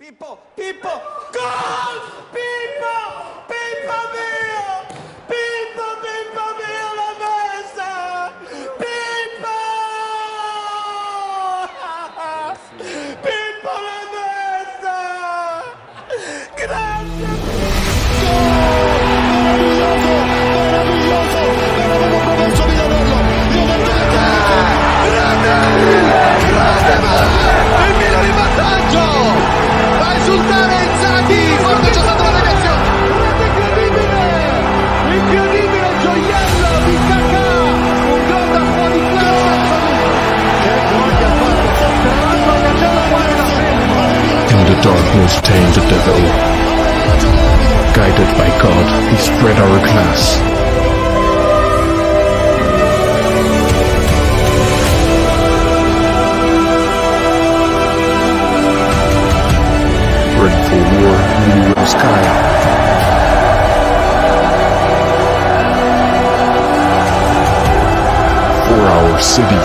Pippo, Pippo, gol! Pippo, Pippo mio! Pippo, Pippo mio la messa! Pippo! Pippo la messa! Grande! meraviglioso, meraviglioso, non avevo promesso di vederlo, io ho grande, grande, risultare Zaghi, forte c'è stata la deviazione. In the darkness tamed the devil. Guided by God, we spread our class. Red sky. For our city,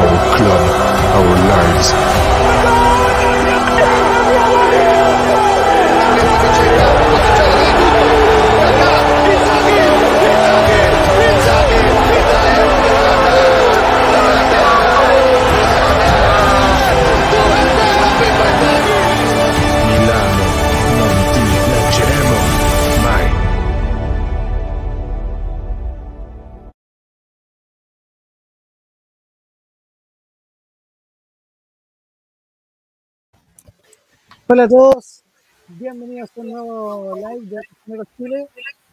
our club, our lives. Hola a todos, bienvenidos a un nuevo live de Negros Chile.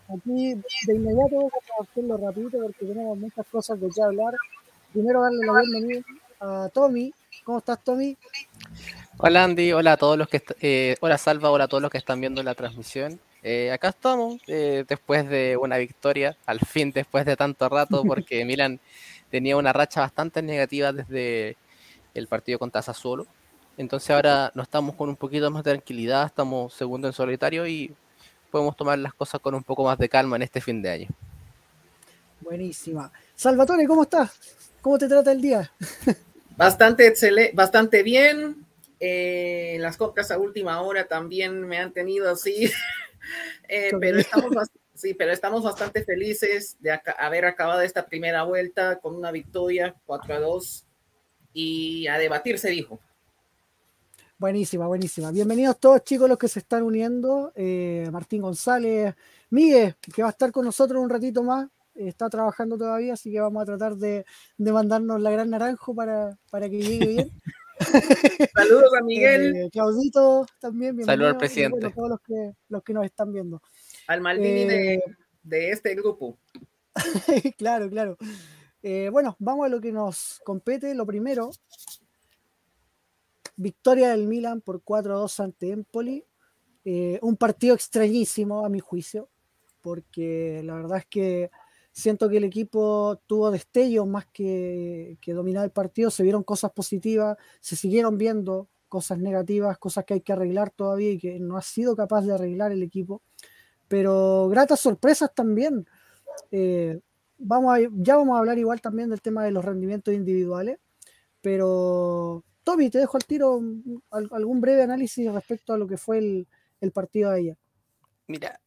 Aquí de inmediato vamos a hacerlo rapidito porque tenemos muchas cosas de qué hablar. Primero darle la bienvenida a Tommy. ¿Cómo estás Tommy? Hola Andy, hola a todos los que eh, hola Salva, hola a todos los que están viendo la transmisión. Eh, acá estamos, eh, después de una victoria, al fin después de tanto rato, porque Milan tenía una racha bastante negativa desde el partido contra Sassuolo. Entonces ahora nos estamos con un poquito más de tranquilidad, estamos segundo en solitario y podemos tomar las cosas con un poco más de calma en este fin de año. Buenísima. Salvatore, ¿cómo estás? ¿Cómo te trata el día? Bastante excelente, bastante bien. Eh, las compras a última hora también me han tenido así, Eh, pero estamos bas- sí, pero estamos bastante felices de aca- haber acabado esta primera vuelta con una victoria 4 a 2 y a debatir se dijo. Buenísima, buenísima. Bienvenidos todos chicos los que se están uniendo. Eh, Martín González, Miguel, que va a estar con nosotros un ratito más. Está trabajando todavía, así que vamos a tratar de, de mandarnos la gran naranjo para, para que llegue bien. Saludos a Miguel, Eh, Claudito también, bienvenido. Saludos al presidente. bueno, todos los que, los que nos están viendo. al Maldini de, eh, de este grupo. claro, claro. Eh, bueno, vamos a lo que nos compete. Lo primero, victoria del Milan por 4 a 2 ante Empoli. Eh, un partido extrañísimo a mi juicio, porque la verdad es que siento que el equipo tuvo destellos más que, que dominar el partido. Se vieron cosas positivas, se siguieron viendo cosas negativas, cosas que hay que arreglar todavía y que no ha sido capaz de arreglar el equipo. Pero gratas sorpresas también. Eh, vamos a, ya vamos a hablar igual también del tema de los rendimientos individuales, pero Tommy, te dejo al tiro mm, al- algún breve análisis respecto a lo que fue el, el partido de ayer. Mira,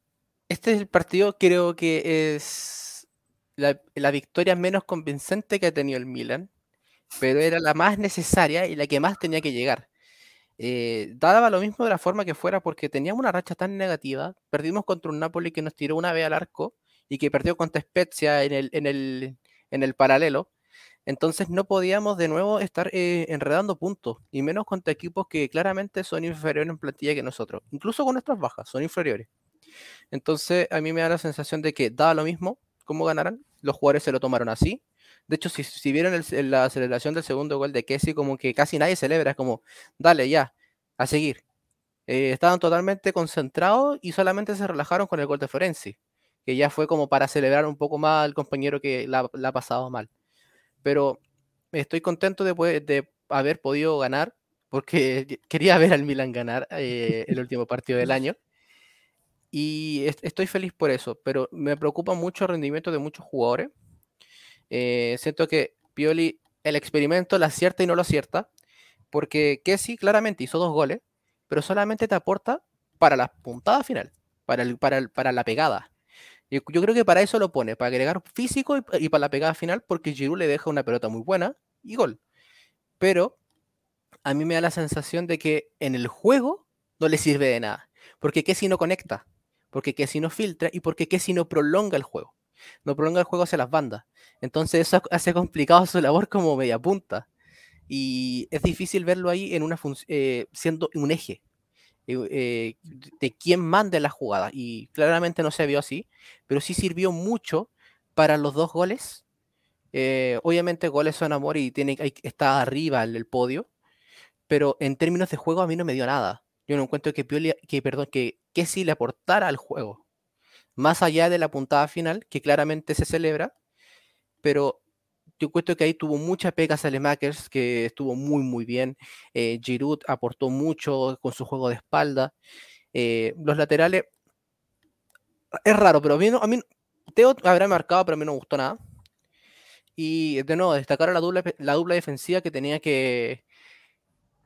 este es el partido, creo que es la, la victoria menos convincente que ha tenido el Milan, pero era la más necesaria y la que más tenía que llegar. Eh, daba lo mismo de la forma que fuera, porque teníamos una racha tan negativa. Perdimos contra un Napoli que nos tiró una vez al arco y que perdió contra Spezia en el, en el, en el paralelo. Entonces no podíamos de nuevo estar eh, enredando puntos, y menos contra equipos que claramente son inferiores en plantilla que nosotros, incluso con nuestras bajas, son inferiores. Entonces a mí me da la sensación de que daba lo mismo cómo ganaran, los jugadores se lo tomaron así. De hecho, si, si vieron la celebración del segundo gol de Kessi, como que casi nadie celebra, es como, dale ya, a seguir. Eh, estaban totalmente concentrados y solamente se relajaron con el gol de Florenzi, que ya fue como para celebrar un poco más al compañero que la ha pasado mal. Pero estoy contento de, haber podido ganar, porque quería ver al Milan ganar eh, el último partido del año. Y est- estoy feliz por eso, pero me preocupa mucho el rendimiento de muchos jugadores. Eh, siento que Pioli, el experimento lo acierta y no lo acierta, porque Kessi claramente hizo dos goles, pero solamente te aporta para la puntada final, para, para la pegada. Yo, yo creo que para eso lo pone, para agregar físico y, pa- y para la pegada final, porque Giroud le deja una pelota muy buena y gol. Pero a mí me da la sensación de que en el juego no le sirve de nada. Porque qué si no conecta, porque qué si no filtra y porque qué si no prolonga el juego. No prolonga el juego hacia las bandas. Entonces eso hace complicado su labor como media punta. Y es difícil verlo ahí en una eh, siendo un eje eh, eh, de quién manda en la jugada. Y claramente no se vio así, pero sí sirvió mucho para los dos goles. Eh, obviamente goles son amor y tiene, está arriba el podio, pero en términos de juego a mí no me dio nada. Yo no encuentro que Pioli, que perdón, que, que sí le aportara al juego. Más allá de la puntada final, que claramente se celebra, pero yo encuentro que ahí tuvo mucha pega Salemakers, que estuvo muy, muy bien. Eh, Giroud aportó mucho con su juego de espalda. Eh, los laterales, es raro, pero a mí, no- a mí Teo habrá marcado, pero a mí no gustó nada. Y de nuevo, destacar la dupla, la dupla defensiva que tenía que,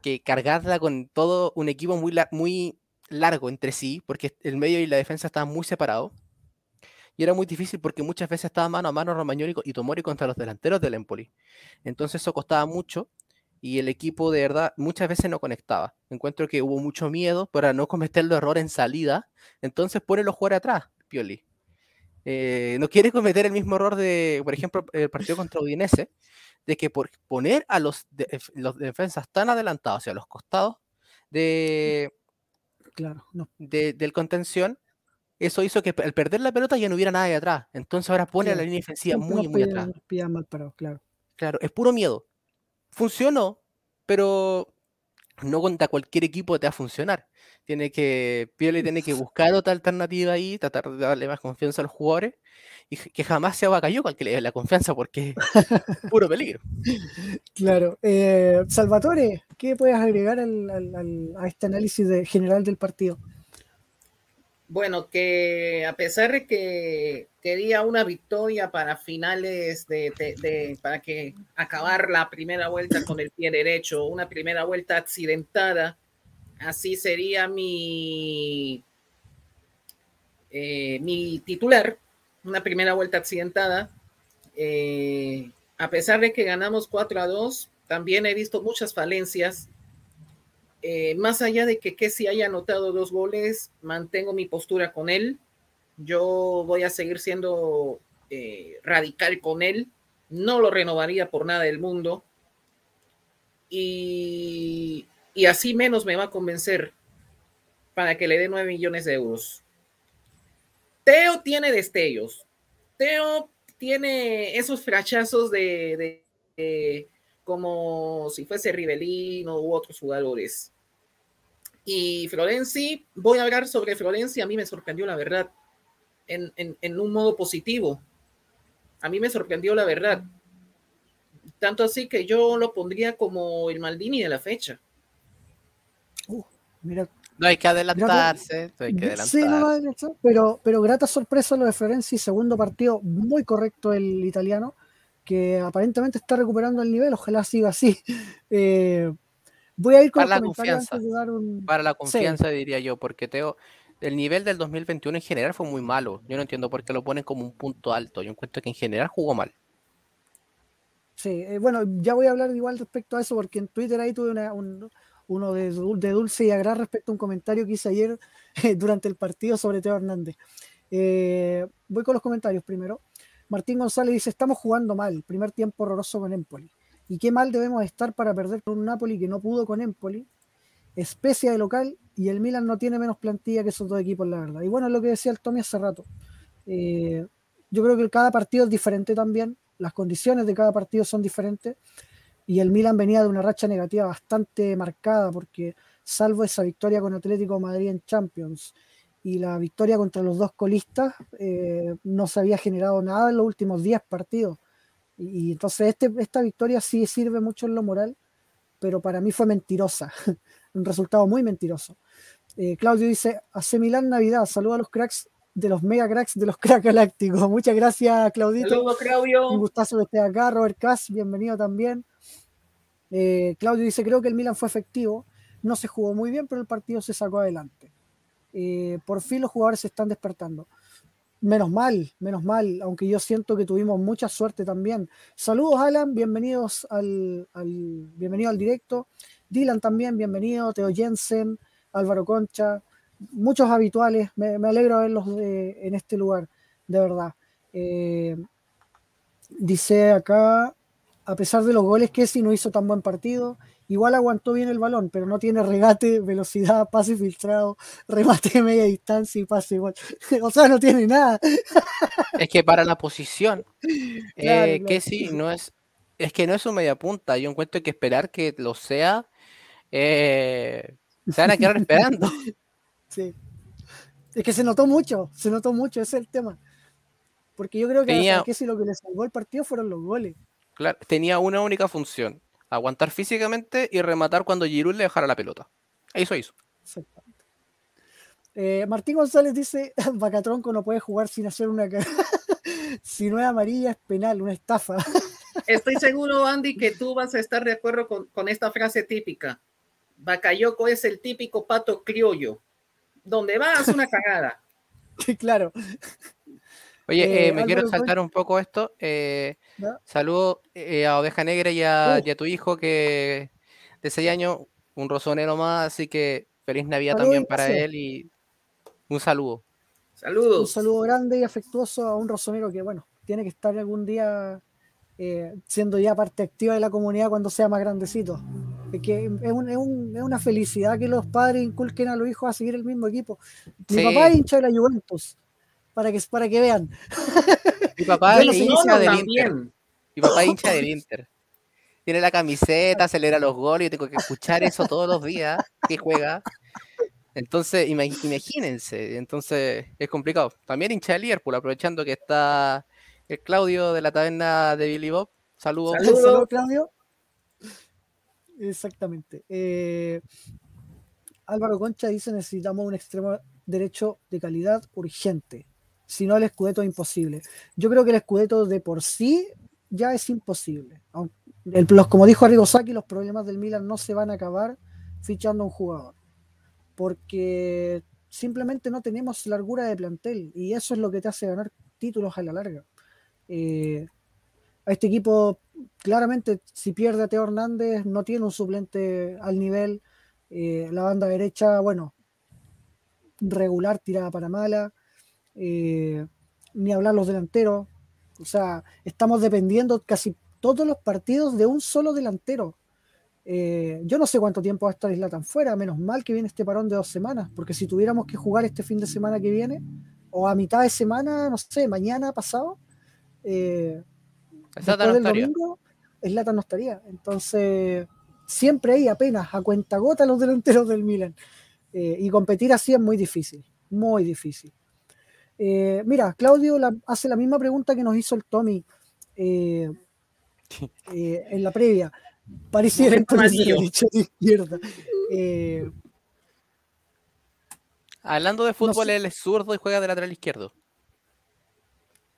que cargarla con todo un equipo muy, muy largo entre sí, porque el medio y la defensa estaban muy separados. Y era muy difícil porque muchas veces estaba mano a mano Romagnoli y Tomori contra los delanteros del Empoli. Entonces eso costaba mucho y el equipo de verdad muchas veces no conectaba. Encuentro que hubo mucho miedo para no cometer el error en salida. Entonces pone los jugadores atrás, Pioli. Eh, no quiere cometer el mismo error de, por ejemplo, el partido contra Udinese, de que por poner a los, de- los defensas tan adelantados hacia los costados de, Claro, no. de- del contención, eso hizo que al perder la pelota ya no hubiera nada de atrás. Entonces ahora pone a la línea defensiva muy, muy atrás. mal parados, claro. Claro, es puro miedo. Funcionó, pero no contra cualquier equipo te va a funcionar. Tiene que, Pioli tiene que buscar otra alternativa ahí, tratar de darle más confianza a los jugadores y que jamás sea Bakayoko al que le dé la confianza porque es puro peligro. Claro. Eh, Salvatore, ¿qué puedes agregar al- al- al- a este análisis de, general del partido? Bueno, que a pesar de que quería una victoria para finales de, para que acabar la primera vuelta con el pie derecho, una primera vuelta accidentada, así sería mi eh, mi titular, una primera vuelta accidentada. Eh, a pesar de que ganamos 4 a 2, también he visto muchas falencias eh, más allá de que Kessi haya anotado dos goles, mantengo mi postura con él. Yo voy a seguir siendo eh, radical con él. No lo renovaría por nada del mundo. Y, y así menos me va a convencer para que le dé 9 millones de euros. Teo tiene destellos. Teo tiene esos frachazos de, de, de como si fuese Rivelino u otros jugadores. Y Florenzi, voy a hablar sobre Florenzi, a mí me sorprendió la verdad, en, en, en, un modo positivo. A mí me sorprendió la verdad. Tanto así que yo lo pondría como el Maldini de la fecha. Uh, mira, No hay que adelantarse, no hay que adelantarse. Sí, no, no, no, pero, pero grata sorpresa lo de Florenzi, segundo partido muy correcto el italiano, que aparentemente está recuperando el nivel, ojalá siga así. Eh, voy a ir con para la confianza, antes de dar un... para la confianza sí. diría yo, porque Teo, el nivel del 2021 en general fue muy malo. Yo no entiendo por qué lo ponen como un punto alto. Yo encuentro que en general jugó mal. Sí, eh, bueno, ya voy a hablar igual respecto a eso, porque en Twitter ahí tuve una, un, uno de, de, Dulce y Agrar respecto a un comentario que hice ayer eh, durante el partido sobre Teo Hernández. Eh, voy con los comentarios primero. Martín González dice, estamos jugando mal, primer tiempo horroroso con Empoli. Y qué mal debemos estar para perder con un Napoli que no pudo con Empoli, especia de local, y el Milan no tiene menos plantilla que esos dos equipos, la verdad. Y bueno, lo que decía el Tommy hace rato. Eh, yo creo que cada partido es diferente también, las condiciones de cada partido son diferentes, y el Milan venía de una racha negativa bastante marcada, porque salvo esa victoria con Atlético Madrid en Champions, y la victoria contra los dos colistas, eh, no se había generado nada en los últimos 10 partidos. Y, y entonces este, esta victoria sí sirve mucho en lo moral, pero para mí fue mentirosa, un resultado muy mentiroso. Eh, Claudio dice, hace Milán Navidad, saluda a los cracks de los mega cracks de los cracks galácticos. Muchas gracias, Claudito. Saludos, Claudio. Un gustazo que estés acá. Robert Cass, bienvenido también. Eh, Claudio dice, creo que el Milan fue efectivo, no se jugó muy bien, pero el partido se sacó adelante. Eh, por fin los jugadores se están despertando. Menos mal, menos mal, aunque yo siento que tuvimos mucha suerte también. Saludos, Alan, bienvenidos al, bienvenido al directo. Dylan también, bienvenido. Teo Jensen, Álvaro Concha, muchos habituales. Me, me alegro de verlos de- en este lugar, de verdad. Eh, dice acá, a pesar de los goles que si no hizo tan buen partido, igual aguantó bien el balón, pero no tiene regate, velocidad, pase filtrado, remate de media distancia y pase igual. o sea, no tiene nada. Es que para la posición, Claro, eh, que sí, no es, es que no es un media punta. Yo encuentro que esperar que lo sea, eh, se van a quedar esperando. Sí. Es que se notó mucho, se notó mucho, ese es el tema. Porque yo creo que Tenía- que si lo que le salvó el partido fueron los goles. Claro, tenía una única función, aguantar físicamente y rematar cuando Giroud le dejara la pelota. Eso hizo. Exactamente. Eh, Martín González dice, Bacatronco no puede jugar sin hacer una si no es amarilla es penal, una estafa. Estoy seguro, Andy, que tú vas a estar de acuerdo con, con esta frase típica. Bacayoco es el típico pato criollo. Donde va, hace una cagada. claro. Oye, Eh, eh, me quiero Álvaro saltar un poco esto. Eh, saludo eh, a Oveja Negra y a, Uh. y a tu hijo que de 6 años, un rosonero más, así que feliz Navidad también para él y un saludo. Saludos. Un saludo grande y afectuoso a un rosonero que, bueno, tiene que estar algún día eh, siendo ya parte activa de la comunidad cuando sea más grandecito. Es que es, un- es un- es una felicidad que los padres inculquen a los hijos a seguir el mismo equipo. Mi Sí. papá es hincha de la Juventus, para que, para que vean. Mi papá es hincha del Inter. Mi papá es hincha del Inter. Tiene la camiseta, celebra los goles, yo tengo que escuchar eso todos los días que juega. Entonces, ima- imagínense, entonces es complicado. También hincha de Liverpool, aprovechando que está el Claudio de la taberna de Billy Bob. Saludos. Saludos. Saludos, Claudio. Exactamente. Eh, Álvaro Concha dice necesitamos un extremo derecho de calidad urgente. Si no, el escudeto es imposible. Yo creo que el escudeto de por sí ya es imposible. El- los, como dijo Arrigo Sacchi, los problemas del Milan no se van a acabar fichando a un jugador. Porque simplemente no tenemos largura de plantel y eso es lo que te hace ganar títulos a la larga. Eh, a este equipo, claramente, si pierde a Teo Hernández, no tiene un suplente al nivel. Eh, la banda derecha, bueno, regular, tirada para mala. Eh, ni hablar los delanteros. O sea, estamos dependiendo casi todos los partidos de un solo delantero. Eh, yo no sé cuánto tiempo va a estar Islatan fuera, menos mal que viene este parón de dos semanas, porque si tuviéramos que jugar este fin de semana que viene, o a mitad de semana, no sé, mañana pasado, eh, después no del estaría. domingo, Zlatan no estaría. Entonces, siempre hay apenas a cuenta gota los delanteros del Milan. Eh, y competir así es muy difícil, muy difícil. Eh, mira, Claudio la- hace la misma pregunta que nos hizo el Tommy eh, eh, en la previa. Pareciera de izquierda. Eh, Hablando de fútbol, sé. él es zurdo y juega de lateral izquierdo.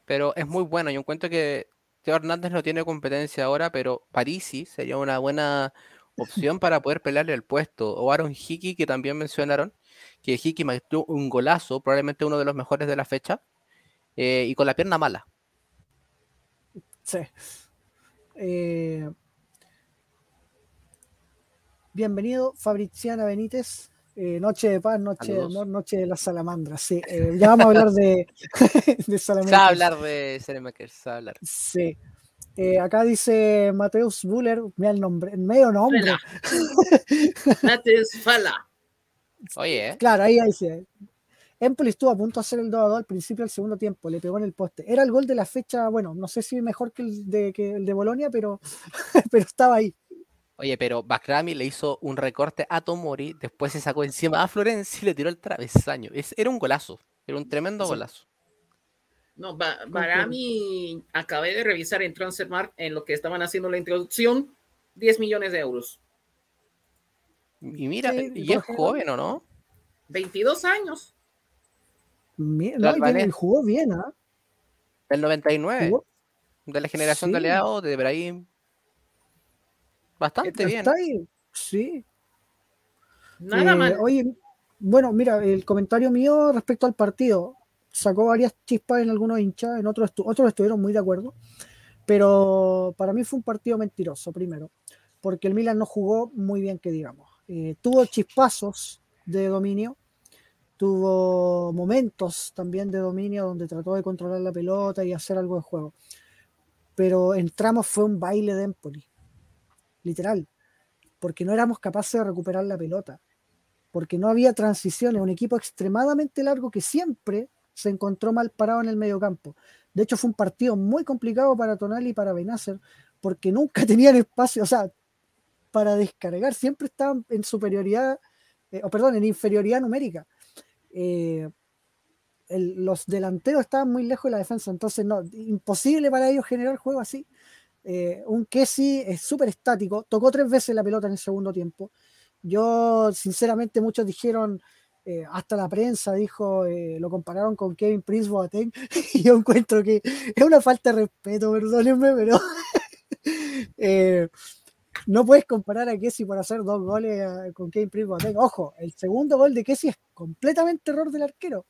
Pero es muy bueno. Yo encuentro que Teo Hernández no tiene competencia ahora, pero Parisi sería una buena opción para poder pelearle el puesto. O Aaron Hickey, que también mencionaron, que Hickey metió un golazo, probablemente uno de los mejores de la fecha, eh, y con la pierna mala. Sí. Eh, bienvenido, Fabriciana Benítez. Eh, noche de paz, noche de amor, noche de la salamandra. Sí, eh, ya vamos a hablar de, de Se va salamandras. a hablar de Ceremakers, se va a hablar. Sí. Eh, acá dice Mateus Buller, mira el nombre, el medio nombre. Mates Fala. Oye, ¿eh? Claro, ahí dice. Empoli estuvo a punto de hacer el 2 a 2 al principio del segundo tiempo, le pegó en el poste. Era el gol de la fecha, bueno, no sé si mejor que el de, que el de Bolonia, pero, pero estaba ahí. Oye, pero Bakrami le hizo un recorte a Tomori, después se sacó encima a Florencia y le tiró el travesaño. Es- era un golazo, era un tremendo Sí. golazo. No, Ba- Barami, acabé de revisar en Transfermarkt en lo que estaban haciendo la introducción, 10 millones de euros. Y mira, Sí, y es joven, ¿o no? 22 años. Mi- La no, jugó bien, ¿ah? Del 99, Jugó- de la generación de Sí. Leao, de Ibrahim. Bastante bien. Está ahí, sí. Nada Eh, mal. Oye, bueno, mira, el comentario mío respecto al partido sacó varias chispas en algunos hinchas, en otros, estu- otros estuvieron muy de acuerdo, pero para mí fue un partido mentiroso, primero, porque el Milan no jugó muy bien, que digamos. Eh, tuvo chispazos de dominio, tuvo momentos también de dominio donde trató de controlar la pelota y hacer algo de juego, pero entramos fue un baile de Empoli, literal, porque no éramos capaces de recuperar la pelota porque no había transiciones, un equipo extremadamente largo que siempre se encontró mal parado en el mediocampo. De hecho, fue un partido muy complicado para Tonali y para Benacer, porque nunca tenían espacio, o sea, para descargar, siempre estaban en superioridad, eh, o perdón, en inferioridad numérica. Eh, los delanteros estaban muy lejos de la defensa, entonces no, imposible para ellos generar juego así. Eh, un Kessi es súper estático, tocó tres veces la pelota en el segundo tiempo. Yo, sinceramente, muchos dijeron, eh, hasta la prensa dijo, lo compararon con Kevin Prince Boateng, y yo encuentro que es una falta de respeto, perdónenme, pero no puedes comparar a Kessi por hacer dos goles eh, con Kevin Prince Boateng. Ojo, el segundo gol de Kessi es completamente error del arquero.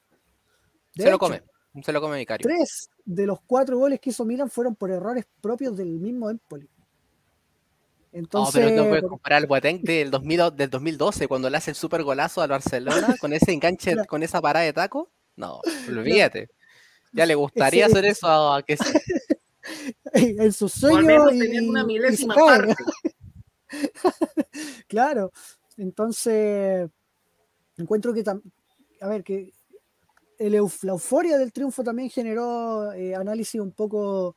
De se lo come. Se lo come Vicario. Tres de los cuatro goles que hizo Milan fueron por errores propios del mismo Empoli. No, pero no puedes comparar al Boateng del, 2000 del 2012 cuando le hace el super golazo al Barcelona con ese enganche, con esa parada de taco. No, olvídate. Ya le gustaría Ese- hacer eso a que en sus O al sueños menos y, tenían una milésima parte. Claro. Entonces, encuentro que, a ver, que el la euforia del triunfo también generó eh, análisis un poco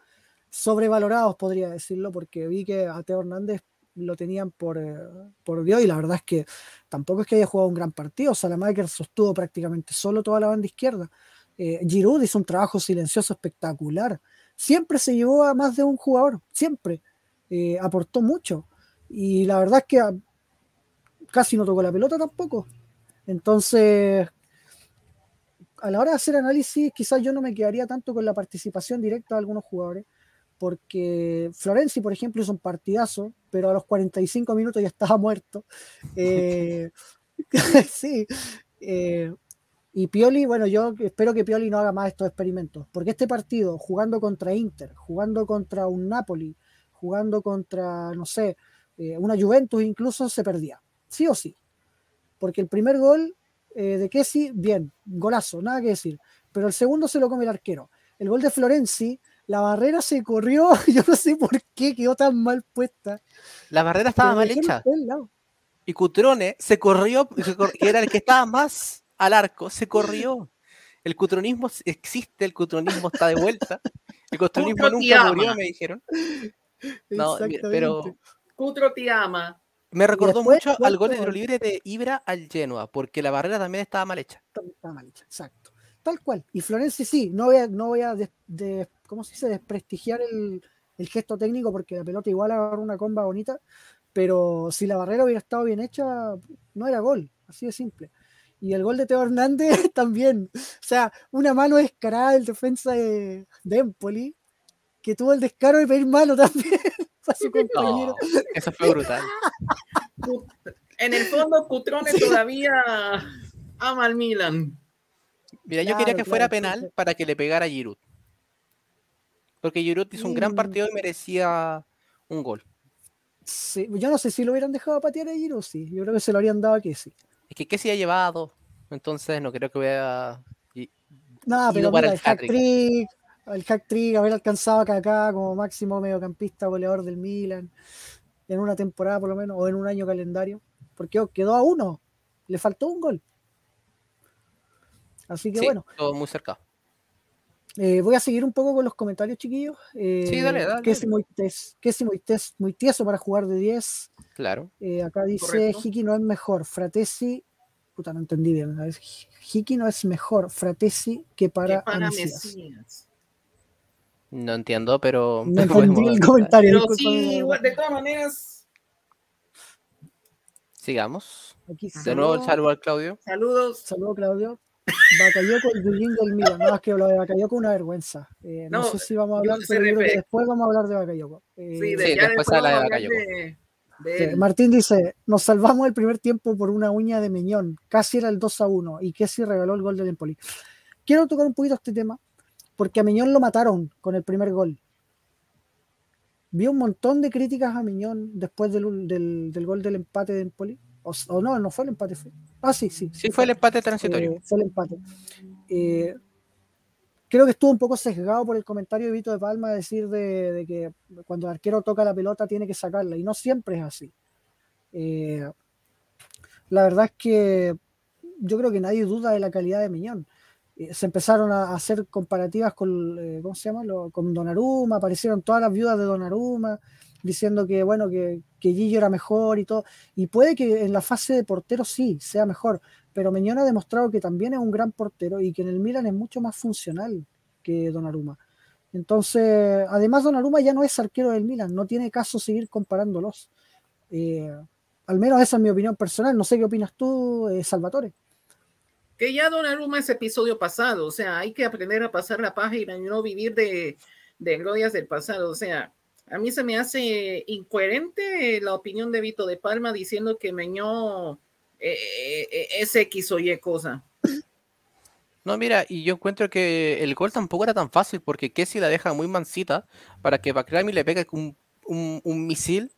sobrevalorados, podría decirlo, porque vi que a Teo Hernández lo tenían por, eh, por Dios y la verdad es que tampoco es que haya jugado un gran partido. Salamaker sostuvo prácticamente solo toda la banda izquierda. Eh, Giroud hizo un trabajo silencioso espectacular. Siempre se llevó a más de un jugador, siempre. Aportó mucho. Y la verdad es que ah, casi no tocó la pelota tampoco. Entonces, a la hora de hacer análisis, quizás yo no me quedaría tanto con la participación directa de algunos jugadores, porque Florenzi, por ejemplo, hizo un partidazo, pero a los 45 minutos ya estaba muerto. Eh, sí. eh, y Pioli, bueno, yo espero que Pioli no haga más estos experimentos, porque este partido, jugando contra Inter, jugando contra un Napoli, jugando contra, no sé, eh, una Juventus incluso, se perdía, sí o sí. Porque el primer gol eh, de Kessi, bien, golazo, nada que decir. Pero el segundo se lo come el arquero. El gol de Florenzi, la barrera se corrió, yo no sé por qué quedó tan mal puesta. la barrera estaba mal hecha. Y Cutrone se corrió, se cor- que era el que estaba más al arco, se corrió. El cutronismo existe, el cutronismo está de vuelta. El cutronismo nunca murió, me dijeron. No, mira, pero. Cutro te ama. me recordó después, mucho al ¿cuánto gol de libre de Ibra al Genoa, porque la barrera también estaba mal hecha. Estaba mal hecha, exacto. Tal cual. Y Florenzi sí, no voy a, no voy a de- ¿cómo se dice? desprestigiar el, el gesto técnico porque la pelota igual agarró una comba bonita, pero si la barrera hubiera estado bien hecha, no era gol, así de simple. Y el gol de Teo Hernández también. O sea, una mano descarada del defensa de, de Empoli, que tuvo el descaro de pedir mano también a su compañero. No, eso fue brutal. En el fondo, Cutrone todavía ama al Milan. Mira, yo quería Claro, que fuera penal para que le pegara a Giroud. Porque Giroud hizo un gran Mm. partido y merecía un gol. Sí, yo no sé si lo hubieran dejado patear a Giro, sí. Yo creo que se lo habrían dado a que sí. Es que Kessi ha llevado, entonces no creo que hubiera... Nada, Ido pero para mira, el el hack hat-trick. El hack trick, haber alcanzado a Kaká como máximo mediocampista goleador del Milan en una temporada por lo menos, o en un año calendario, porque oh, quedó a uno, le faltó un gol. Así que sí, bueno, todo muy cerca. eh, voy a seguir un poco con los comentarios, chiquillos. Eh, Sí, dale, dale. Muy, tes- Kessi muy, tes- muy tieso para jugar de 10. Claro. Eh, acá dice Correcto. Hiki no es mejor, Fratesi, puta, no entendí bien. Hiki no es mejor, Fratesi que para, que para Mesías. Mesías. No entiendo, pero... No entendí el comentario. Pero sí, igual, de todas maneras, Sigamos. Aquí De nuevo saludo, al Claudio. saludos. saludo, Claudio. Bakayoko, el bullying del Milan. No, es que lo de Bakayoko es una vergüenza. Eh, no, No, sé si vamos a hablar, pero yo creo que después vamos a hablar de Bakayoko. Eh, Sí, de, Sí, después habla de Bakayoko. de- de Sí. Martín dice, nos salvamos el primer tiempo por una uña de Meñón, casi era el 2 a 1 y Kessi regaló el gol del Empoli. Quiero tocar un poquito este tema, porque a Meñón lo mataron con el primer gol. Vi un montón de críticas a Meñón después del, del- del gol del empate de Empoli. O, no, no fue el empate. Fue. Ah, sí, sí. Sí, fue el empate transitorio. Eh, fue el empate. Eh, creo que estuvo un poco sesgado por el comentario de Vito de Palma de decir de, de que cuando el arquero toca la pelota tiene que sacarla, y no siempre es así. Eh, la verdad es que yo creo que nadie duda de la calidad de Miñón. Eh, se empezaron a hacer comparativas con, eh, ¿cómo se llama? Con Donnarumma, aparecieron todas las viudas de Donnarumma diciendo que, bueno, que, que Gillo era mejor y todo. Y puede que en la fase de portero sí, sea mejor, pero Meñón ha demostrado que también es un gran portero y que en el Milan es mucho más funcional que Donnarumma. Entonces, además Donnarumma ya no es arquero del Milan, no tiene caso seguir comparándolos. Eh, al menos esa es mi opinión personal. No sé qué opinas tú, eh, Salvatore. Que ya Donnarumma es episodio pasado, o sea, hay que aprender a pasar la página y no vivir de, de glorias del pasado. O sea, a mí se me hace incoherente la opinión de Vito de Palma diciendo que Meñó eh, eh, es X o Y cosa. No, mira, y yo encuentro que el gol tampoco era tan fácil porque Kessi la deja muy mansita para que Bakrami le pegue un, un- un misil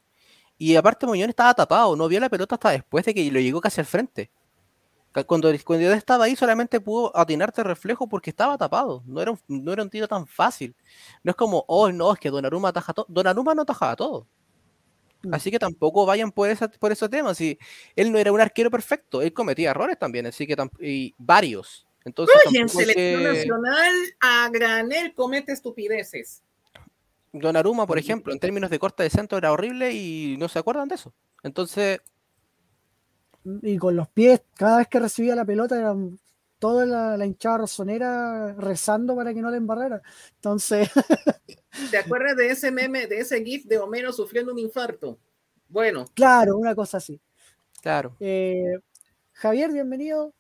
y aparte Moñón estaba tapado, no vio la pelota hasta después de que lo llegó casi al frente. Cuando, cuando yo estaba ahí solamente pudo atinarte reflejo porque estaba tapado, no era un, no era un tiro tan fácil. No es como, oh no, es que Donnarumma ataja todo. Donnarumma no atajaba todo. Mm. Así que tampoco vayan por, esa, por esos temas. Si él no era un arquero perfecto, él cometía errores también, así que y varios. Entonces, Y en selección que- nacional a granel comete estupideces. Donnarumma, por ejemplo, en términos de corte de centro era horrible y no se acuerdan de eso. Entonces, Y con los pies, cada vez que recibía la pelota, era toda la, la hinchada rosonera rezando para que no le embarrara. Entonces, ¿Te acuerdas de ese meme, de ese GIF de Homero sufriendo un infarto? Bueno, claro, una cosa así. claro, Eh, Javier, bienvenido.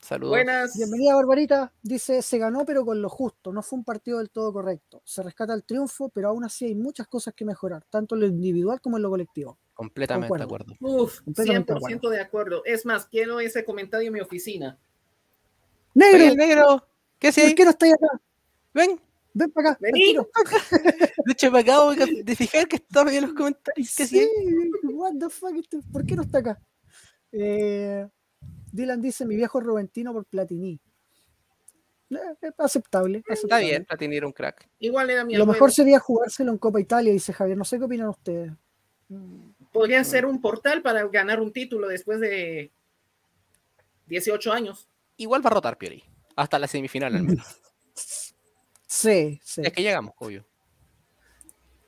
saludos. buenas. Bienvenida, Barbarita. Dice, se ganó pero con lo justo, no fue un partido del todo correcto. Se rescata el triunfo, pero aún así hay muchas cosas que mejorar, tanto en lo individual como en lo colectivo. Completamente de acuerdo. Uf, Completamente de 100% de acuerdo. Es más, quiero ese comentario en mi oficina. ¡Negro! Oye, negro, ¿qué ¿Por sí? qué no estáis acá? Ven, Ven para acá. Vení. de hecho me acabo de fijar que estaba ahí en los comentarios. ¿Qué sí? What the fuck, este- ¿por qué no está acá? Eh, Dylan dice, mi viejo Rubentino por Platini. Eh, aceptable, Está bien, Platini era un crack. Igual era mi Lo abuelo. mejor sería jugárselo en Copa Italia, dice Javier. No sé qué opinan ustedes. Podría ser un portal para ganar un título después de 18 años. Igual va a rotar Pioli. Hasta la semifinal al menos. Sí, sí. Es que llegamos, obvio.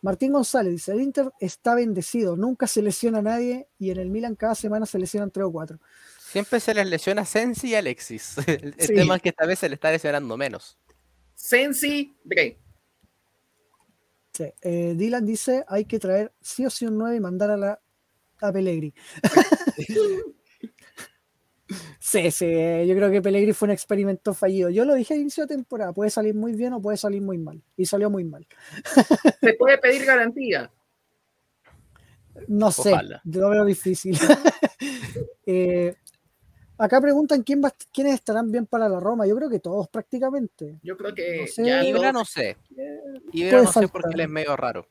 Martín González dice, el Inter está bendecido, nunca se lesiona a nadie y en el Milan cada semana se lesionan tres o cuatro. Siempre se les lesiona Sensi y Alexis. El, Sí. tema es que esta vez se le está lesionando menos. Sensi, Bre. Sí. Eh, Dylan dice, hay que traer sí o sí un 9 y mandar a la a Pellegrini. sí, sí, eh, yo creo que Pellegrini fue un experimento fallido. Yo lo dije al inicio de temporada, puede salir muy bien o puede salir muy mal. Y salió muy mal. Se puede pedir garantía. No sé, Ojalá. yo lo veo difícil. Eh, acá preguntan quién va, quiénes estarán bien para la Roma. Yo creo que todos prácticamente. Yo creo que No sé. ya Ibra no sé. Eh, Ibra no sé porque faltar. él es medio raro.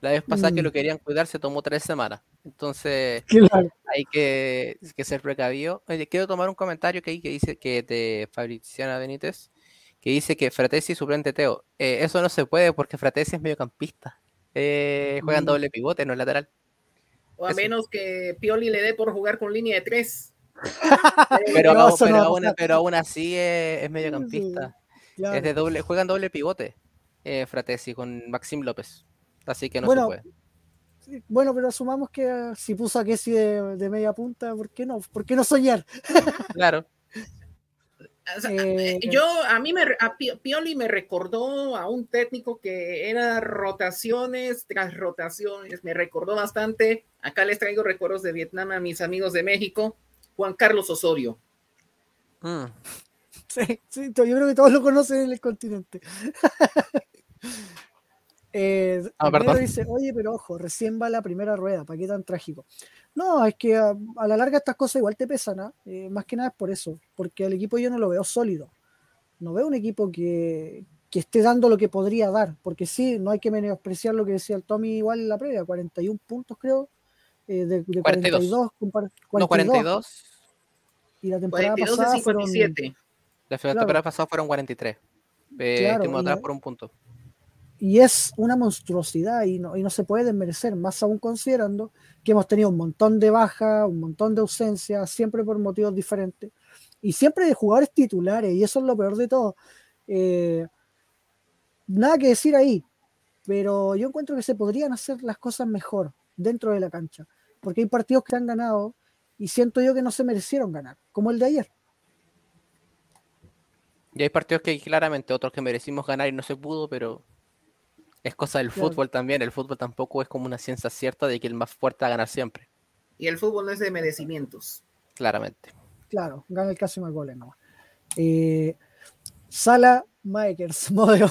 La vez pasada que Mm. lo querían cuidar se tomó tres semanas. Entonces Claro. hay que, que ser precavido. Quiero tomar un comentario que, hay que dice que de Fabriciana Benítez, que dice que Fratesi suplente Teo. Eh, eso no se puede porque Fratesi es mediocampista. Eh, juegan Mm. doble pivote, no es lateral. O a Eso. menos que Pioli le dé por jugar con línea de tres. Pero, No, aún- pero, aún, pasar. pero aún así es, es mediocampista. Claro. Es de doble, juegan doble pivote eh, Fratesi con Maxim López. Así que no Bueno, se puede. Bueno, pero asumamos que si puso a Kessi de, de media punta, ¿por qué no? ¿Por qué no soñar? Claro. O sea, Eh, yo, a mí, me, a Pi- Pioli me recordó a un técnico que era rotaciones tras rotaciones. Me recordó bastante. Acá les traigo recuerdos de Vietnam a mis amigos de México. Juan Carlos Osorio. Mm. Sí, sí, yo creo que todos lo conocen en el continente. Eh, Ah, dice, oye, pero ojo, recién va la primera rueda, ¿para qué tan trágico? No, es que a, a la larga estas cosas igual te pesan, ¿ah? Eh, más que nada es por eso, porque al equipo yo no lo veo sólido. No veo un equipo que, que esté dando lo que podría dar, porque sí, no hay que menospreciar lo que decía el Tommy igual en la previa, 41 puntos creo, eh, de, de 42. 42, compar- No, 42, 42. y la temporada 42 de pasada fueron 57. La Claro. temporada pasada fueron 43. Eh, Claro, atrás por un punto. y es una monstruosidad y no, y no se puede desmerecer, más aún considerando que hemos tenido un montón de bajas, un montón de ausencias, siempre por motivos diferentes, y siempre de jugadores titulares, y eso es lo peor de todo. Eh, nada que decir ahí, pero yo encuentro que se podrían hacer las cosas mejor dentro de la cancha, porque hay partidos que han ganado y siento yo que no se merecieron ganar, como el de ayer. Y hay partidos que claramente otros que merecimos ganar y no se pudo, pero es cosa del Claro. fútbol también. El fútbol tampoco es como una ciencia cierta de que el más fuerte va a ganar siempre, Y el fútbol no es de merecimientos. claramente. Claro, gana el casi más goles nomás. Eh, Sala Makers, modelo.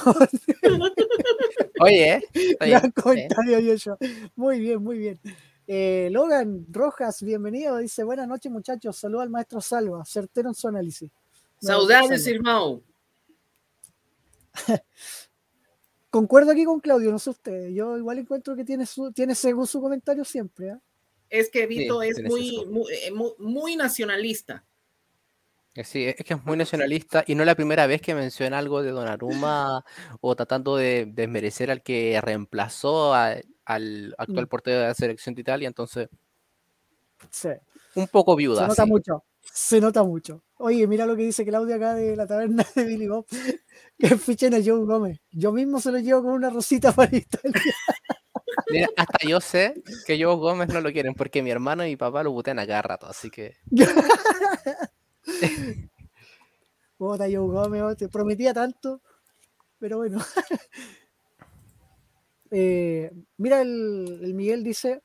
Oye, ¿eh? Gran comentario, Yoyo. Muy bien, muy bien. Eh, Logan Rojas, bienvenido. Dice, buenas noches, muchachos. Saluda al maestro Salva, certero en su análisis. No, Saudades, hermano. Concuerdo aquí con Claudio, no sé usted. Yo igual encuentro que tiene su, tiene según su comentario siempre. ¿ah? Es que Vito Sí, es muy, muy, eh, muy- muy nacionalista. Eh, Sí, es que es muy nacionalista y no es la primera vez que menciona algo de Donnarumma o tratando de desmerecer al que reemplazó a- al actual Mm. portero de la selección de Italia, entonces Sí, un poco se viuda. nota sí. mucho. Se nota mucho. Oye, mira lo que dice Claudio acá de la taberna de Billy Bob. Que fichen a Joe Gómez. Yo mismo se lo llevo con una rosita para Italia. Mira, hasta yo sé que yo Gómez no lo quieren porque mi hermano y mi papá lo butean a cada rato, así que Joe Gómez, oh, te prometía tanto, pero bueno. Eh, mira, el, el Miguel dice: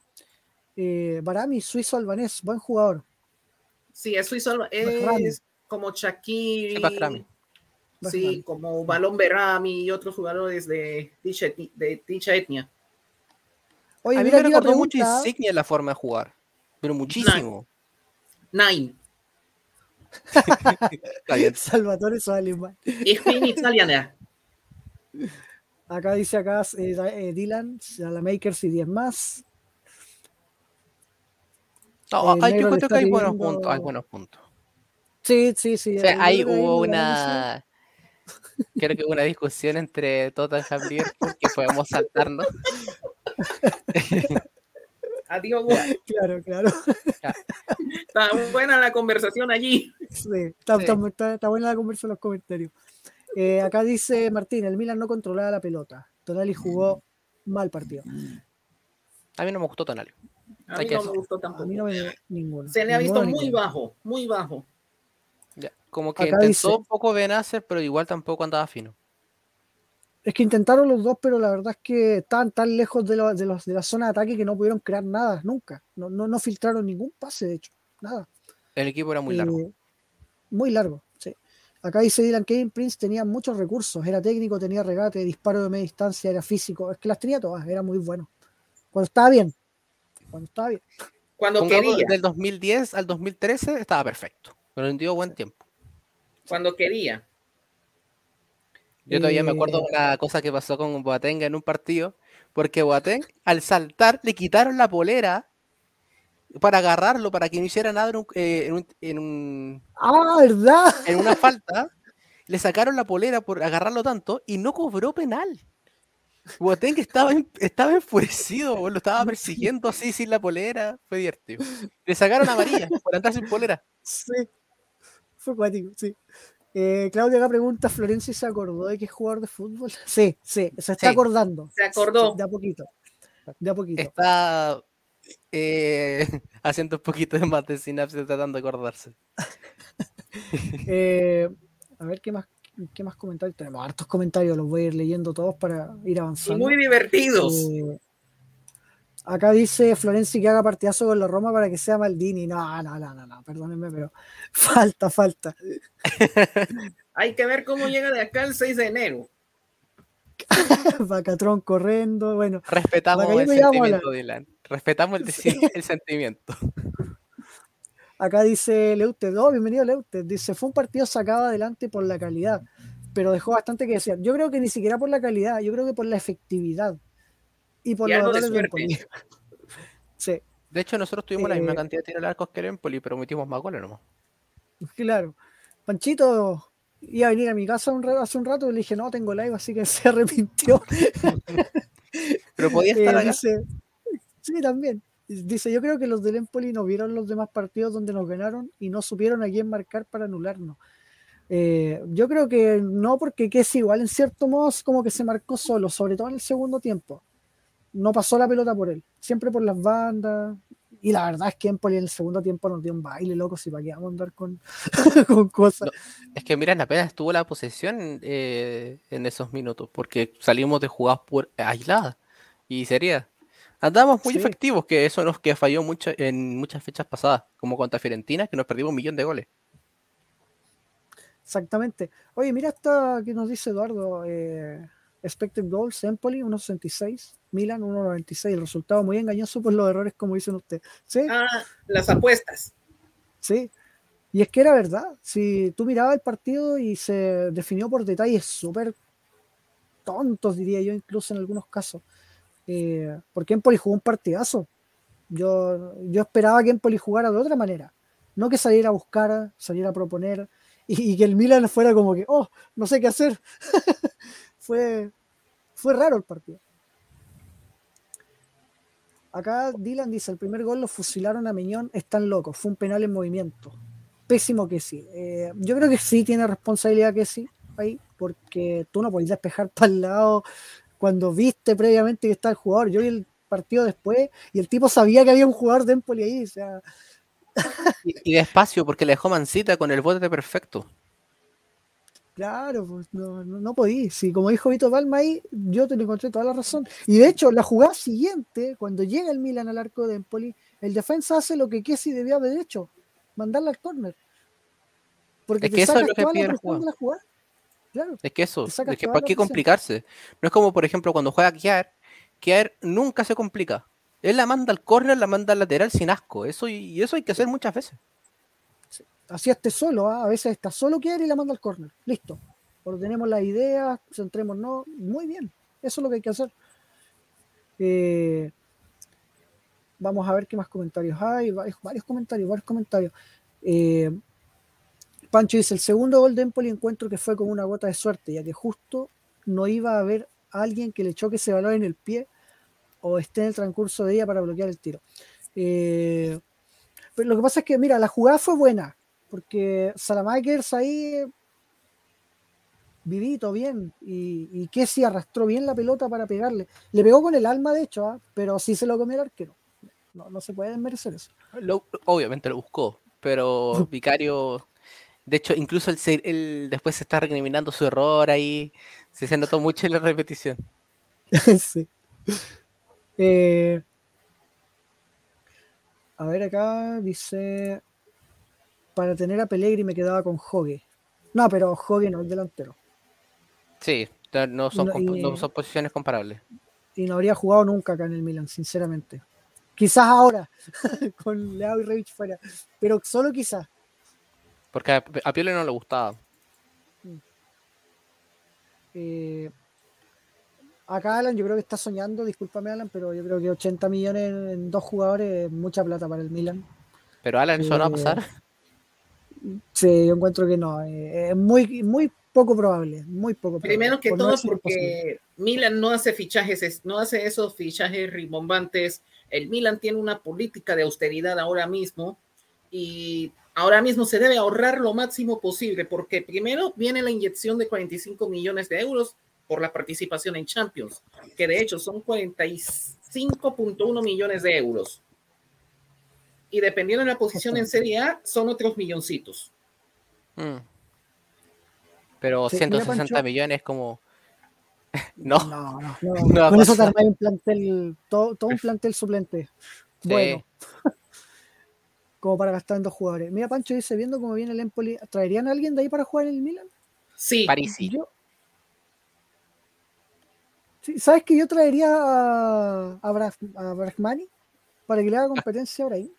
eh, Barami, suizo albanés, buen jugador. Sí, es suizo, es como Shakiri. Sí, como Balón Berami y otros jugadores de dicha, de dicha etnia. Oye, a mí mira me recordó mucho. Insignia en la forma de jugar, pero muchísimo. Nine. Salvatore Soalimán. Ich bin Italiana. Acá dice acá eh, eh, Dylan, Makers y 10 más. No, El hay, yo está que hay buenos puntos, hay buenos puntos. Sí, sí, sí. O sea, ahí creo hubo una. Creo que hubo una discusión entre Tottenham y Liverpool que podemos saltarnos. Adiós, güey. Claro, claro. Está buena la conversación allí. Sí, está, Sí. está- está- está buena la conversa en los comentarios. Eh, acá dice Martín, el Milan no controlaba la pelota. Tonali jugó mal partido. A mí no me gustó Tonali. A mí no me gustó A tampoco. mí no me ninguno. Se le ha visto Ninguno, muy ninguno. bajo, muy bajo. Ya, Como que Acá intentó dice- un poco Benacer, pero igual tampoco andaba fino. Es que intentaron los dos, pero la verdad es que estaban tan lejos de, lo- de los, de la zona de ataque que no pudieron crear nada, nunca. No, no, no filtraron ningún pase, de hecho. Nada. El equipo era muy largo. Eh, muy largo, sí. Acá dice Dylan Kevin Prince tenía muchos recursos, era técnico, tenía regate, disparo de media distancia, era físico, es que las tenía todas, era muy bueno. Cuando estaba bien, cuando estaba bien. Cuando quería, del 2010 al 2013 estaba perfecto. Pero dio buen tiempo. cuando quería. Yo todavía me acuerdo Eh, de una cosa que pasó con Boateng en un partido, porque Boateng al saltar le quitaron la polera para agarrarlo, para que no hiciera nada en, un- eh, en un- en un- Ah, ¿verdad? en una falta. Le sacaron la polera por agarrarlo tanto y no cobró penal. Boateng estaba, estaba enfurecido, lo estaba persiguiendo así sin la polera. Fue divertido. Le sacaron amarilla por andar sin polera. Sí. Fue cuático, sí. Eh, Claudia acá pregunta, ¿Florencia se acordó de que es jugador de fútbol? Sí, sí, se está Sí. acordando. Se acordó. De a poquito. De a poquito. Está eh, haciendo un poquito de más de sinapsis tratando de acordarse. Eh, a ver qué más, qué más comentarios. Tenemos hartos comentarios, los voy a ir leyendo todos para ir Y avanzando. muy divertidos. Acá dice Florenzi que haga partidazo con la Roma para que sea Maldini. No, no, no, no, no, perdónenme, pero falta, falta. Hay que ver cómo llega de acá el 6 de enero. Vacatrón corriendo, bueno. Respetamos el sentimiento, Dylan. Respetamos el, sentimiento. Acá dice Leuted, oh, bienvenido Leuted, dice, fue un partido sacado adelante por la calidad, pero dejó bastante que decir. Yo creo que ni siquiera por la calidad, yo creo que por la efectividad y por Y los de de suerte. Empoli. Sí, De hecho, nosotros tuvimos la misma Eh, cantidad de tiros al arco que el Empoli, pero metimos más goles nomás. claro. Panchito iba a venir a mi casa un rato, hace un rato y le dije, no, tengo live, así que se arrepintió. Pero podía estar Eh, acá. dice, sí, también. Dice, yo creo que los del Empoli no vieron los demás partidos donde nos ganaron y no supieron a quién marcar para anularnos. Eh, yo creo que no, porque que es igual, en cierto modo, es como que se marcó solo, sobre todo en el segundo tiempo. No pasó la pelota por él, siempre por las bandas. Y la verdad es que Empoli en el segundo tiempo nos dio un baile, loco, si para qué vamos a andar con, con cosas. No, Es que miren, apenas estuvo la posesión eh, en esos minutos, porque salimos de jugadas por aisladas y sería. Andamos muy Sí. efectivos, que eso nos que falló mucho en muchas fechas pasadas, como contra Fiorentina, que nos perdimos un millón de goles. Exactamente. Oye, mira esta que nos dice Eduardo. Eh, expected goals, Empoli 1.66, Milan 1.96. El resultado muy engañoso por los errores, como dicen ustedes. Sí, Ah, las apuestas. sí. Y es que era verdad. Si tú mirabas el partido y se definió por detalles súper tontos, diría yo, incluso en algunos casos. Eh, porque Empoli jugó un partidazo. Yo, yo esperaba que Empoli jugara de otra manera. No que saliera a buscar, saliera a proponer y, y que el Milan fuera como que, oh, no sé qué hacer. fue, fue raro el partido. Acá Dylan dice, el primer gol lo fusilaron a Meñón, están locos, fue un penal en movimiento. Pésimo que sí. Eh, yo creo que sí tiene responsabilidad que sí ahí, porque tú no podés despejar para el lado cuando viste previamente que está el jugador. Yo vi el partido después y el tipo sabía que había un jugador de Empoli ahí. O sea, Y, y despacio, porque le dejó mancita con el bote perfecto. Claro, pues, no, no, no podí. Sí, como dijo Vito Palma ahí, yo te le encontré toda la razón. Y de hecho, la jugada siguiente, cuando llega el Milan al arco de Empoli, el defensa hace lo que Kessi debía haber hecho, mandarla al córner. Porque Es te que eso es lo que pide la jugada. la jugada. Claro. Es que eso, es que para qué complicarse. No es como, por ejemplo, cuando juega Kiar, Kiar nunca se complica. Él la manda al córner, la manda al lateral sin asco. Eso y eso hay que hacer muchas veces. Así esté solo, ¿ah? a veces está solo quiere y la manda al córner. Listo. Ordenemos las ideas, centrémonos. Muy bien. Eso es lo que hay que hacer. Eh, vamos a ver qué más comentarios hay. Varios, comentarios, varios comentarios. Eh, Pancho dice: el segundo gol de Empoli encuentro que fue con una gota de suerte, ya que justo no iba a haber alguien que le choque ese balón en el pie o esté en el transcurso de ella para bloquear el tiro. Eh, pero lo que pasa es que, mira, la jugada fue buena, porque Salamakers ahí vivito bien y, y Kessi arrastró bien la pelota para pegarle. Le pegó con el alma, de hecho, ¿ah? pero sí se lo comió el arquero. No, no se puede desmerecer eso. Lo- obviamente lo buscó, pero Vicario, de hecho, incluso él después se está recriminando su error ahí. Se, se notó mucho en la repetición. sí. Eh, a ver acá dice para tener a Pellegrini me quedaba con Jogue. No, pero Jogue no es delantero. Sí, no- son, No, compo- y- no son posiciones comparables. Y no habría jugado nunca acá en el Milan, sinceramente. Quizás ahora, con Leao y Revich fuera, pero solo quizás. Porque a, a Pioli no le gustaba. Eh, acá Alan, yo creo que está soñando, discúlpame Alan, pero yo creo que 80 millones en, dos jugadores es mucha plata para el Milan. Pero Alan, eso no va a Eh, pasar. Sí, yo encuentro que no. eh, Es muy, muy poco probable, muy poco probable. Primero que por no todo imposible. porque Milan no hace fichajes, es- no hace esos fichajes rimbombantes. El Milan tiene una política de austeridad ahora mismo y ahora mismo se debe ahorrar lo máximo posible porque primero viene la inyección de 45 millones de euros por la participación en Champions, que de hecho son 45.1 millones de euros. Y dependiendo de la posición en Serie A, son otros milloncitos. Mm. Pero Sí, mira, 160 Pancho. millones como... no, No, no, no. No Con eso te un plantel, todo, todo un plantel suplente. Sí. Bueno. como para gastar en dos jugadores. Mira, Pancho dice, viendo cómo viene el Empoli, ¿traerían a alguien de ahí para jugar en el Milan? Sí, Parisi. Yo, Sí, ¿Sabes que yo traería a, a, Bra- a Brahmani para que le haga competencia ahora ahí?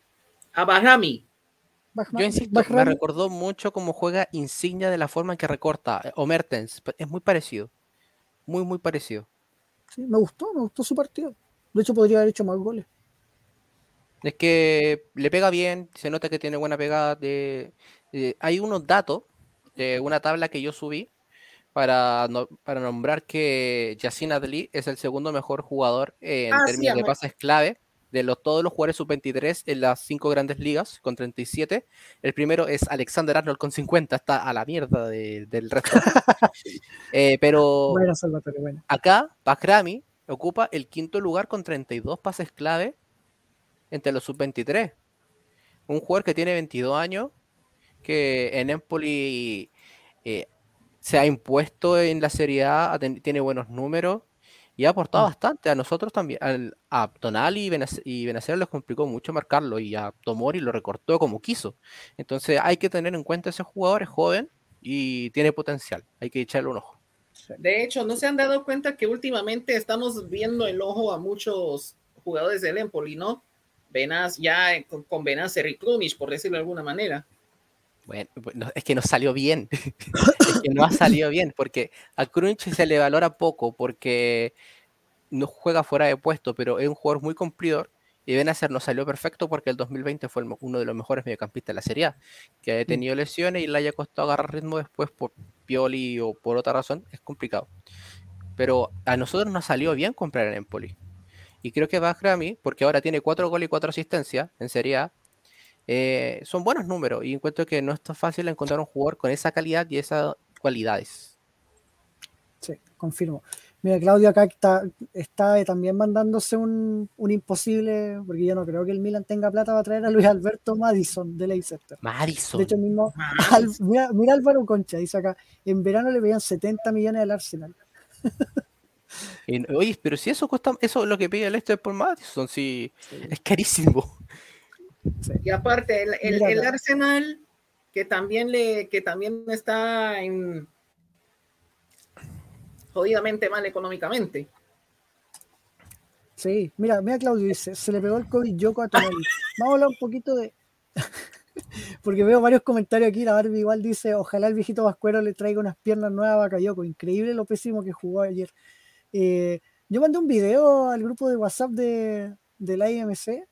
A Bahami. Yo insisto, me Bahrami- recordó mucho cómo juega Insignia de la forma en que recorta. eh, O Mertens, es muy parecido. Muy, muy parecido. sí, me gustó, me gustó su partido. De hecho, podría haber hecho más goles. Es que le pega bien, se nota que tiene buena pegada. De, de- hay unos datos de una tabla que yo subí para, no- para nombrar que Yacine Adli es el segundo mejor jugador en Ah, sí, términos de pases clave de los, todos los jugadores sub-23 en las cinco grandes ligas con 37. El primero es Alexander Arnold con 50, está a la mierda de- del resto. Eh, pero acá, Bakrami ocupa el quinto lugar con 32 pases clave entre los sub-23. Un jugador que tiene 22 años, que en Empoli eh, se ha impuesto en la Serie A, tiene buenos números y ha aportado bastante. A nosotros también, al- a Tonali y, Benac- y Benacer les complicó mucho marcarlo y a Tomori lo recortó como quiso. Entonces hay que tener en cuenta ese jugador, es joven y tiene potencial. Hay que echarle un ojo. De hecho, ¿no se han dado cuenta que últimamente estamos viendo el ojo a muchos jugadores del Empoli, ¿no? Venaz, ya eh, con, con Benacer y Krunic, por decirlo de alguna manera. Bueno, pues, es que no salió bien. es que no ha salido bien, porque a Crunch se le valora poco porque no juega fuera de puesto, pero es un jugador muy cumplidor. Y Benacer no salió perfecto porque el 2020 fue el uno de los mejores mediocampistas de la Serie A, que ha tenido lesiones y le haya costado agarrar ritmo después por Pioli o por otra razón, es complicado. Pero a nosotros nos salió bien comprar en Empoli. Y creo que Bahrami, porque ahora tiene 4 goles y 4 asistencias en Serie A, eh, son buenos números y encuentro que no es tan fácil encontrar un jugador con esa calidad y esas cualidades. Sí, confirmo. Mira, Claudio acá está, está también mandándose un, un imposible, porque yo no creo que el Milan tenga plata para traer a Luis Alberto Madison de Leicester. Madison. De hecho, mismo, Al- mira, mira Álvaro Concha, dice acá, en verano le pedían 70 millones al Arsenal. Y- oye, pero si eso cuesta, eso es lo que pide el este por Madison, si es carísimo. Y aparte, el, el-. Arsenal, que también le, que también está en jodidamente mal económicamente. Sí, mira, mira Claudio dice, se le pegó el COVID Yoko a Tonali. Vamos a hablar un poquito de... Porque veo varios comentarios aquí, la Barbie igual dice, ojalá el viejito Vascuero le traiga unas piernas nuevas a Bakayoko. Increíble lo pésimo que jugó ayer. Eh, yo mandé un video al grupo de WhatsApp de, de la IMC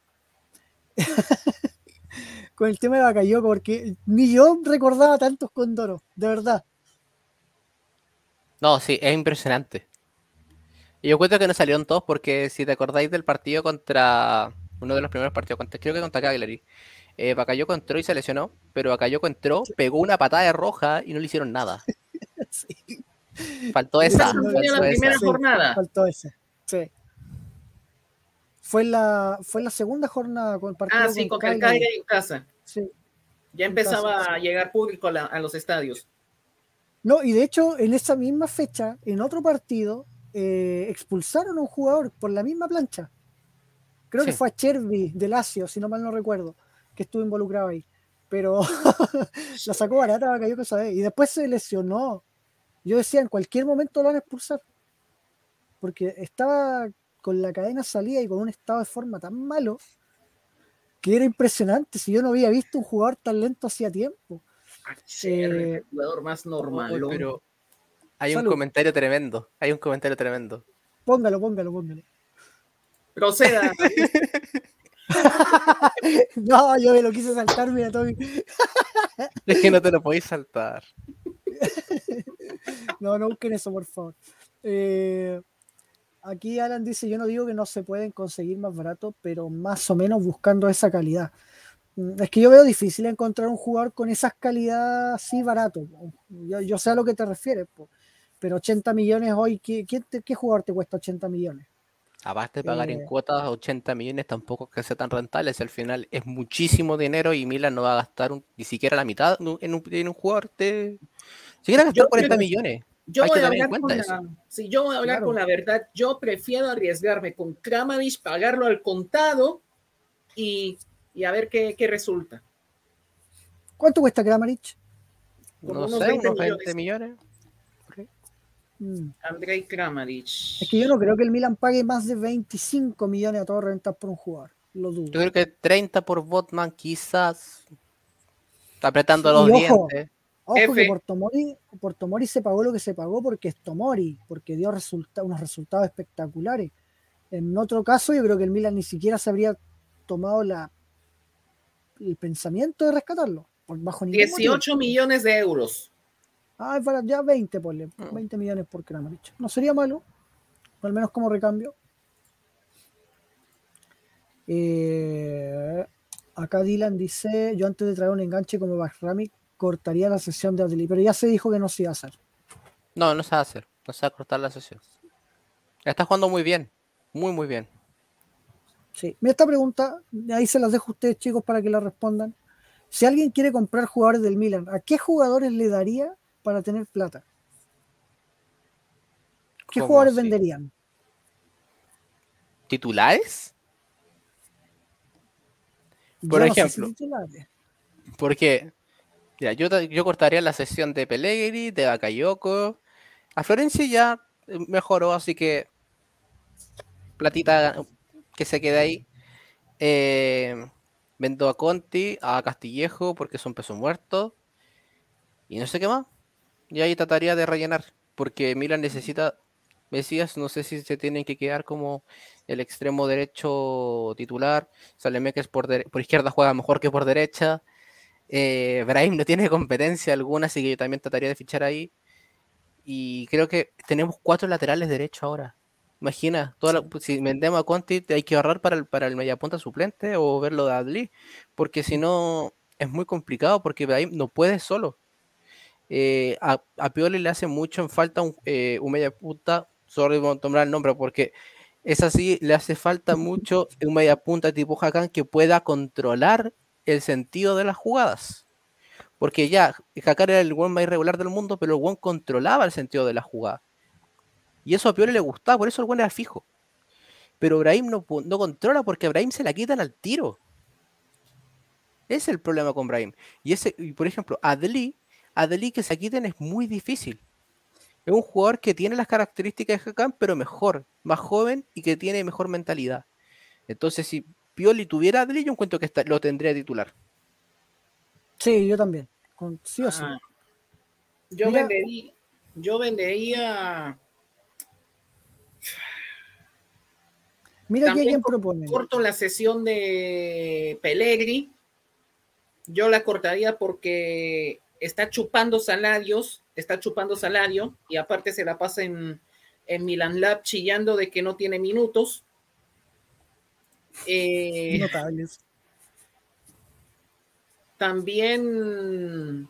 con el tema de Bakayoko, porque ni yo recordaba tantos condoros, de verdad. No, sí, es impresionante. Y yo cuento que no salieron todos porque si te acordáis del partido contra uno de los primeros partidos, contra, creo que contra Cagliari, eh, Bakayoko entró y se lesionó, pero Bakayoko entró, pegó una patada de roja y no le hicieron nada. Sí, Faltó esa. Esa la faltó esa. primera Sí, jornada. faltó ese. Sí. Fue en la, fue en la segunda jornada con el partido Ah, sí, con con el. Cagliari en casa. Sí. Ya empezaba casa, a llegar público a, la- a los estadios. No, y de hecho, en esa misma fecha, en otro partido, eh, expulsaron a un jugador por la misma plancha. Creo que fue a Chervi de Lazio, si no mal no recuerdo, que estuvo involucrado ahí. Pero la sacó barata, cayó cosa de. Y después se lesionó. Yo decía, en cualquier momento lo van a expulsar. Porque estaba con la cadena salida y con un estado de forma tan malo que era impresionante. Si yo no había visto un jugador tan lento hacía tiempo. Cherry, Eh, el jugador más normal. Pero hay Salud. un comentario tremendo. Hay un comentario tremendo. Póngalo, póngalo, póngalo. Proceda. No, yo me lo quise saltar, mira, Tommy. Es que no te lo podéis saltar. No, no busquen eso, por favor. Eh, aquí Alan dice, yo no digo que no se pueden conseguir más barato, pero más o menos buscando esa calidad. Mm, Es que yo veo difícil encontrar un jugador con esas calidades así barato. Yo, yo sé a lo que te refieres, po. pero 80 millones hoy, ¿qué, te- qué jugador te cuesta 80 millones? Aparte de pagar en Eh, cuotas 80 millones, tampoco es que sea tan rentable. Si al final es muchísimo dinero y Milan no va a gastar un- ni siquiera la mitad en un, en un- en jugador. De... Si gastar Yo 40 creo- millones. Yo voy a hablar con la, si yo voy a hablar Claro. con la verdad, yo prefiero arriesgarme con Kramaric, pagarlo al contado y, y a ver qué, qué resulta. ¿Cuánto cuesta Kramaric? Como No unos sé, 20 unos 20 millones. Mm. Andrei Kramaric. Es que yo no creo que el Milan pague más de 25 millones a todo rentas por un jugador. Lo dudo. Yo creo que 30 por Botman quizás. Está apretando los ojo, dientes. Ojo F. que por Tomori, por Tomori se pagó lo que se pagó porque es Tomori, porque dio resulta- unos resultados espectaculares. En otro caso, yo creo que el Milan ni siquiera se habría tomado la, el pensamiento de rescatarlo. Por bajo ningún motivo. 18 millones de euros. Ah, es para- ya 20, ponle. Mm. 20 millones por Kramaric. No sería malo, al menos como recambio. Eh, acá Dylan dice: Yo antes de traer un enganche como Bahrami, cortaría la sesión de Adli, pero ya se dijo que no se iba a hacer. No, no se va a hacer. No se va a cortar la sesión. Está jugando muy bien. Muy, muy bien. Sí. Mira esta pregunta, ahí se las dejo a ustedes, chicos, para que la respondan. Si alguien quiere comprar jugadores del Milan, ¿a qué jugadores le daría para tener plata? ¿Qué ¿Cómo jugadores así? venderían? ¿Titulares? Por Yo no sé si ejemplo. titulares. Porque mira, yo, ta- yo cortaría la sesión de Pellegrini, de Bakayoko. A Florencia ya eh, mejoró, así que platita que se quede ahí. Eh, vendo a Conti, a Castillejo, porque son pesos muertos. Y no sé qué más. Y ahí trataría de rellenar. Porque Milan necesita. Mesías, no sé si se tienen que quedar como el extremo derecho titular. Salemekers por, por izquierda juega mejor que por derecha. Eh, Brahim no tiene competencia alguna, así que yo también trataría de fichar ahí. Y creo que tenemos cuatro laterales derechos ahora. Imagina, toda la- si vendemos a Conti, hay que ahorrar para el, para el mediapunta suplente o verlo de Adli, porque si no es muy complicado, porque Brahim no puede solo. Eh, a, a Pioli le hace mucho en falta un, eh, un mediapunta, sorry por nombrar el nombre, porque es así, le hace falta mucho un mediapunta tipo Hakan que pueda controlar el sentido de las jugadas. Porque ya, Hakan era el buen más irregular del mundo, pero el buen controlaba el sentido de la jugada. Y eso a Pioli le gustaba, por eso el buen era fijo. Pero Brahim no, no controla porque a Brahim se la quitan al tiro. Ese es el problema con Brahim. Y ese, por ejemplo, Adli, Adli que se quiten es muy difícil. Es un jugador que tiene las características de Hakan, pero mejor, más joven y que tiene mejor mentalidad. Entonces, si Pioli tuviera a Adli, yo encuentro que lo tendría titular. Sí, yo también. Con, sí o sí. Ah, yo, Mira- vendería, yo vendería. Mira también propone. Corto la sesión de Pellegrini. Yo la cortaría porque está chupando salarios, está chupando salario y aparte se la pasa en, en Milan Lab chillando de que no tiene minutos. Eh, Notables. También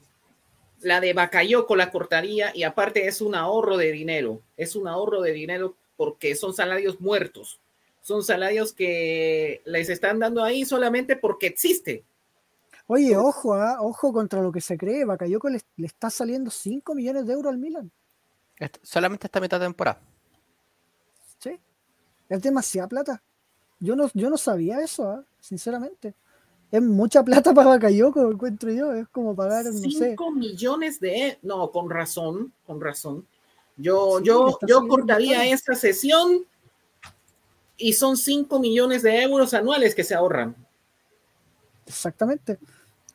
la de Bakayoko la cortaría y aparte es un ahorro de dinero. Es un ahorro de dinero porque son salarios muertos. Son salarios que les están dando ahí solamente porque existe. Oye, ojo, ah, ojo contra lo que se cree. Bakayoko le, le está saliendo 5 millones de euros al Milan. Solamente esta mitad de temporada. Sí. Es demasiada plata. Yo no, yo no sabía eso, ah, sinceramente. Es mucha plata para Bakayoko, encuentro yo. Es como pagar, no sé. 5 millones de... No, con razón, con razón. Yo, Sí, yo, yo cortaría esta sesión y son 5 millones de euros anuales que se ahorran. Exactamente.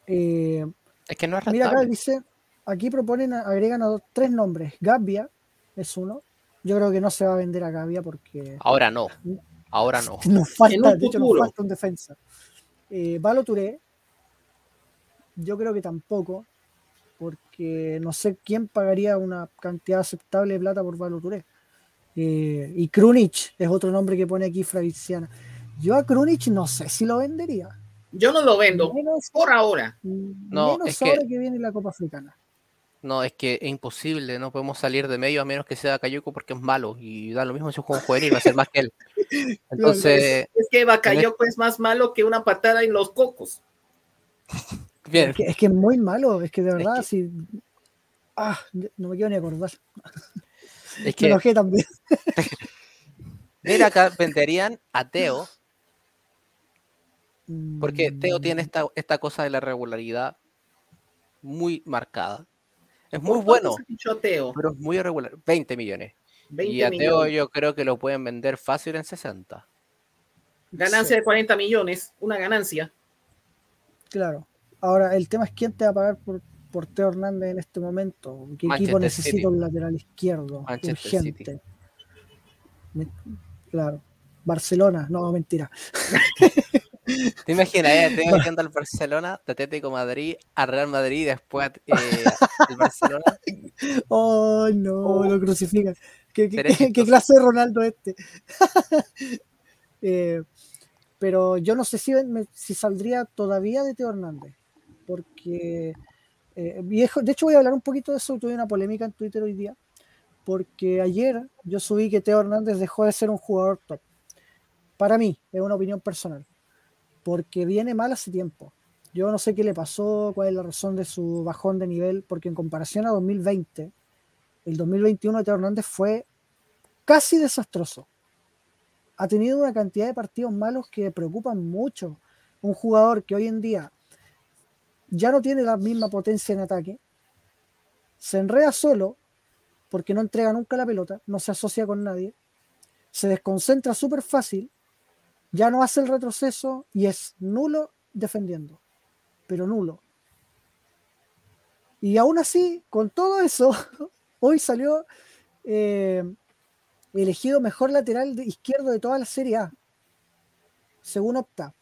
Eh, Es que no es mira acá dice, aquí proponen, agregan a dos- tres nombres. Gabia es uno. Yo creo que no se va a vender a Gabia porque Ahora no. Ahora no. nos falta, de hecho, nos falta un defensa. Eh, Valo Touré, yo creo que tampoco, porque no sé quién pagaría una cantidad aceptable de plata por Valo Touré. Eh, y Krunic es otro nombre que pone aquí Fraviziana. Yo a Krunic no sé si lo vendería. Yo no lo vendo Menos, por ahora. No, menos es que- ahora que viene la Copa Africana. No, es que es imposible, no podemos salir de medio a menos que sea Cayuco porque es malo y da lo mismo si es un juego juvenil, va a ser más que él. Entonces, Es que Bakayoko es más malo que una patada en los cocos. bien, Es que, es que es muy malo, es que de verdad, que- si. Ah, no me quiero ni acordar. es Me que, enojé también. mira, acá venderían a Teo, porque Teo Mm, tiene esta, esta cosa de la regularidad muy marcada. Es muy ¿Por cuánto bueno, pero es muy irregular. 20 millones. 20 y a Teo millones. yo creo que lo pueden vender fácil en 60. Ganancia de 40 millones, una ganancia. Claro. Ahora, el tema es quién te va a pagar por, por Teo Hernández en este momento. ¿Qué Manchester equipo necesita City. un lateral izquierdo? Manchester urgente. City. Claro. Barcelona, no, mentira. ¿Te imaginas? Eh? Teo yendo al Barcelona, de Atlético Madrid, a Real Madrid y después eh, al Barcelona. Oh, no, lo crucifican. ¿Qué, clase de Ronaldo este? Eh, pero yo no sé si, me- si saldría todavía de Teo Hernández. Porque, eh, viejo, de hecho voy a hablar un poquito de eso. Tuve una polémica en Twitter hoy día. Porque ayer yo subí que Teo Hernández dejó de ser un jugador top. Para mí, es una opinión personal. Porque viene mal hace tiempo. Yo no sé qué le pasó, cuál es la razón de su bajón de nivel, porque en comparación a 2020, el 2021 de Teo Hernández fue casi desastroso. Ha tenido una cantidad de partidos malos que preocupan mucho. Un jugador que hoy en día ya no tiene la misma potencia en ataque, se enreda solo porque no entrega nunca la pelota, no se asocia con nadie, se desconcentra súper fácil, ya no hace el retroceso y es nulo defendiendo, pero nulo. Y aún así, con todo eso, hoy salió eh, elegido mejor lateral de- izquierdo de toda la Serie A, según Opta.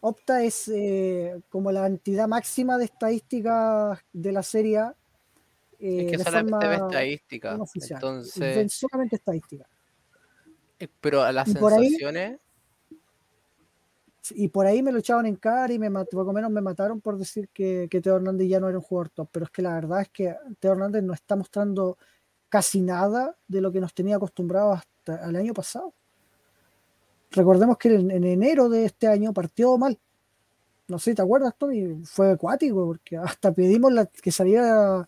Opta es eh, como la entidad máxima de estadísticas de la Serie A. eh, Es que solamente ve estadística. Entonces, Ven solamente estadística. pero a las y por ahí- sensaciones, Y por ahí me lo echaban en cara y me poco menos me mataron por decir que, que Teo Hernández ya no era un jugador top. Pero es que la verdad es que Teo Hernández no está mostrando casi nada de lo que nos tenía acostumbrados hasta el año pasado. Recordemos que en, en enero de este año partió mal. No sé, ¿te acuerdas, Tommy? Fue acuático porque hasta pedimos que saliera,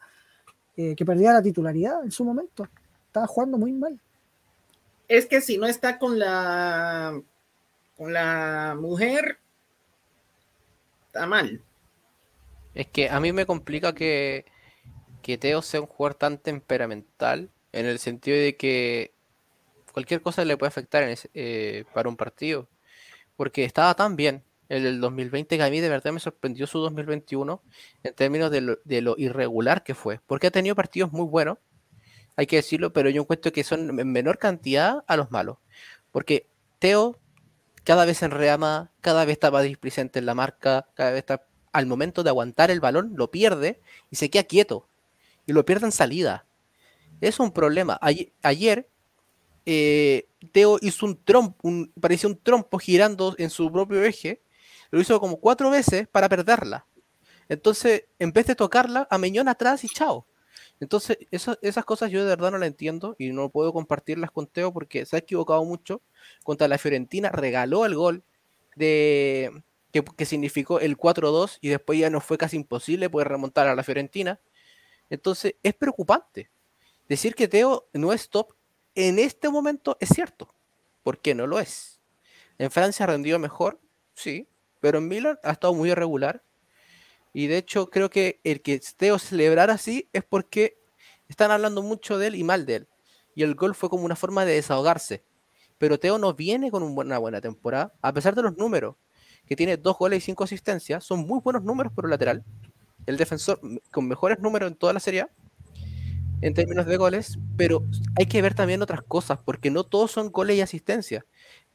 eh, que perdiera la titularidad en su momento. Estaba jugando muy mal. Es que si no está con la con la mujer, está mal. es que a mí me complica que, que Teo sea un jugador tan temperamental en el sentido de que cualquier cosa le puede afectar en eh, para un partido. Porque estaba tan bien el del 2020 que a mí de verdad me sorprendió su 2021 en términos de lo, de lo irregular que fue. Porque ha tenido partidos muy buenos, hay que decirlo, pero yo encuentro que son en menor cantidad a los malos. Porque Teo cada vez se enreda más, cada vez está más displicente en la marca, cada vez está al momento de aguantar el balón, lo pierde y se queda quieto. Y lo pierde en salida. Es un problema. Ayer, ayer, eh, Teo hizo un trompo, parecía un trompo girando en su propio eje. Lo hizo como cuatro veces para perderla. Entonces, en vez de tocarla, a Meñón atrás y chao. Entonces, esas cosas yo de verdad no las entiendo y no puedo compartirlas con Teo porque se ha equivocado mucho. Contra la Fiorentina regaló el gol de que, significó el 4-2 y después ya nos fue casi imposible poder remontar a la Fiorentina. Entonces, es preocupante. Decir que Teo no es top en este momento es cierto, porque no lo es. En Francia rendió mejor, sí, pero en Milan ha estado muy irregular. Y de hecho, creo que el que Teo celebrar así es porque están hablando mucho de él y mal de él. Y el gol fue como una forma de desahogarse. Pero Teo no viene con una buena temporada, a pesar de los números, que tiene dos goles y cinco asistencias, son muy buenos números por un lateral. El defensor con mejores números en toda la serie en términos de goles, pero hay que ver también otras cosas, porque no todos son goles y asistencias.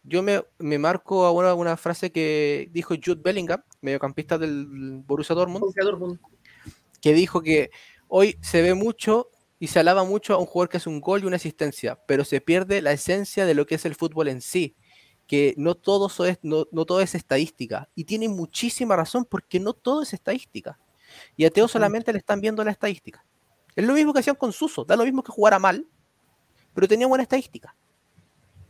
Yo me, me marco a una, una frase que dijo Jude Bellingham, mediocampista del Borussia Dortmund, Borussia Dortmund. que dijo que hoy se ve mucho y se alaba mucho a un jugador que hace un gol y una asistencia, pero se pierde la esencia de lo que es el fútbol en sí, que no todo, eso es, no, no todo es estadística. Y tiene muchísima razón porque no todo es estadística. Y a Teo solamente le están viendo la estadística. Es lo mismo que hacían con Suso, da lo mismo que jugara mal, pero tenía buena estadística.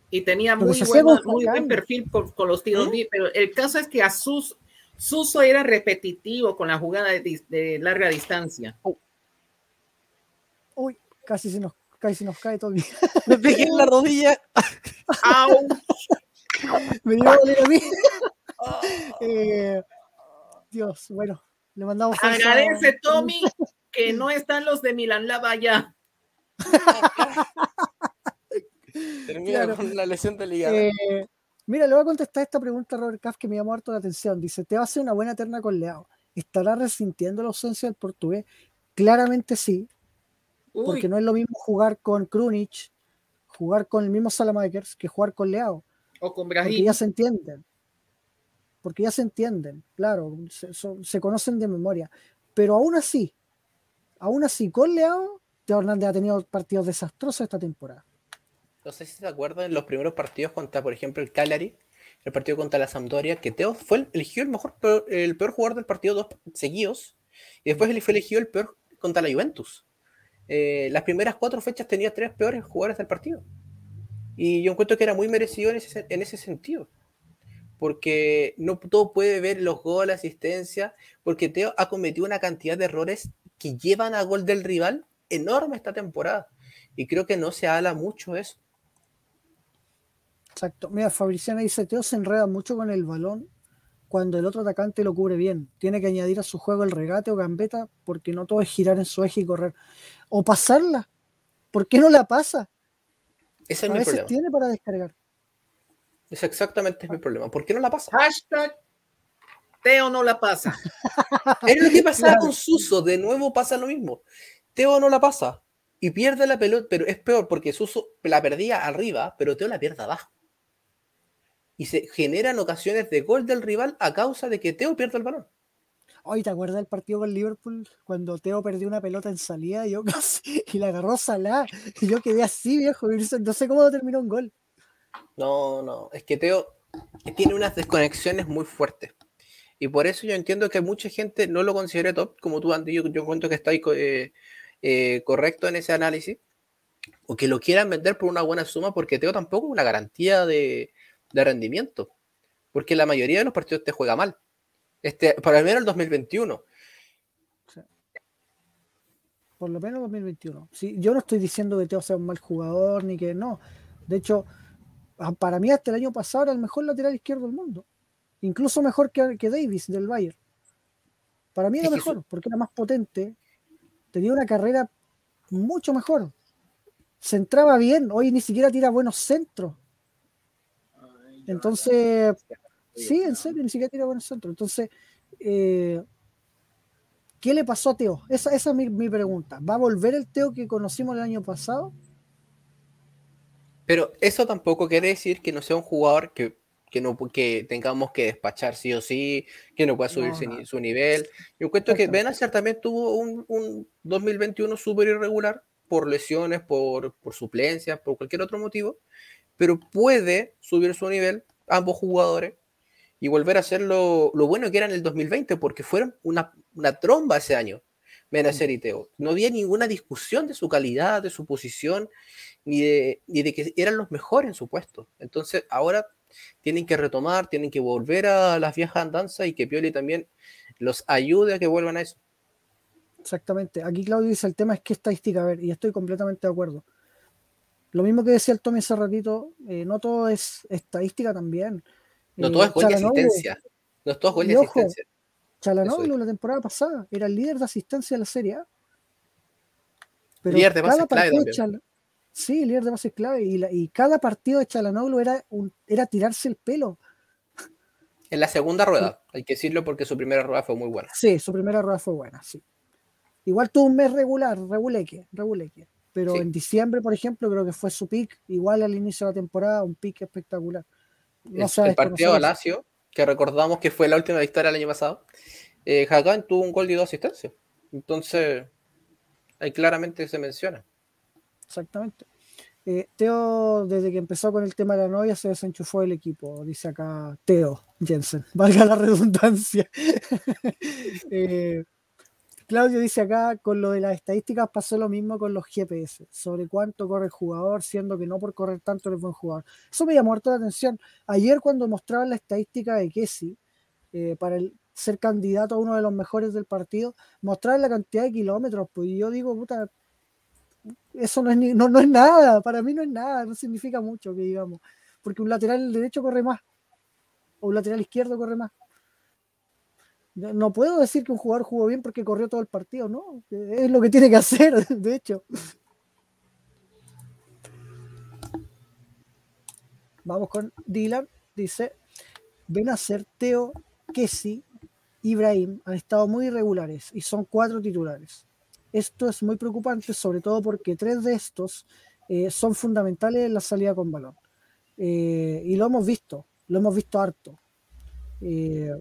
Y tenía muy, muy buen perfil con, con los tiros libres, pero el caso es que a Sus, Suso era repetitivo con la jugada de, larga distancia. Uy, casi se nos, casi se nos cae todo. Me pegué en la rodilla. ¡Au! Me dio a doler a mí. Eh, Dios, bueno, le mandamos. Agradece, Tommy, que no están los de Milan la valla. Termina Claro. con la lesión de liga. Eh, mira, le voy a contestar esta pregunta a Robert Kaff que me llamó harto la atención. Dice, te va a hacer una buena terna con Leao. ¿Estará resintiendo la ausencia del portugués? Claramente sí, Uy, porque no es lo mismo jugar con Krunic, jugar con el mismo Salamakers que jugar con Leao. o con Porque Brahim. ya se entienden. Porque ya se entienden, claro, se, son- se conocen de memoria. Pero aún así, aún así, con Leao, Teo Hernández ha tenido partidos desastrosos esta temporada. No sé si se acuerdan los primeros partidos contra, por ejemplo, el Cagliari, el partido contra la Sampdoria, que Teo fue el, el mejor peor- el peor jugador del partido dos seguidos, y después él fue elegido el peor contra la Juventus. Eh, las primeras cuatro fechas tenía tres peores jugadores del partido. Y yo encuentro que era muy merecido en ese, en ese sentido. Porque no todo puede ver los goles, asistencia, porque Teo ha cometido una cantidad de errores que llevan a gol del rival enorme esta temporada. Y creo que no se habla mucho de eso. Exacto. Mira, Fabriciana dice, Teo se enreda mucho con el balón cuando el otro atacante lo cubre bien. Tiene que añadir a su juego el regate o gambeta porque no todo es girar en su eje y correr. O pasarla. ¿Por qué no la pasa? Ese es A mi veces problema. tiene para descargar. Es exactamente mi problema. ¿Por qué no la pasa? Hashtag Teo no la pasa. Es lo que pasaba Claro. con Suso. De nuevo pasa lo mismo. Teo no la pasa. Y pierde la pelota, pero es peor porque Suso la perdía arriba, pero Teo la pierde abajo. Y se generan ocasiones de gol del rival a causa de que Teo pierde el balón. Hoy ¿te acuerdas del partido con Liverpool? Cuando Teo perdió una pelota en salida y, yo casi- y la agarró Salah. Y yo quedé así, viejo. y No sé cómo terminó un gol. No, no. Es que Teo tiene unas desconexiones muy fuertes. Y por eso yo entiendo que mucha gente no lo considere top, como tú, Andy. Yo, yo encuentro que está ahí, co- eh, eh, correcto en ese análisis. O que lo quieran vender por una buena suma, porque Teo tampoco es una garantía de, de rendimiento. Porque la mayoría de los partidos te juega mal. Este, para menos el 2021. Por lo menos 2021. Sí, yo no estoy diciendo que Teo sea un mal jugador ni que no. De hecho, para mí hasta el año pasado era el mejor lateral izquierdo del mundo. Incluso mejor que, que Davis del Bayern. Para mí era Es mejor, porque era más potente. Tenía una carrera mucho mejor. Se entraba bien. Hoy ni siquiera tira buenos centros. Entonces, sí, en serio, ni siquiera tira buenos centros. Entonces, eh, ¿qué le pasó a Teo? Esa, esa es mi, mi pregunta. ¿Va a volver el Teo que conocimos el año pasado? Pero eso tampoco quiere decir que no sea un jugador que, que no que tengamos que despachar sí o sí, que no pueda subir No, su, no. su nivel. Yo encuentro que. Benacer también tuvo un, un 2021 súper irregular por lesiones, por, por suplencias, por cualquier otro motivo, pero puede subir su nivel, ambos jugadores, y volver a ser lo, lo bueno que era en el 2020, porque fueron una, una tromba ese año, Benacer y Teo. No había ninguna discusión de su calidad, de su posición, ni de, ni de que eran los mejores en su puesto. Entonces ahora tienen que retomar, tienen que volver a las viejas andanzas y que Pioli también los ayude a que vuelvan a eso. Exactamente. Aquí Claudio dice, el tema es qué estadística a ver, y estoy completamente de acuerdo. Lo mismo que decía el Tommy hace ratito, eh, no todo es estadística también. No Eh, todo es gol de asistencia. No es todo gol de asistencia. Es. la temporada pasada era el líder de asistencia de la Serie A. Pero Líder de pases clave también. Sí, líder de bases clave. Y, la- y cada partido de Chalanoglu era, un, era tirarse el pelo. En la segunda rueda, hay que decirlo porque su primera rueda fue muy buena. Sí, su primera rueda fue buena, sí. Igual tuvo un mes regular, reguleque, reguleque. Pero Sí. en diciembre, por ejemplo, creo que fue su pick, igual al inicio de la temporada, un pick espectacular. No el, el partido de. Lazio, que recordamos que fue la última victoria el año pasado, eh, Hakan tuvo un gol y dos asistencias. Entonces, ahí claramente se menciona. Exactamente. Eh, Teo, desde que empezó con el tema de la novia, se desenchufó del equipo, dice acá Teo Jensen, valga la redundancia. Eh, Claudio dice acá, con lo de las estadísticas pasó lo mismo con los GPS, sobre cuánto corre el jugador, siendo que no por correr tanto eres buen jugador. Eso me llamó harto la atención. Ayer cuando mostraban la estadística de Kessi, eh, para el, ser candidato a uno de los mejores del partido, mostraban la cantidad de kilómetros, pues y yo digo, puta, eso no es, ni- no, no es nada, para mí no es nada, no significa mucho que digamos, porque un lateral derecho corre más, o un lateral izquierdo corre más. No puedo decir que un jugador jugó bien porque corrió todo el partido, ¿no? Es lo que tiene que hacer, de hecho. Vamos con Dylan. Dice, ser Teo, Kessi, Ibrahim han estado muy irregulares y son cuatro titulares. Esto es muy preocupante, sobre todo porque tres de estos eh, son fundamentales en la salida con balón. Eh, y lo hemos visto, lo hemos visto harto. Eh,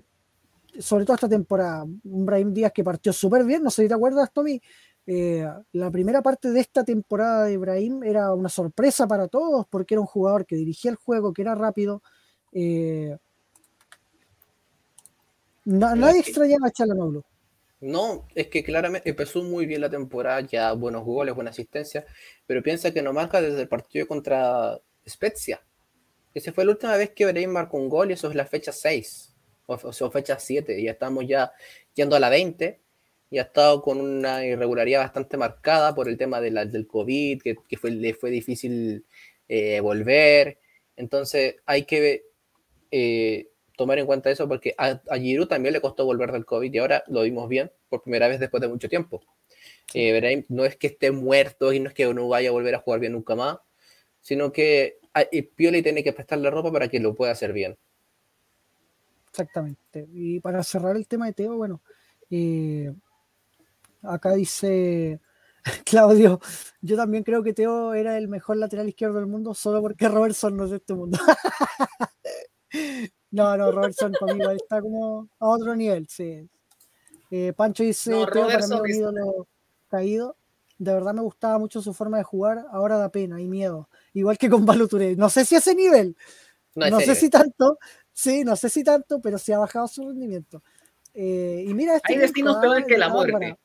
sobre todo esta temporada, un Brahim Díaz que partió súper bien, no sé si te acuerdas, Tommy. Eh, la primera parte de esta temporada de Ibrahim era una sorpresa para todos porque era un jugador que dirigía el juego, que era rápido. eh, nadie es que- extrañaba a Chalanoglu. No, es que claramente empezó muy bien la temporada, ya buenos goles, buena asistencia, pero piensa que no marca desde el partido contra Spezia. Esa fue la última vez que Brein marcó un gol y eso es la fecha 6, o, sea, fecha 7, y ya estamos ya yendo a la 20, y ha estado con una irregularidad bastante marcada por el tema de la- del COVID, que, que fue, le fue difícil eh, volver, entonces hay que eh, tomar en cuenta eso porque a, a Giroud también le costó volver del COVID y ahora lo vimos bien por primera vez después de mucho tiempo. Eh, no es que esté muerto y no es que no vaya a volver a jugar bien nunca más, sino que a- y Pioli tiene que prestarle ropa para que lo pueda hacer bien. Exactamente. Y para cerrar el tema de Teo, bueno, eh, acá dice Claudio, yo también creo que Teo era el mejor lateral izquierdo del mundo solo porque Robertson no es de este mundo. no, no, Robertson conmigo está como a otro nivel, sí. Eh, Pancho dice, No, Teo para mí un ídolo caído. De verdad me gustaba mucho su forma de jugar, ahora da pena y miedo. Igual que con Baloturé. No sé si ese nivel, No, no sé si tanto, sí, no sé si tanto, pero sí ha bajado su rendimiento. Eh, y mira, este Hay destinos ah, peores que la Bárbara. muerte.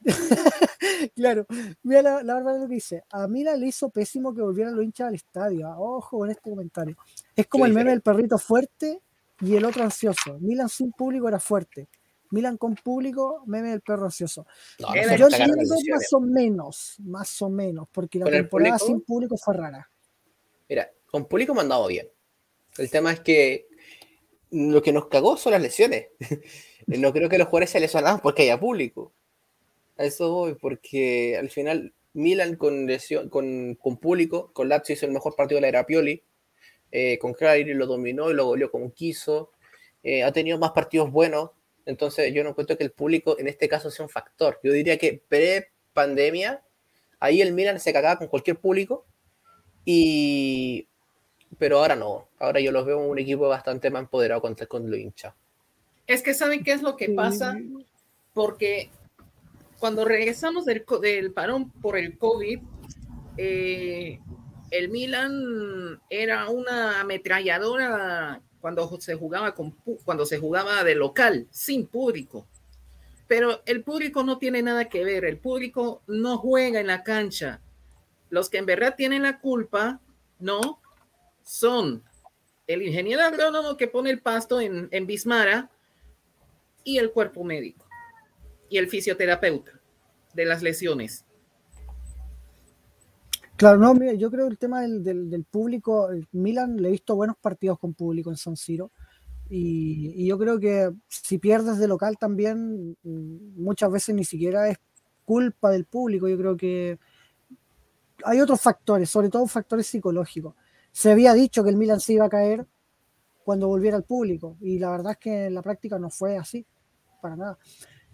Claro, mira la, la Bárbara lo que dice. A Mila le hizo pésimo que volvieran los hinchas al estadio. ah, Ojo con este comentario. Es como Sí, el meme del perrito fuerte y el otro ansioso. Milan sin público era fuerte. Milan con público, meme del perro ansioso. No, no Yo entiendo más o menos, más o menos, porque la Con el temporada público- sin público fue rara. Mira, con público me han dado bien. El tema es que lo que nos cagó son las lesiones. no creo que los jugadores se lesionaban porque haya público. A eso voy, porque al final Milan con, lesión, con, con público, con Lazio hizo el mejor partido de la era Pioli, eh, con Cagliari lo dominó y lo goleó como quiso, eh, ha tenido más partidos buenos, entonces yo no encuentro que el público en este caso sea un factor. Yo diría que pre-pandemia, ahí el Milan se cagaba con cualquier público, y pero ahora no, ahora yo los veo un equipo bastante más empoderado con, con los hinchas. Es que saben qué es lo que pasa, porque cuando regresamos del, del parón por el COVID, eh, el Milan era una ametralladora cuando se jugaba con cuando se jugaba de local, sin público. Pero el público no tiene nada que ver, el público no juega en la cancha. Los que en verdad tienen la culpa, no, son el ingeniero agrónomo que pone el pasto en, en Bismara y el cuerpo médico y el fisioterapeuta de las lesiones. Claro, no, mira, yo creo que el tema del, del- del público, el Milan le he visto buenos partidos con público en San Siro. Y, y yo creo que si pierdes de local también, mm, muchas veces ni siquiera es culpa del público. Yo creo que hay otros factores, sobre todo factores psicológicos. Se había dicho que el Milan se iba a caer cuando volviera al público, y la verdad es que en la práctica no fue así, para nada.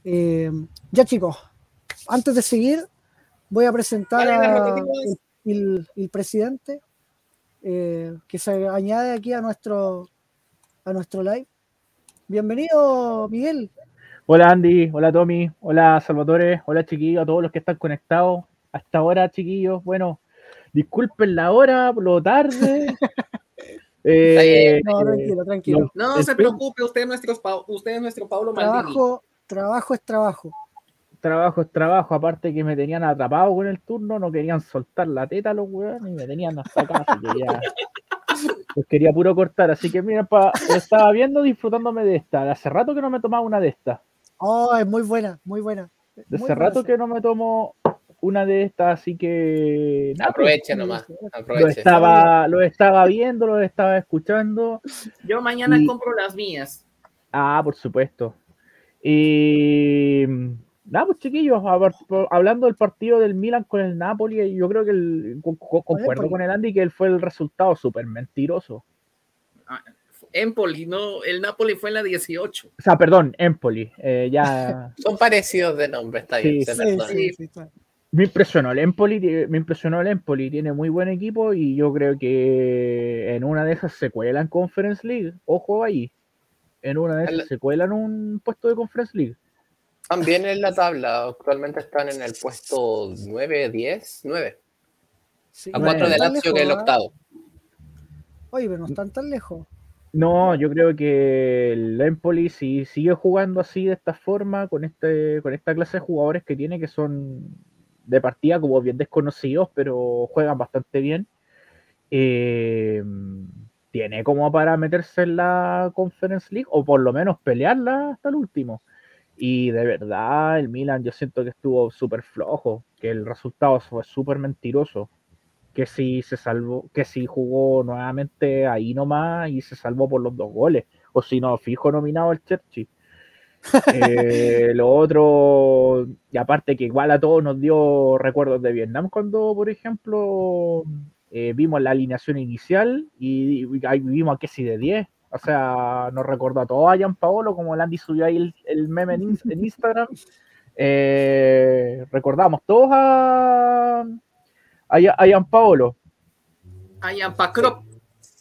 Eh, ya chicos, antes de seguir, voy a presentar Dale, las a repetitivas. el, el- el presidente eh, que se añade aquí a nuestro a nuestro live. Bienvenido, Miguel. Hola Andy, hola Tommy, hola Salvatore, hola chiquillos, a todos los que están conectados hasta ahora, chiquillos. Bueno, disculpen la hora, lo tarde. Eh, No, tranquilo, tranquilo. No El se preocupe, usted es nuestro, usted es nuestro Pablo Maldini. Trabajo, trabajo es trabajo. trabajo es trabajo, aparte que me tenían atrapado con el turno, no querían soltar la teta los weones y me tenían hasta acá, así que ya los quería puro cortar, así que mira, pa, lo estaba viendo disfrutándome de esta. Hace rato que no me tomaba una de estas. Oh, es muy buena, muy buena. Hace buena, rato que no me tomo una de estas, así que nada, pues, Aproveche nomás, lo aproveche. estaba, lo estaba viendo, lo estaba escuchando. Yo mañana Y- compro las mías. Ah, por supuesto. Y nada, pues chiquillos, hablando del partido del Milan con el Napoli, yo creo que el, concuerdo con el Andy que él fue el resultado súper mentiroso. Ah, Empoli, no, el Napoli fue en la 18. O sea, perdón, Empoli. eh, ya Son parecidos de nombre, está bien. Sí, se Sí, perdona. sí, sí, está. Me impresionó el Empoli, me impresionó el Empoli, tiene muy buen equipo y yo creo que en una de esas se cuela en Conference League. Ojo ahí. En una de esas El- se cuelan un puesto de Conference League. También en la tabla, actualmente están en el puesto 9, 10, 9. Sí, A No 4 es de Lazio, que es el ¿ah? octavo. Oye, pero no están tan lejos. No, yo creo que el Empoli si sigue jugando así de esta forma, con este, con esta clase de jugadores que tiene, que son de partida como bien desconocidos, pero juegan bastante bien. eh, tiene como para meterse en la Conference League, o por lo menos pelearla hasta el último. Y de verdad, el Milan yo siento que estuvo súper flojo, que el resultado fue súper mentiroso que si se salvó, que si jugó nuevamente ahí nomás y se salvó por los dos goles, o si no, fijo nominado el Chelsea. Eh, lo otro, y aparte que igual a todos nos dio recuerdos de Vietnam cuando, por ejemplo, eh, vimos la alineación inicial y, y vimos a Kessi de 10. O sea, nos recordó a todos a Jan Paolo, como el Andy subió ahí el, meme en, ins- en Instagram. Eh, recordamos todos a, a, a Paolo. A Yampakrop. a,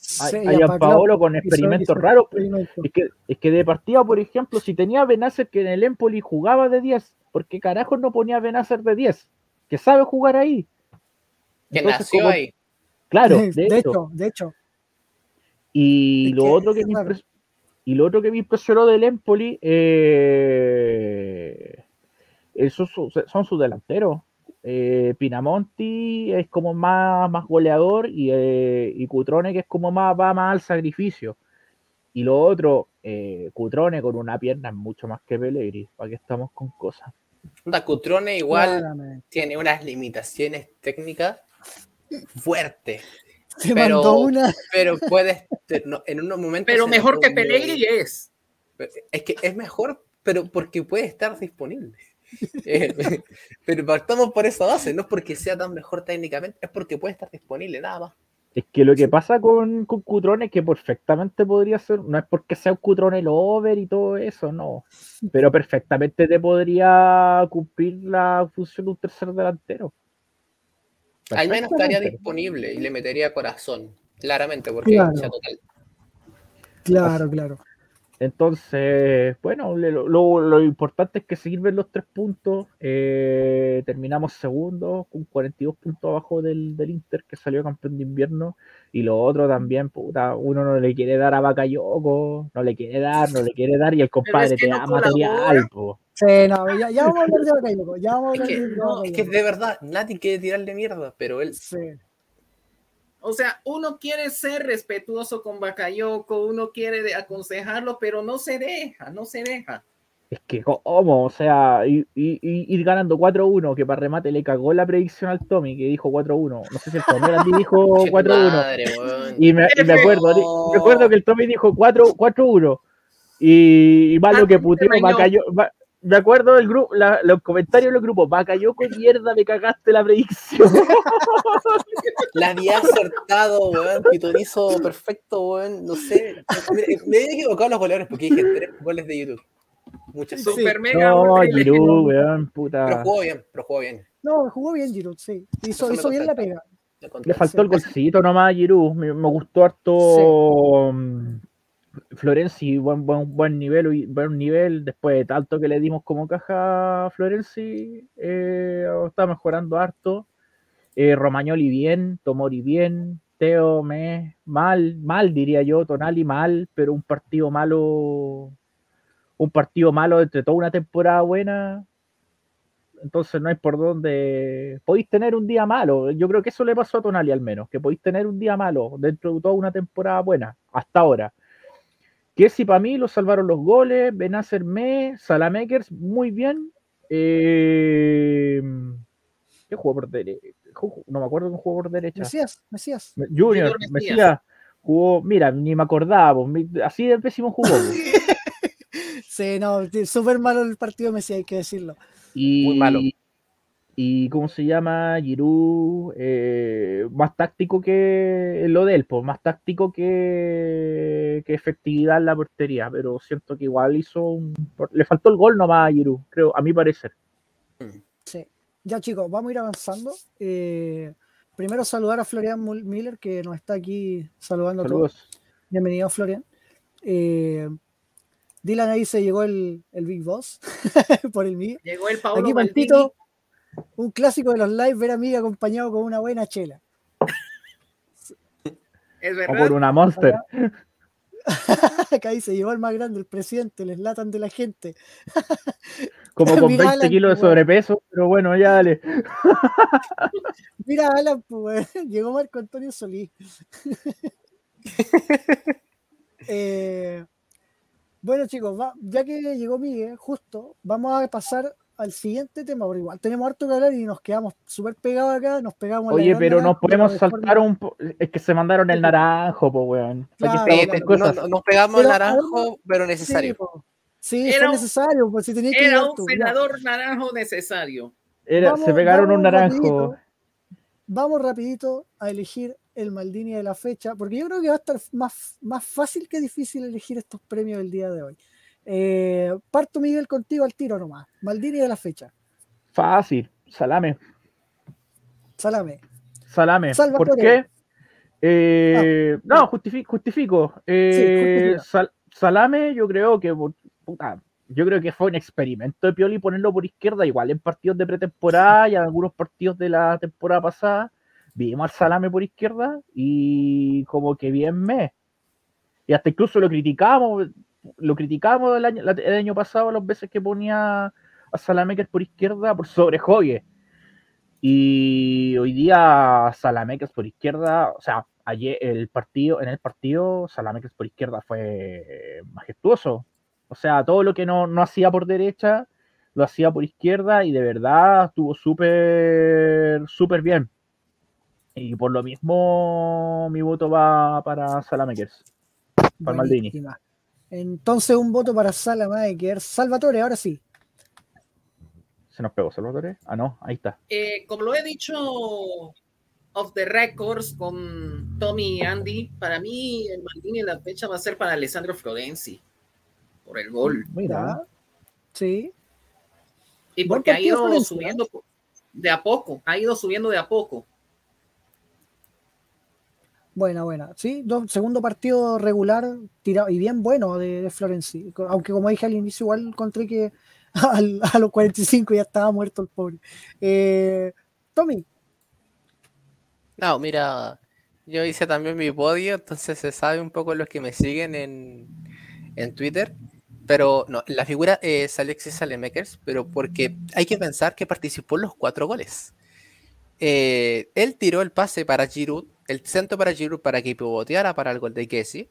Sí, a Paolo con experimentos raros. experimento. Es que, es que de partida, por ejemplo, si tenía Benacer que en el Empoli jugaba de 10, ¿por qué carajos no ponía Benacer de 10? Que sabe jugar ahí. Que Entonces, nació como- ahí. Claro, de, de, hecho. hecho, de hecho. Y lo que otro que me y lo otro que me impresionó del Empoli eh, esos son, son sus delanteros. Eh, Pinamonti es como más, más goleador y, eh, y Cutrone que es como más va más al sacrificio. Y lo otro, eh, Cutrone con una pierna es mucho más que Pellegrini. ¿Para qué estamos con cosas? Cutrone igual Claramente. tiene unas limitaciones técnicas fuertes, Se pero- mandó una. pero puedes, te- no, en unos momentos... Pero mejor que Pellegrini es. Es que es mejor, pero porque puede estar disponible. Eh, pero partamos por esa base, no es porque sea tan mejor técnicamente, es porque puede estar disponible, nada más. Es que lo que pasa con, con Cutrone es que perfectamente podría ser, no es porque sea un Cutrone over y todo eso, no. Pero perfectamente te podría cumplir la función de un tercer delantero. Al menos estaría disponible y le metería corazón, claramente, porque Claro. total. Claro, claro. Entonces, bueno, lo, lo- lo importante es que se sirven los tres puntos. eh, terminamos segundo con 42 puntos abajo del, del Inter que salió campeón de invierno. Y lo otro también, puta, uno no le quiere dar a Bakayoko, no le quiere dar, no le quiere dar y el compadre que te no da material. Sí, no, ya, ya vamos a hablar de Bakayoko. Ya vamos a Es hablar que, de no, es que Bakayoko. de verdad, nadie quiere tirarle mierda, pero él Sí. O sea, uno quiere ser respetuoso con Bakayoko, uno quiere de- aconsejarlo, pero no se deja, no se deja. Es que, ¿cómo? O sea, y- y- ir ganando 4-1, que para remate le cagó la predicción al Tommy, que dijo 4-1. No sé si el Tommy Andy dijo Che, tu 4-1. madre, weón. Y me, y me acuerdo, No. me acuerdo que el Tommy dijo 4 4-1. Y, y más lo que puteó, te Me acuerdo del grupo, la- los comentarios de los grupos, Bakayoko mierda, me cagaste la predicción. La había acertado, weón. Pitonizo perfecto, weón. No sé. Mira, me he equivocado en los goleadores porque dije tres goles de YouTube. Muchas Sí. Super mega No. Giroud, weón, Pero puta. jugó bien, pero jugó bien. No, jugó bien Giroud, sí. Hizo, hizo bien la pega. Me Le faltó el golcito nomás a Giroud. Me, me gustó harto mm, Florenzi, buen, buen, nivel, buen nivel. Después de tanto que le dimos como caja a Florenzi, eh, está mejorando harto. Eh, Romagnoli bien, Tomori bien, Teo me mal, mal diría yo, Tonali mal, pero un partido malo, un partido malo entre toda una temporada buena. Entonces no hay por dónde. Podéis tener un día malo. Yo creo que eso le pasó a Tonali al menos, que podéis tener un día malo dentro de toda una temporada buena, hasta ahora. Que si para mí lo salvaron los goles, Benacer Me, Salamakers, muy bien. Eh, ¿Qué jugó por derecha? No me acuerdo quién jugó por derecha. Mesías, Mesías. Junior, Mesías. Mesías. jugó, mira, ni me acordaba, así de pésimo jugó. Sí, no, súper malo el partido de Messi, hay que decirlo. Y, Muy malo. Y ¿cómo se llama? Giroud, eh, más táctico que lo de él, pues, más táctico que, que efectividad en la portería, pero siento que igual hizo un... Le faltó el gol nomás a Giroud, creo, a mi parecer. Sí. Ya chicos, vamos a ir avanzando. Eh, primero saludar a Florian Miller, que nos está aquí saludando a todos. Bienvenido, Florian. Eh, Dylan ahí se llegó el, el Big Boss por el mío. Llegó el Paulo Aquí Maldini. Un clásico de los live, ver a Miguel acompañado con una buena chela. Es O por una Monster. Acá dice, llegó el más grande, el presidente, les latan de la gente. Como con Mira, 20 Alan, kilos de weón. sobrepeso, pero bueno, ya dale. Mira, Alan, pues, llegó Marco Antonio Solís. Eh, bueno, chicos, va- ya que llegó Miguel, justo, vamos a pasar al siguiente tema, porque igual tenemos harto que hablar y nos quedamos súper pegados acá, nos pegamos la Oye, pero nos podemos de saltar forma- un po- Es que se mandaron el naranjo, pues, weón. Claro, Sí, no- nos pegamos el naranjo, pero necesario. Sí, Era fue necesario, pues si tenía que Era un senador naranjo necesario. Era- Vamos- se pegaron un naranjo. rapidito. Vamos rapidito a elegir el Maldini de la fecha, porque yo creo que va a estar más, más fácil que difícil elegir estos premios del día de hoy. Eh, parto Miguel contigo al tiro nomás. Maldini de la fecha. Fácil. Salame. Salame. Salame. Salvatore. ¿Por qué? Eh, no, justifi- justifico. Eh, justifica. Sal- Salame, yo creo que puta, yo creo que fue un experimento de Pioli ponerlo por izquierda, igual en partidos de pretemporada y en algunos partidos de la temporada pasada. Vimos al Salame por izquierda y como que bien me. Y hasta incluso lo criticamos, lo criticamos el año, el año pasado las veces que ponía a Salamakers por izquierda por sobre Joye. Y hoy día Salamakers por izquierda, o sea, ayer el partido, en el partido, Salamakers por izquierda fue majestuoso. O sea, todo lo que no, no hacía por derecha, lo hacía por izquierda y de verdad estuvo súper, súper bien. Y por lo mismo mi voto va para Salamakers. Para Maldini. Entonces un voto para Salamaker. Salvatore, ahora sí. ¿Se nos pegó Salvatore? Ah, no, ahí está. Eh, como lo he dicho off the records con Tommy y Andy, para mí el Maldini en la fecha va a ser para Alessandro Florenzi por el gol. Mira, Ya. Sí. Y porque ha ido subiendo de a poco, ha ido subiendo de a poco. Buena, buena. Sí, segundo partido regular tirado y bien bueno de, de Florenzi. Aunque como dije al inicio, igual encontré que a los 45 ya estaba muerto el pobre. Eh, Tommy, No, mira, yo hice también mi podio, entonces se sabe un poco los que me siguen en, en Twitter. Pero no, la figura es Alexis Salemakers, pero porque hay que pensar que participó en los cuatro goles. Eh, él tiró el pase para Giroud, el centro para Giroud para que pivoteara para el gol de Kessie.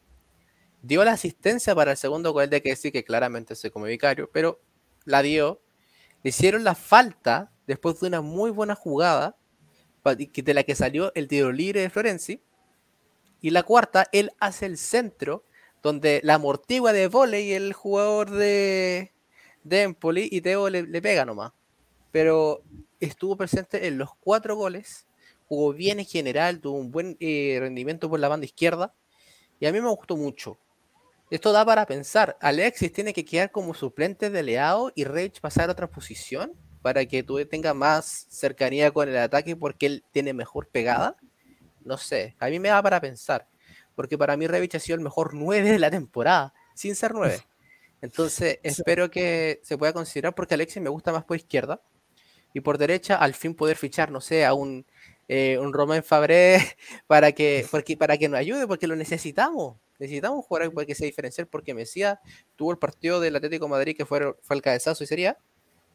Dio la asistencia para el segundo gol de Kessie, que claramente se come vicario, pero la dio. Le hicieron la falta después de una muy buena jugada de la que salió el tiro libre de Florenzi. Y la cuarta, él hace el centro, donde la amortigua de volei el jugador de, de Empoli y Teo le, le pega nomás. Pero estuvo presente en los cuatro goles, jugó bien en general, tuvo un buen eh, rendimiento por la banda izquierda. Y a mí me gustó mucho. Esto da para pensar, Alexis tiene que quedar como suplente de Leao y Reich pasar a otra posición para que tú tengas más cercanía con el ataque porque él tiene mejor pegada. No sé, a mí me da para pensar, porque para mí Revich ha sido el mejor 9 de la temporada, sin ser 9. Entonces, espero que se pueda considerar porque Alexis me gusta más por izquierda y por derecha al fin poder fichar, no sé, a un, eh, un Romain Fabré para que, porque, para que nos ayude, porque lo necesitamos. Necesitamos un jugador para que se diferencie, porque Mesías tuvo el partido del Atlético de Madrid que fue, fue el cabezazo y sería,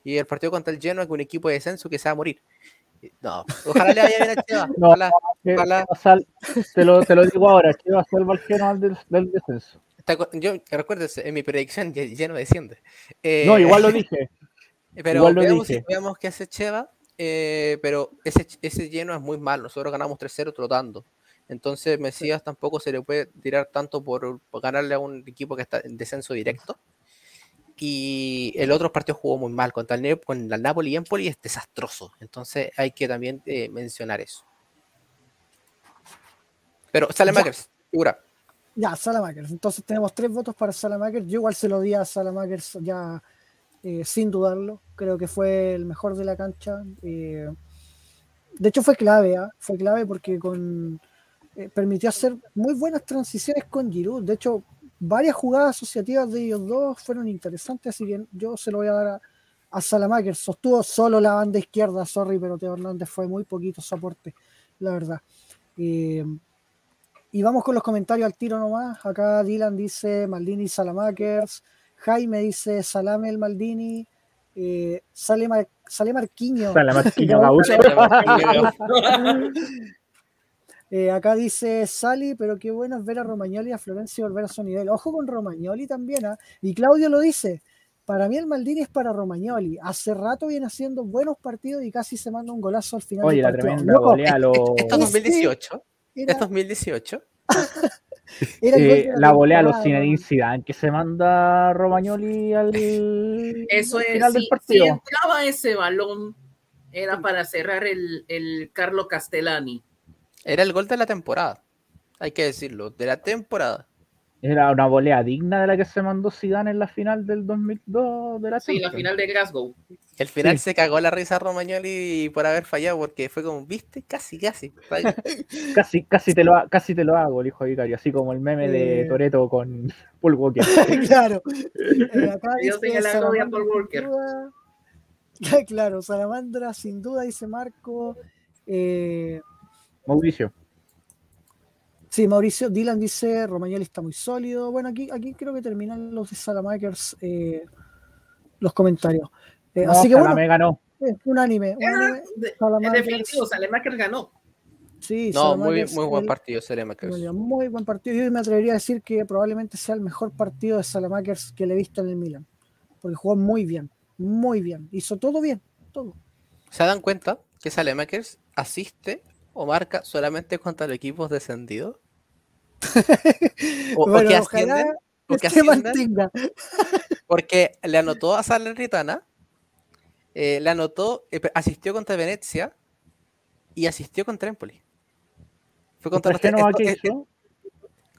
y el partido contra el Genoa con un equipo de descenso que se va a morir. No, ojalá le vaya bien a Cheva. No, Ojalá, que- ojalá. que sal- te, lo, te lo digo ahora, que va a salvar el Genoa del, del descenso. Yo, recuérdese, en mi predicción ya, ya no desciende. Eh, No, igual lo dije. Pero igual lo veamos, dije. veamos qué hace Cheva. Eh, pero ese, ese lleno es muy mal. Nosotros ganamos 3-0 trotando. Entonces, Mesías tampoco se le puede tirar tanto por, por ganarle a un equipo que está en descenso directo. Y el otro partido jugó muy mal contra el, con el Napoli y Empoli es desastroso. Entonces hay que también eh, mencionar eso. Pero Salemakers, figura. Ya, Salamakers. Entonces tenemos tres votos para Salamakers. Yo igual se lo di a Salamakers ya eh, sin dudarlo. Creo que fue el mejor de la cancha. eh, de hecho fue clave, ¿ah? fue clave porque eh, permitió hacer muy buenas transiciones con Giroud. De hecho, varias jugadas asociativas de ellos dos fueron interesantes, así que yo se lo voy a dar a, a. Sostuvo solo la banda izquierda, sorry, pero Teo Hernández fue muy poquito su aporte, la verdad. Y vamos con los comentarios al tiro nomás. Acá Dylan dice Maldini Salamakers. Jaime dice Salame el Maldini. Eh, sale, Mar- sale Marquiño. Sale Gaucho. Eh, acá dice Sally, pero qué bueno es ver a Romagnoli y a Florencia volver a su nivel. Ojo con Romagnoli también, ¿ah? Y Claudio lo dice. Para mí el Maldini es para Romagnoli. Hace rato viene haciendo buenos partidos y casi se manda un golazo al final. Oye, del la partido. tremenda Loco, golea lo. Esto es 2018. era- Esto es 2018. Eh, la volea a los Zinedine. Zidane que se manda Romagnoli al Eso al es, final del si, si partido. entraba ese balón, era para cerrar el, el Carlo Castellani. Era el gol de la temporada. Hay que decirlo, de la temporada. Era una volea digna de la que se mandó Zidane en la final del 2002 de la Sí, la final de Glasgow. El final Sí. se cagó la risa Romagnoli por haber fallado porque fue como, viste, casi, casi. Casi, casi, te lo, casi te lo hago, el hijo de Vicario, así como el meme de Eh. Toreto con Paul Walker. claro. Yo señalando a Paul Walker. duda. claro, Salamandra, sin duda, dice Marco. Eh, Mauricio. Sí, Mauricio, Dylan dice, Romagnoli está muy sólido. Bueno, aquí, aquí creo que terminan los de Salamakers eh, los comentarios. Eh, No, así que bueno, Salame ganó. eh, unánime. unánime. De- En Salamakers, definitivo, Salemaker ganó. sí, No, muy, Salamakers, muy buen el- partido, Salemakers. Muy muy buen partido. Yo me atrevería a decir que probablemente sea el mejor partido de Salamakers que le he visto en el Milan. Porque jugó muy bien, muy bien. Hizo todo bien, todo. ¿Se dan cuenta que Salemakers asiste o marca solamente contra los equipos descendidos? O, o Bueno, que ojalá ascienden, o que ascienden, mantenga. porque le anotó a Salernitana, eh, le anotó, eh, asistió contra Venecia y asistió contra Empoli. Fue contra ¿Contra los qué eh, contra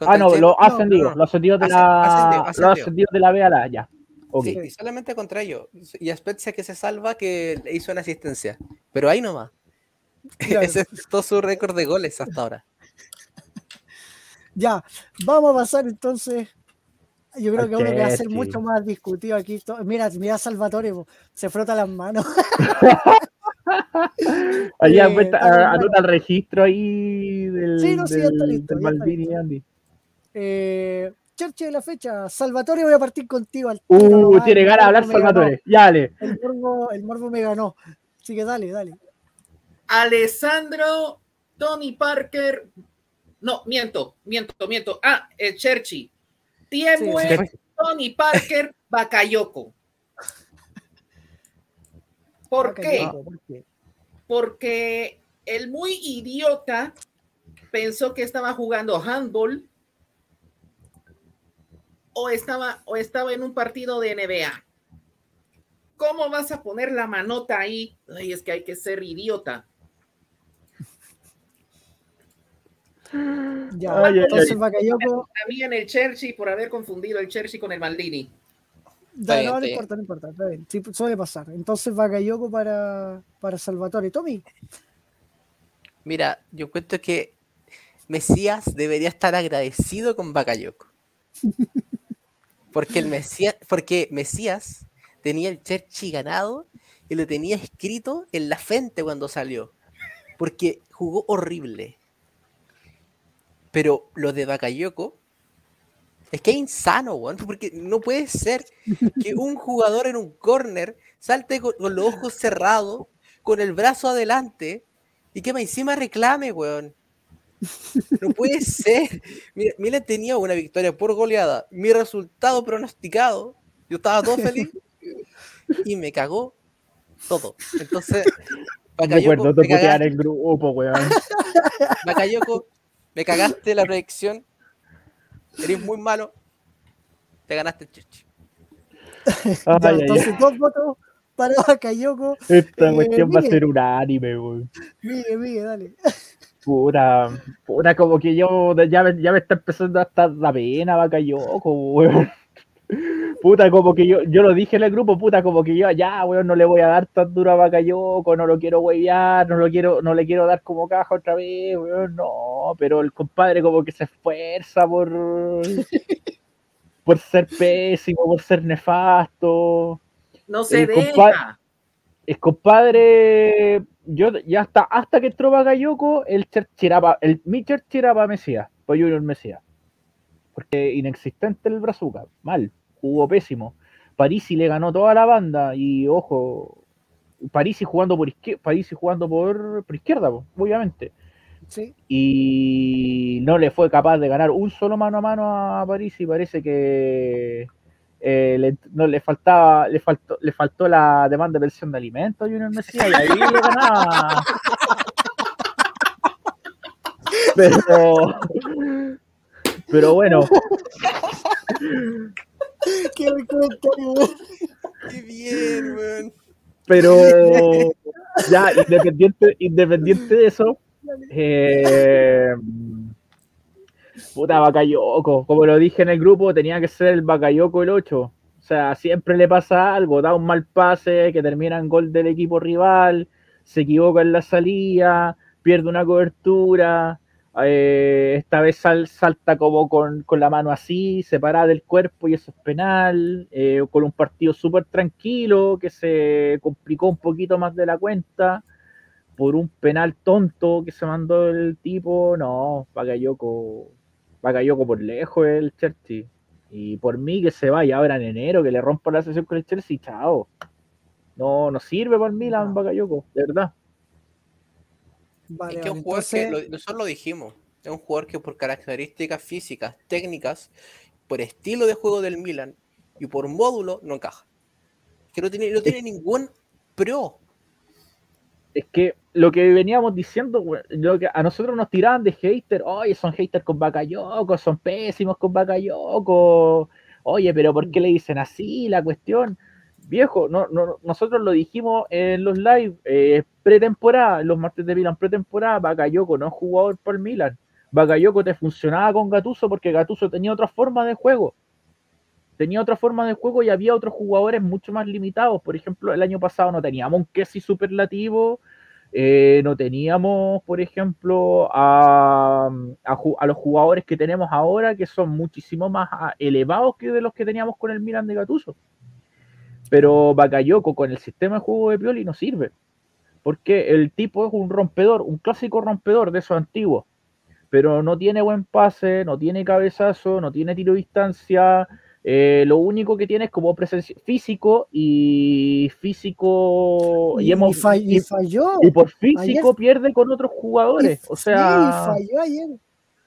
Ah, no, Genoa- los no, no, no. los ascendidos de la, ascendido, ascendido. de B a la ya. Sí, solamente contra ellos. Y a Spezia que se salva que le hizo una asistencia. Pero ahí nomás. Claro. Ese es todo su récord de goles hasta ahora. Ya, vamos a pasar entonces. Yo creo que uno que va a ser mucho más discutido aquí. Mira, mira a Salvatore, po, se frota las manos. Ahí Eh, anota el registro ahí del, Sí, no, sí, está listo, del ya está. Andy. Eh, Cherche de la fecha. Salvatore, voy a partir contigo al Uh, nomás, tiene ganas de hablar Salvatore. Ya, dale. El morbo, el morbo me ganó. Así que dale, dale. Alessandro, Tony Parker. No, miento, miento, miento. Ah, el Cherchi. Tiemue, Sí, Tony Parker, Bakayoko. ¿Por qué? Bakayoko, ¿por qué? Porque el muy idiota pensó que estaba jugando handball o estaba, o estaba en un partido de NBA. ¿Cómo vas a poner la manota ahí? Ay, es que hay que ser idiota. Ya, Ay, ay, entonces ay. Bakayoko. También el Chelsea por haber confundido el Chelsea con el Maldini. Bien, no, no importa, no importa, está bien. Sí, suele pasar. Entonces Bakayoko para, para Salvatore. Tommy, Mira, yo encuentro que Mesías debería estar agradecido con Bakayoko. Porque el Mesías, porque Mesías tenía el Cherchi ganado y lo tenía escrito en la frente cuando salió. Porque jugó horrible. Pero lo de Bakayoko es que es insano, weón. Porque no puede ser que un jugador en un corner salte con, con los ojos cerrados, con el brazo adelante y que encima reclame, weón. No puede ser. Mira, Milan tenía una victoria por goleada. Mi resultado pronosticado. Yo estaba todo feliz. Y me cagó todo. Entonces, Bakayoko, de me, putear cagaste, el grupo, weón. Bakayoko, me cagaste la predicción. Eres muy malo. Te ganaste el chichi. Ay, Ya, entonces, dos votos para Bakayoko. Esta eh, cuestión va a ser un anime, weón. Miguel, Miguel, dale. Pura, pura, como que yo ya, me- ya me está empezando a estar la pena, Bakayoko, weón. Puta, como que yo, yo lo dije en el grupo, puta, como que yo ya, weón, no le voy a dar tan duro a Bakayoko, no lo quiero huevear, no lo quiero, no le quiero dar como caja otra vez, weón, no, pero el compadre como que se esfuerza por, por ser pésimo, por ser nefasto. No se El deja. compa- el compadre, yo ya hasta, hasta que entró Bakayoko, el Churchill era pa- el, mi Churchill era para Mesías, para Junior Mesías. Porque inexistente el Brazuca, mal, jugó pésimo. Parisi le ganó toda la banda y ojo, Parisi jugando por izquierda, Parisi jugando por, por izquierda, po, obviamente. Sí. Y no le fue capaz de ganar un solo mano a mano a París y parece que eh, le, no, le faltaba, le faltó, le faltó la demanda de pensión de alimentos a Junior Mesías y ahí le ganaba. Pero, pero bueno, Qué comentario. Qué bien, weón. pero ya independiente, independiente de eso, eh, puta Bakayoko, como lo dije en el grupo, tenía que ser el Bakayoko el 8. O sea, siempre le pasa algo, da un mal pase que termina en gol del equipo rival, se equivoca en la salida, pierde una cobertura, eh, esta vez sal- salta como con, con la mano así, separada del cuerpo y eso es penal, eh, con un partido súper tranquilo que se complicó un poquito más de la cuenta por un penal tonto que se mandó el tipo, no, Bakayoko por lejos el Chelsea. Y por mí que se vaya ahora en enero, que le rompa la sesión con el Chelsea, chao. No, no sirve para el Milan Bakayoko, de verdad. Vale, es que es vale, un jugador que, lo- nosotros lo dijimos, es un jugador que por características físicas, técnicas, por estilo de juego del Milan y por módulo no encaja. Que no tiene, no tiene ningún pro. Es que lo que veníamos diciendo, lo que a nosotros nos tiraban de hater, oye, son haters con Bakayoko, son pésimos con Bakayoko, oye, pero ¿por qué le dicen así la cuestión? Viejo, no, no, nosotros lo dijimos en los live, eh, pretemporada, los martes de Milan, pretemporada, Bakayoko no es jugador por Milan. Bakayoko te funcionaba con Gatuso porque Gatuso tenía otra forma de juego. Tenía otra forma de juego y había otros jugadores mucho más limitados. Por ejemplo, el año pasado no teníamos un Kessi superlativo, eh, no teníamos, por ejemplo, a, a a los jugadores que tenemos ahora, que son muchísimo más ah, elevados que de los que teníamos con el Milan de Gattuso. Pero Bakayoko con el sistema de juego de Pioli no sirve. Porque el tipo es un rompedor, un clásico rompedor de esos antiguos. Pero no tiene buen pase, no tiene cabezazo, no tiene tiro de distancia. eh, lo único que tiene es como presencia físico y físico. Y, Y, hemos, y y- falló. y por físico Ayer- pierde con otros jugadores. O Sí, sea, falló ayer.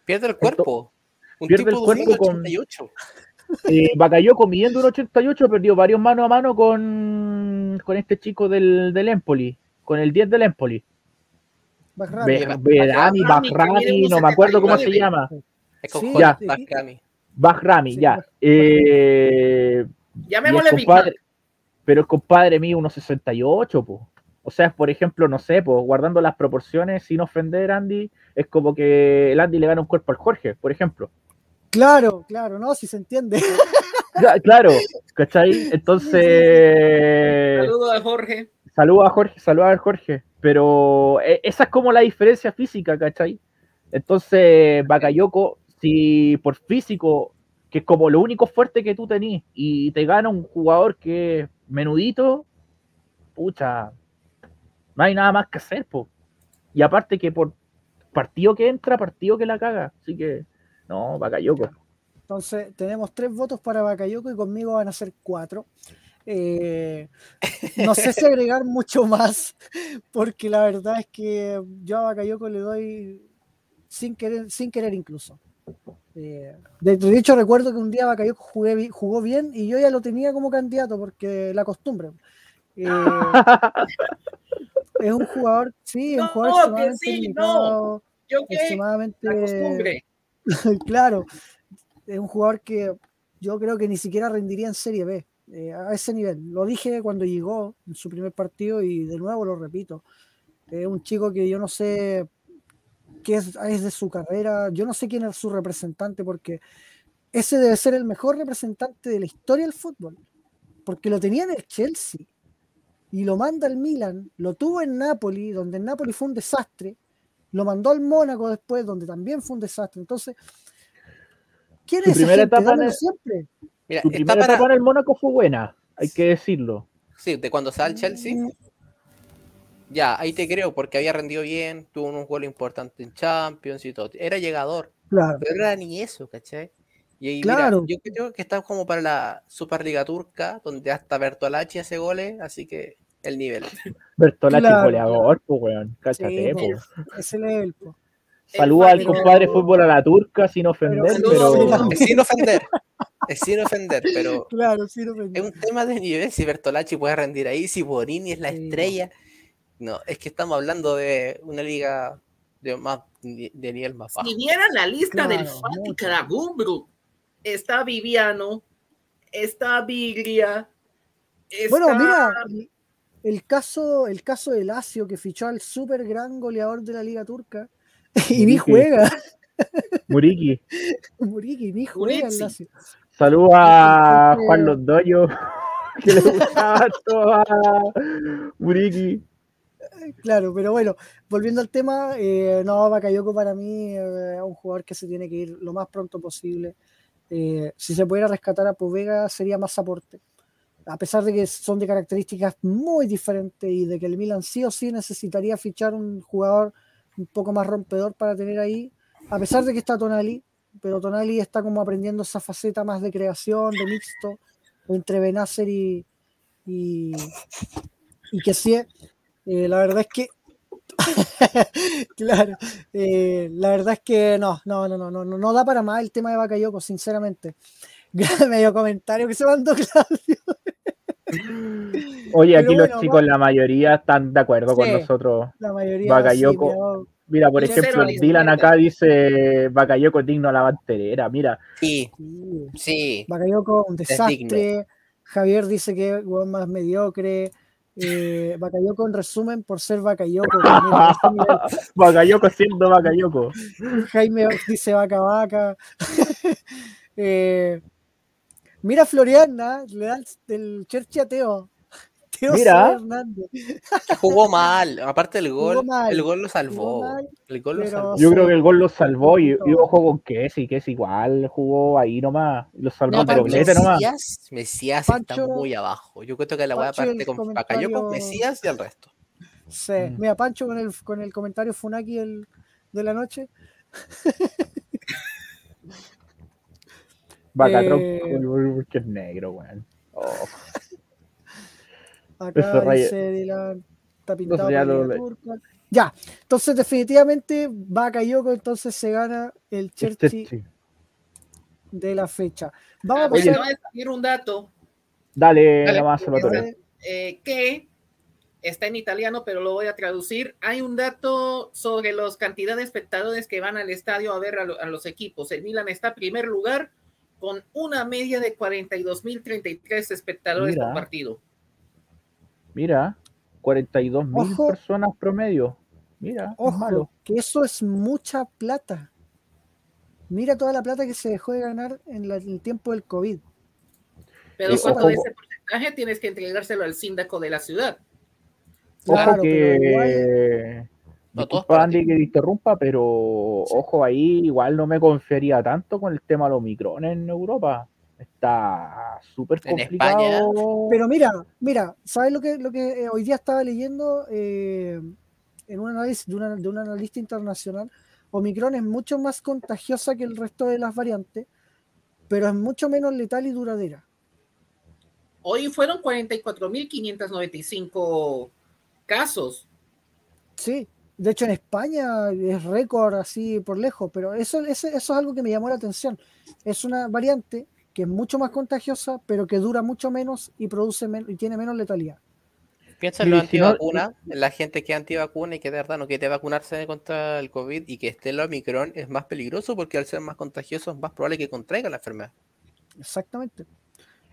Pierde el cuerpo. Un pierde tipo el de cuerpo con- 1,88. Eh, Bakayoko midiendo un 88 perdió varios mano a mano con, con este chico del, del Empoli, con el 10 del Empoli. Berami, Bahrami, no me acuerdo cómo se 1,79. llama. Es con ya. Bahrami, Sí, ya. Eh, Llamémosle compadre- pero el compadre mide unos 68, po. O sea, por ejemplo, no sé, pues guardando las proporciones, sin ofender a Andy, es como que el Andy le gana un cuerpo al Jorge, por ejemplo. Claro, claro, no, si se entiende. Claro, ¿cachai? Entonces, Saludos a Jorge. saluda a Jorge, saluda a Jorge, pero eh, esa es como la diferencia física, ¿cachai? Entonces, Bakayoko, si por físico, que es como lo único fuerte que tú tenés, y te gana un jugador que es menudito, pucha, no hay nada más que hacer, po. Y aparte que por partido que entra, partido que la caga, así que, no, Bakayoko. Entonces, tenemos tres votos para Bakayoko y conmigo van a ser cuatro. Eh, no sé si agregar mucho más, porque la verdad es que yo a Bakayoko le doy sin querer, sin querer incluso. Eh, de, de hecho, recuerdo que un día jugué bi- jugó bien y yo ya lo tenía como candidato porque la costumbre. Eh, es un jugador, sí, es un No, jugador que extremadamente sí, no. Yo qué, extremadamente la costumbre. claro, es un jugador que yo creo que ni siquiera rendiría en Serie B. eh, a ese nivel. Lo dije cuando llegó en su primer partido y de nuevo lo repito. Es un chico que yo no sé qué es, de su carrera, yo no sé quién es su representante porque ese debe ser el mejor representante de la historia del fútbol, porque lo tenía en el Chelsea y lo manda al Milan, lo tuvo en Napoli, donde en Napoli fue un desastre, lo mandó al Mónaco después, donde también fue un desastre. Entonces, ¿quién es primera gente? etapa en el- siempre. Mira, está primera para. etapa en el Mónaco fue buena, hay que decirlo. Sí, de cuando sale al Chelsea. Mm, Ya, ahí te creo, porque había rendido bien, tuvo un gol importante en Champions y todo. Era llegador, Claro, pero no era ni eso, ¿cachai? Y ahí, Claro. mira, yo creo que está como para la Superliga Turca, donde hasta Bertolacci hace goles, así que el nivel. Bertolacci Claro, goleador, pues weón, cáchate, Sí, ese level, po. Saluda al compadre fútbol a la turca sin ofender, Pero- pero, Saludos. Es sin ofender, es sin ofender, pero Claro, no me- es un tema de nivel. Si Bertolacci puede rendir ahí, si Bonini es la Sí. estrella. No, es que estamos hablando de una liga de, más, de nivel más bajo. Si vieran la lista del Claro, Fatih mucho. Karagumbru, está Viviano, está Viglia, está... Bueno, mira, el- caso, el caso de Lazio que fichó al super gran goleador de la Liga Turca y ni juega. Muriqui. Muriqui, ni juega el Muriqui. Lazio. Saluda a Entonces- Juan Londoño, que le gustaba todo a Muriqui. Claro, pero bueno, volviendo al tema, eh, no, Bakayoko para mí eh, es un jugador que se tiene que ir lo más pronto posible. Eh, si se pudiera rescatar a Povega sería más aporte. A pesar de que son de características muy diferentes y de que el Milan sí o sí necesitaría fichar un jugador un poco más rompedor para tener ahí, a pesar de que está Tonali, pero Tonali está como aprendiendo esa faceta más de creación, de mixto, entre Benacer y, y, que sí, eh, la verdad es que claro, eh, la verdad es que no, no, no, no, no, no, no da para más el tema de Bakayoko, sinceramente. Medio comentario que se mandó Claudio. Oye, aquí bueno, los chicos, la mayoría están de acuerdo con nosotros. La mayoría. Bakayoko. sí, pero- Mira, por ejemplo, Dylan acá dice Bakayoko es digno a la banterera. Mira, Sí, sí. Bakayoko, un desastre. Javier dice que es más mediocre. Eh, Bakayoko, en resumen, por ser Bakayoko. Bakayoko siendo Bakayoko. Jaime dice vaca vaca. Eh, mira Floriana, le da el, el cherche a Teo. Teo Mira. Hernández. jugó mal. Aparte del gol, mal, el gol lo salvó. mal, el gol lo salvó. Yo creo que el gol lo salvó y, y ojo con Kessi, que es igual, jugó ahí nomás. Lo salvó No, pero doblete nomás. Mesías, Mesías está Pancho- muy abajo. Yo creo que la weá Pancho, parte con comentario- Bakayoko, Mesías y el resto. Sí. Mm. Mira, Pancho con el, con el comentario Funaki el- de la noche. Bacatron, Eh, porque es negro, weón. Oh, Acá dice Dylan, está pintado ya lo Turca. Ya, entonces definitivamente Bakayoko entonces se gana el este Cherchi sí. de la fecha. Vamos a pasar un dato Dale, Dale, a- eh, que está en italiano, pero lo voy a traducir. Hay un dato sobre las cantidad de espectadores que van al estadio a ver a, lo- a los equipos. El Milan está en primer lugar con una media de 42.033 espectadores Mira. por partido. Mira, 42 mil Ojo. personas promedio. Mira, no es malo. Ojo, que eso es mucha plata. Mira toda la plata que se dejó de ganar en, la- en el tiempo del COVID. Pero Eh, de ese porcentaje tienes que entregárselo al síndaco de la ciudad. Claro, ojo pero que. No, todos Disculpa, Andy, que te interrumpa, pero ojo ahí, igual no me confiaría tanto con el tema de los Omicron en Europa. Está súper En complicado. Pero mira, mira, ¿sabes lo que, lo que eh, hoy día estaba leyendo eh, en un análisis de, una- de un analista internacional? Omicron es mucho más contagiosa que el resto de las variantes, pero es mucho menos letal y duradera. Hoy fueron 44.595 casos. Sí, de hecho en España es récord así por lejos, pero eso, ese- eso es algo que me llamó la atención. Es una variante que es mucho más contagiosa, pero que dura mucho menos y produce men- y tiene menos letalidad. Piensa en los antivacunas, en la gente que es antivacuna y que de verdad no quiere vacunarse contra el COVID y que esté el Omicron es más peligroso porque al ser más contagioso es más probable que contraiga la enfermedad. Exactamente.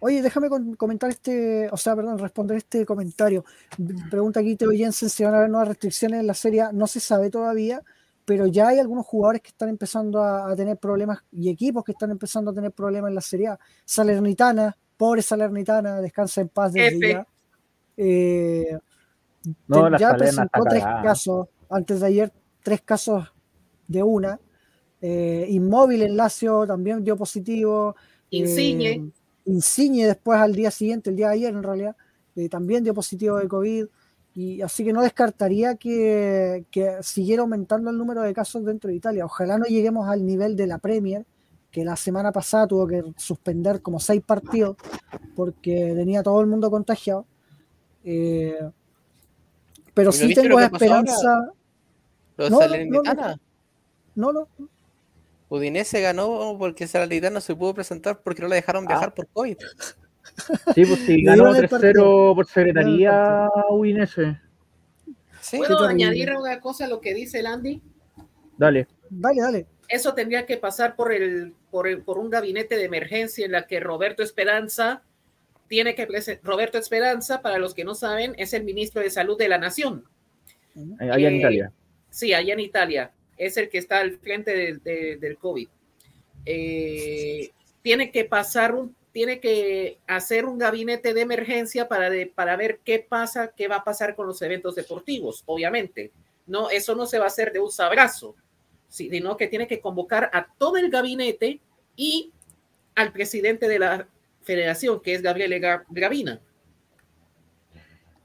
Oye, déjame comentar este, o sea, perdón, responder este comentario. Pregunta aquí Teo Jensen si van a haber nuevas restricciones en la serie. A. No se sabe todavía, pero ya hay algunos jugadores que están empezando a, a tener problemas y equipos que están empezando a tener problemas en la serie. A. Salernitana, pobre Salernitana, descansa en paz desde F. ya. Eh, No, te- ya presentó tres casos, antes de ayer, tres casos de una. Eh, Inmóvil en Lazio también dio positivo. Insigne. Eh, Insigne después al día siguiente, el día de ayer en realidad, eh, también dio positivo de COVID. Y así que no descartaría que, que siguiera aumentando el número de casos dentro de Italia. Ojalá no lleguemos al nivel de la Premier, que la semana pasada tuvo que suspender como seis partidos porque tenía todo el mundo contagiado. Eh, pero ¿Y no sí tengo ahora? esperanza. No, no. No, no, Udinese ganó porque Salernitana no se pudo presentar porque no la dejaron viajar Ah. por COVID. Sí, pues sí, ganó dieron el 3-0 por secretaría Udinese. Sí. ¿Puedo añadir una cosa a lo que dice el Andy? Dale. dale, dale. Eso tendría que pasar por, el, por, el- por un gabinete de emergencia en la que Roberto Esperanza tiene que Roberto Esperanza, para los que no saben, es el ministro de Salud de la Nación. eh, Allá en Italia. Sí, allá en Italia. Es el que está al frente de- del COVID. Eh, tiene que pasar un, tiene que hacer un gabinete de emergencia para, de- para ver qué pasa, qué va a pasar con los eventos deportivos, obviamente. No, eso no se va a hacer de un sabrazo, sino que tiene que convocar a todo el gabinete y al presidente de la federación, que es Gabriel Gra- Gravina.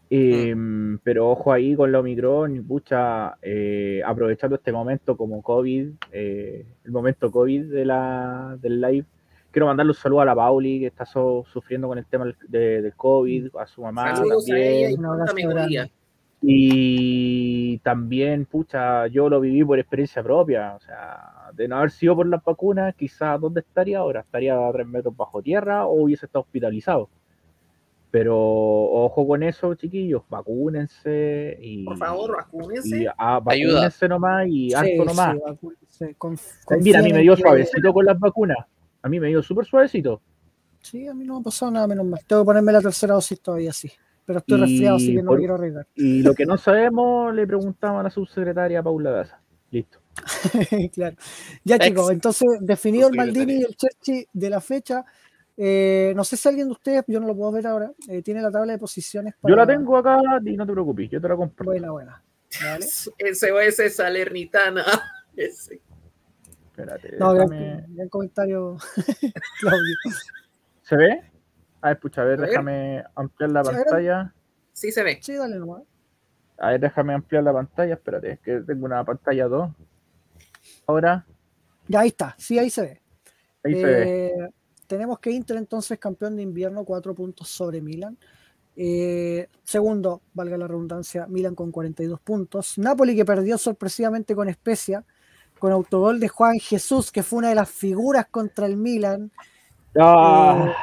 Eh, Pero ojo ahí con la Omicron, pucha, eh, aprovechando este momento como COVID, eh, el momento COVID de la, del live, quiero mandarle un saludo a la Pauli que está so- sufriendo con el tema del, de- COVID, a su mamá Saludos a también. ella y. Y también, pucha, yo lo viví por experiencia propia. O sea, de no haber sido por las vacunas, quizás dónde estaría ahora. Estaría a tres metros bajo tierra o hubiese estado hospitalizado. Pero ojo con eso, chiquillos, vacúnense y. Por favor, vacúnense. y ah, Ayuda. nomás y harto Sí, nomás. sí, vacúnense, conf- Mira, a mí me dio que- suavecito con las vacunas. A mí me dio súper suavecito. Sí, a mí no me ha pasado nada menos mal. Tengo que ponerme la tercera dosis todavía, sí. Pero estoy Y resfriado, así que no por- me quiero arriesgar. Y lo que no sabemos, le preguntamos a la subsecretaria Paula Daza. Listo. claro. Ya, Ex- chicos, entonces, definido el. Maldini y el Cherchi de la fecha. Eh, no sé si alguien de ustedes, yo no lo puedo ver ahora, eh, tiene la tabla de posiciones. Yo la para- tengo acá y no te preocupes, yo te la compro. Buena, buena. Vale. SOS Salernitana. Ese. Espérate, No, déjame- gran comentario, Claudio. ¿Se ve? A ver, pucha, a ver, A ver. déjame ampliar la pantalla. Sí se ve. Sí, dale nomás. A ver, déjame ampliar la pantalla. Espérate, es que tengo una pantalla 2. Ahora, Ya ahí está, sí, ahí se ve. ahí se ve. Eh, tenemos que Inter entonces campeón de invierno, cuatro puntos sobre Milan. Eh, segundo, valga la redundancia, Milan con 42 puntos. Napoli que perdió sorpresivamente con Especia, con autogol de Juan Jesús, que fue una de las figuras contra el Milan. Ah,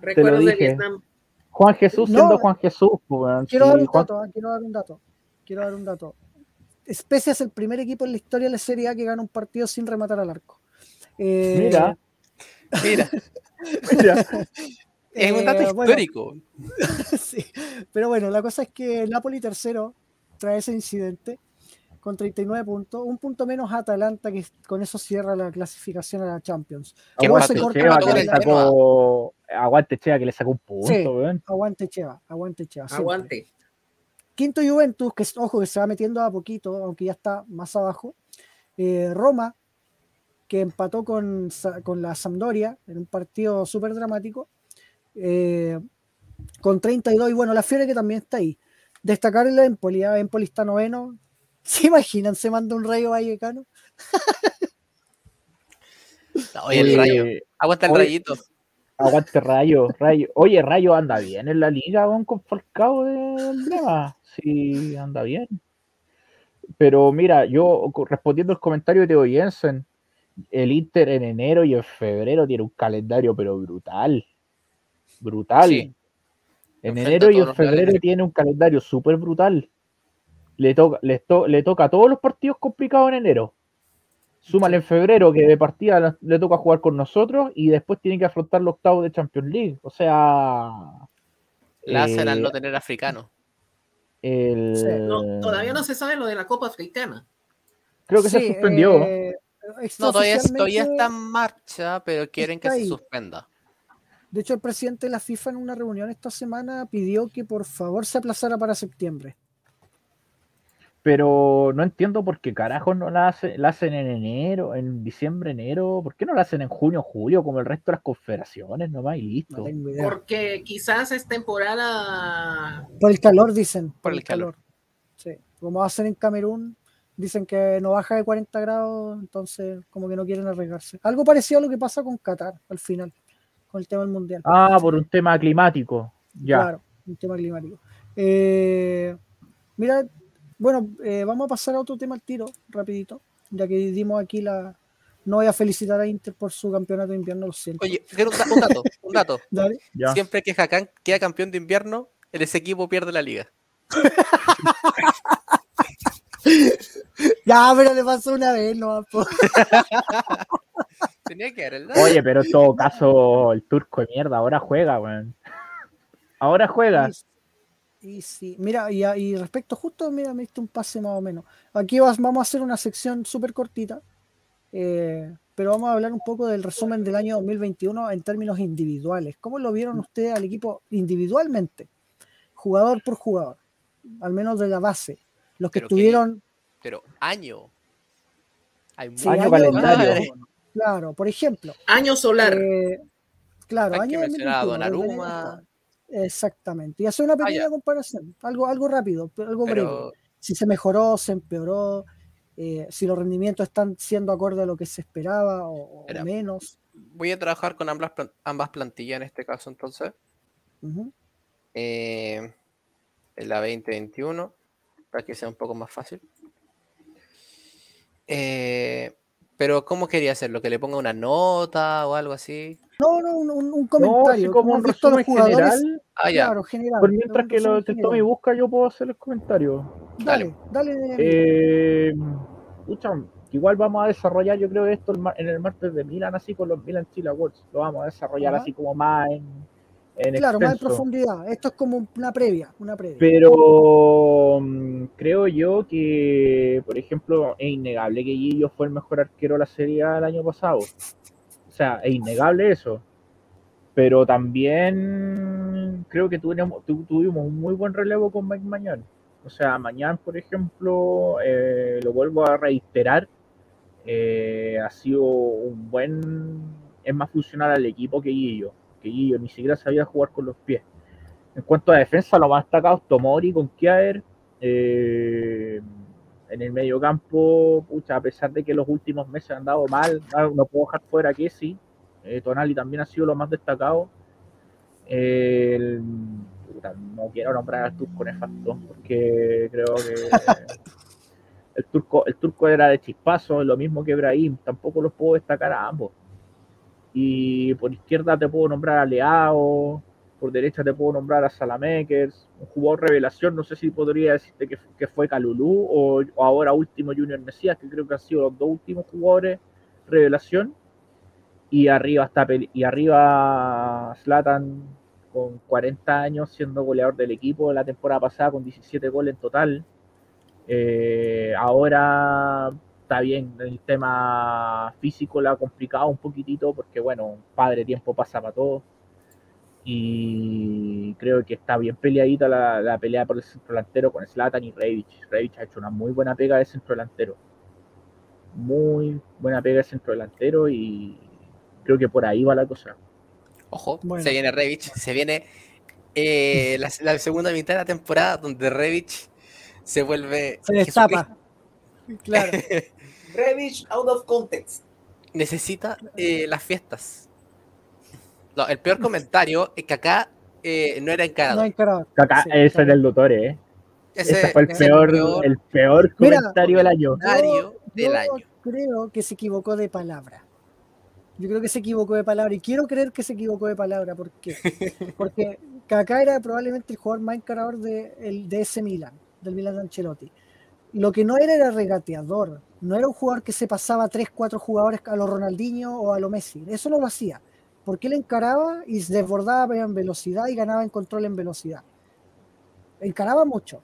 Recuerdos de dije. Vietnam. Juan Jesús no. siendo Juan Jesús. weón, Quiero sí, dar un Juan- dato, ah, quiero dar un dato. Quiero dar un dato. Especia es el primer equipo en la historia de la Serie A que gana un partido sin rematar al arco. Eh, Mira, Mira, mira. es un dato eh, bueno, histórico. Sí, pero bueno, la cosa es que el Napoli tercero trae ese incidente con 39 puntos, un punto menos Atalanta que con eso cierra la clasificación a la Champions. Empate, se corta Cheva que le sacó. Aguante Cheva que le sacó un punto, Sí. Aguante Cheva, aguante Cheva. siempre. Aguante. Quinto Juventus, que es- ojo que se va metiendo a poquito, aunque ya está más abajo. Eh, Roma, que empató con, con la Sampdoria en un partido súper dramático, eh, con 32. Y bueno, la Fiore que también está ahí. Destacar el Empoli, ¿ah? Empoli está noveno. ¿Se imaginan? Se manda un rayo vallecano. Oye, el rayo. Aguanta el oye. rayito. Aguante Rayo, Rayo. Oye, Rayo anda bien en la liga, con Falcao de emblema. Sí, anda bien. Pero mira, yo respondiendo al comentario de Teo Jensen, el Inter en enero y en febrero tiene un calendario, pero brutal. Brutal. Sí. En enero y en febrero tiene un calendario súper brutal. Le toca, les to- le toca todos los partidos complicados en enero. Súmale en febrero que de partida le- le toca jugar con nosotros y después tiene que afrontar los octavos de Champions League. O sea. La hacen al eh, no tener africano. el-. No, todavía no se sabe lo de la Copa Africana. Creo que se suspendió. eh, No, todavía, está en marcha, pero quieren que se suspenda. De hecho, el presidente de la FIFA en una reunión esta semana pidió que por favor se aplazara para septiembre. Pero no entiendo por qué carajo no la, hace- la hacen en enero, en diciembre, enero. ¿Por qué no la hacen en junio, julio, como el resto de las confederaciones nomás y listo? No. Porque quizás es temporada. Por el calor, dicen. Por el calor. Sí. Como va a ser en Camerún, dicen que no baja de 40 grados, entonces como que no quieren arriesgarse. Algo parecido a lo que pasa con Qatar al final, con el tema del mundial. Ah, por un tema climático. Ya. Claro, un tema climático. Eh, mira, bueno, eh, vamos a pasar a otro tema al tiro, rapidito, ya que dimos aquí la... No voy a felicitar a Inter por su campeonato de invierno, lo siento. Oye, quiero un, da- un dato, un dato. Dale. ya. Siempre que Hakan queda campeón de invierno, el ese equipo pierde la liga. Ya, pero le pasó una vez, no, po. Tenía que dato. Oye, pero en todo caso, el turco de mierda ahora juega, weón. Ahora juega. Y, y sí, mira, y, y respecto justo, mira, me diste un pase más o menos. Aquí vas- vamos a hacer una sección súper cortita, eh, pero vamos a hablar un poco del resumen del año 2021 en términos individuales. ¿Cómo lo vieron ustedes al equipo individualmente? Jugador por jugador, al menos de la base. Los que Pero que- estuvieron... Pero año. Hay sí, Año calendario. Madre. Claro, por ejemplo. Año solar. eh, claro, Hay que año mencionar a 2021, desde el año Donnarumma. pasado. Exactamente. Y hacer una pequeña ya. comparación, algo, algo rápido, pero algo breve. Pero si se mejoró, se empeoró, eh, si los rendimientos están siendo acorde a lo que se esperaba o, menos. voy a trabajar con ambas, ambas plantillas en este caso entonces. Ujú. Eh, en la 2021, para que sea un poco más fácil. Eh, pero ¿cómo quería hacerlo? ¿Que le ponga una nota o algo así? No, no, un, un- un No, así comentario. como ¿Cómo un resumen general. Ah, ya. Claro, general. Por mientras que, lo, que el Tommy busca, yo puedo hacer el comentario. Dale, dale. amigo. Eh, igual vamos a desarrollar, yo creo, esto en el martes de Milan, así con los Milan Chile Awards. Lo vamos a desarrollar Ajá. así como más en, en claro, más en profundidad. Esto es como una previa, una previa. Pero mm, creo yo que, por ejemplo, es innegable que Gillo fue el mejor arquero de la Serie A el año pasado. O sea, es innegable eso. Pero también creo que tuvimos, tu- tuvimos un muy buen relevo con Mike Mañán. O sea, Mañán, por ejemplo, eh, lo vuelvo a reiterar, eh, ha sido un buen... Es más funcional al equipo que Gillo. Que Gillo ni siquiera sabía jugar con los pies. En cuanto a defensa, lo más destacado es Tomori con Kiaer. Eh, en el medio campo, pucha, a pesar de que los últimos meses han dado mal, no, no puedo dejar fuera que sí. Eh, Tonali también ha sido lo más destacado. Eh, el- puta, no quiero nombrar al turco nefasto, porque creo que el turco, el turco era de chispazo, lo mismo que Ibrahim, tampoco los puedo destacar a ambos. Y por izquierda te puedo nombrar a Leao, por derecha te puedo nombrar a Salamekers, un jugador revelación, no sé si podría decirte que, que fue Calulú o, ahora último Junior Mesías, que creo que han sido los dos últimos jugadores revelación. Y arriba está y arriba Zlatan con 40 años siendo goleador del equipo la temporada pasada con 17 goles en total. Eh, ahora está bien, el tema físico lo ha complicado un poquitito porque bueno, padre tiempo pasa para todo y creo que está bien peleadita la, la pelea por el centro delantero con Zlatan y Rebic. Rebic ha hecho una muy buena pega de centro delantero. Muy buena pega de centro delantero y creo que por ahí va la cosa. Ojo, Bueno. se viene Revich, se viene eh, la, la segunda mitad de la temporada donde Revich se vuelve Se destapa. Claro. Revich out of context. necesita eh, las fiestas. No, el peor comentario es que acá eh, no era encarado. No encarado. Acá, Sí, ese está era el doctor, ¿eh? Ese, Ese fue el ese peor, peor el peor Mira, comentario del año. comentario del Yo año. creo que se equivocó de palabra. Yo creo que se equivocó de palabra y quiero creer que se equivocó de palabra. ¿Por qué? Porque Kaká era probablemente el jugador más encarador de, el, de ese Milan, del Milan de Ancelotti. Lo que no era era regateador. No era un jugador que se pasaba 3, 4 jugadores a lo Ronaldinho o a lo Messi. Eso no lo hacía. Porque él encaraba y se desbordaba en velocidad y ganaba en control en velocidad. Encaraba mucho,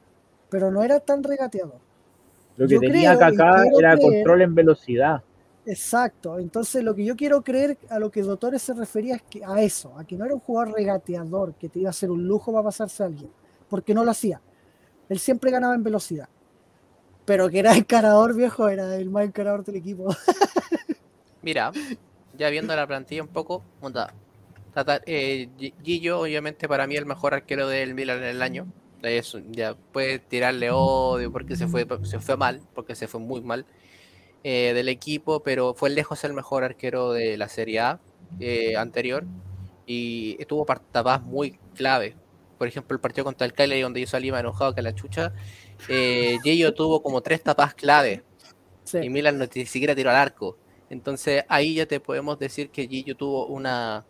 pero no era tan regateador. Lo que Yo tenía creo Kaká era creer- control en velocidad. Exacto. Entonces lo que yo quiero creer a lo que Dotores se refería es que a eso, a que no era un jugador regateador, que te iba a hacer un lujo para pasarse a alguien, porque no lo hacía. Él siempre ganaba en velocidad. Pero que era encarador, viejo, era el más encarador del equipo. Mira, ya viendo la plantilla un poco, eh, Gi- Gillo, obviamente, para mí el mejor arquero del Milan en el año. Ya puede tirarle odio porque se fue, se fue mal, porque se fue muy mal eh, del equipo, pero fue lejos el mejor arquero de la Serie A eh, anterior y tuvo par- tapadas muy clave. Por ejemplo, el partido contra el Cagliari, donde yo salí más enojado que la chucha, eh, Gillo tuvo como tres tapadas clave y. Milan no, ni siquiera tiró al arco. Entonces ahí ya te podemos decir que Gillo tuvo una,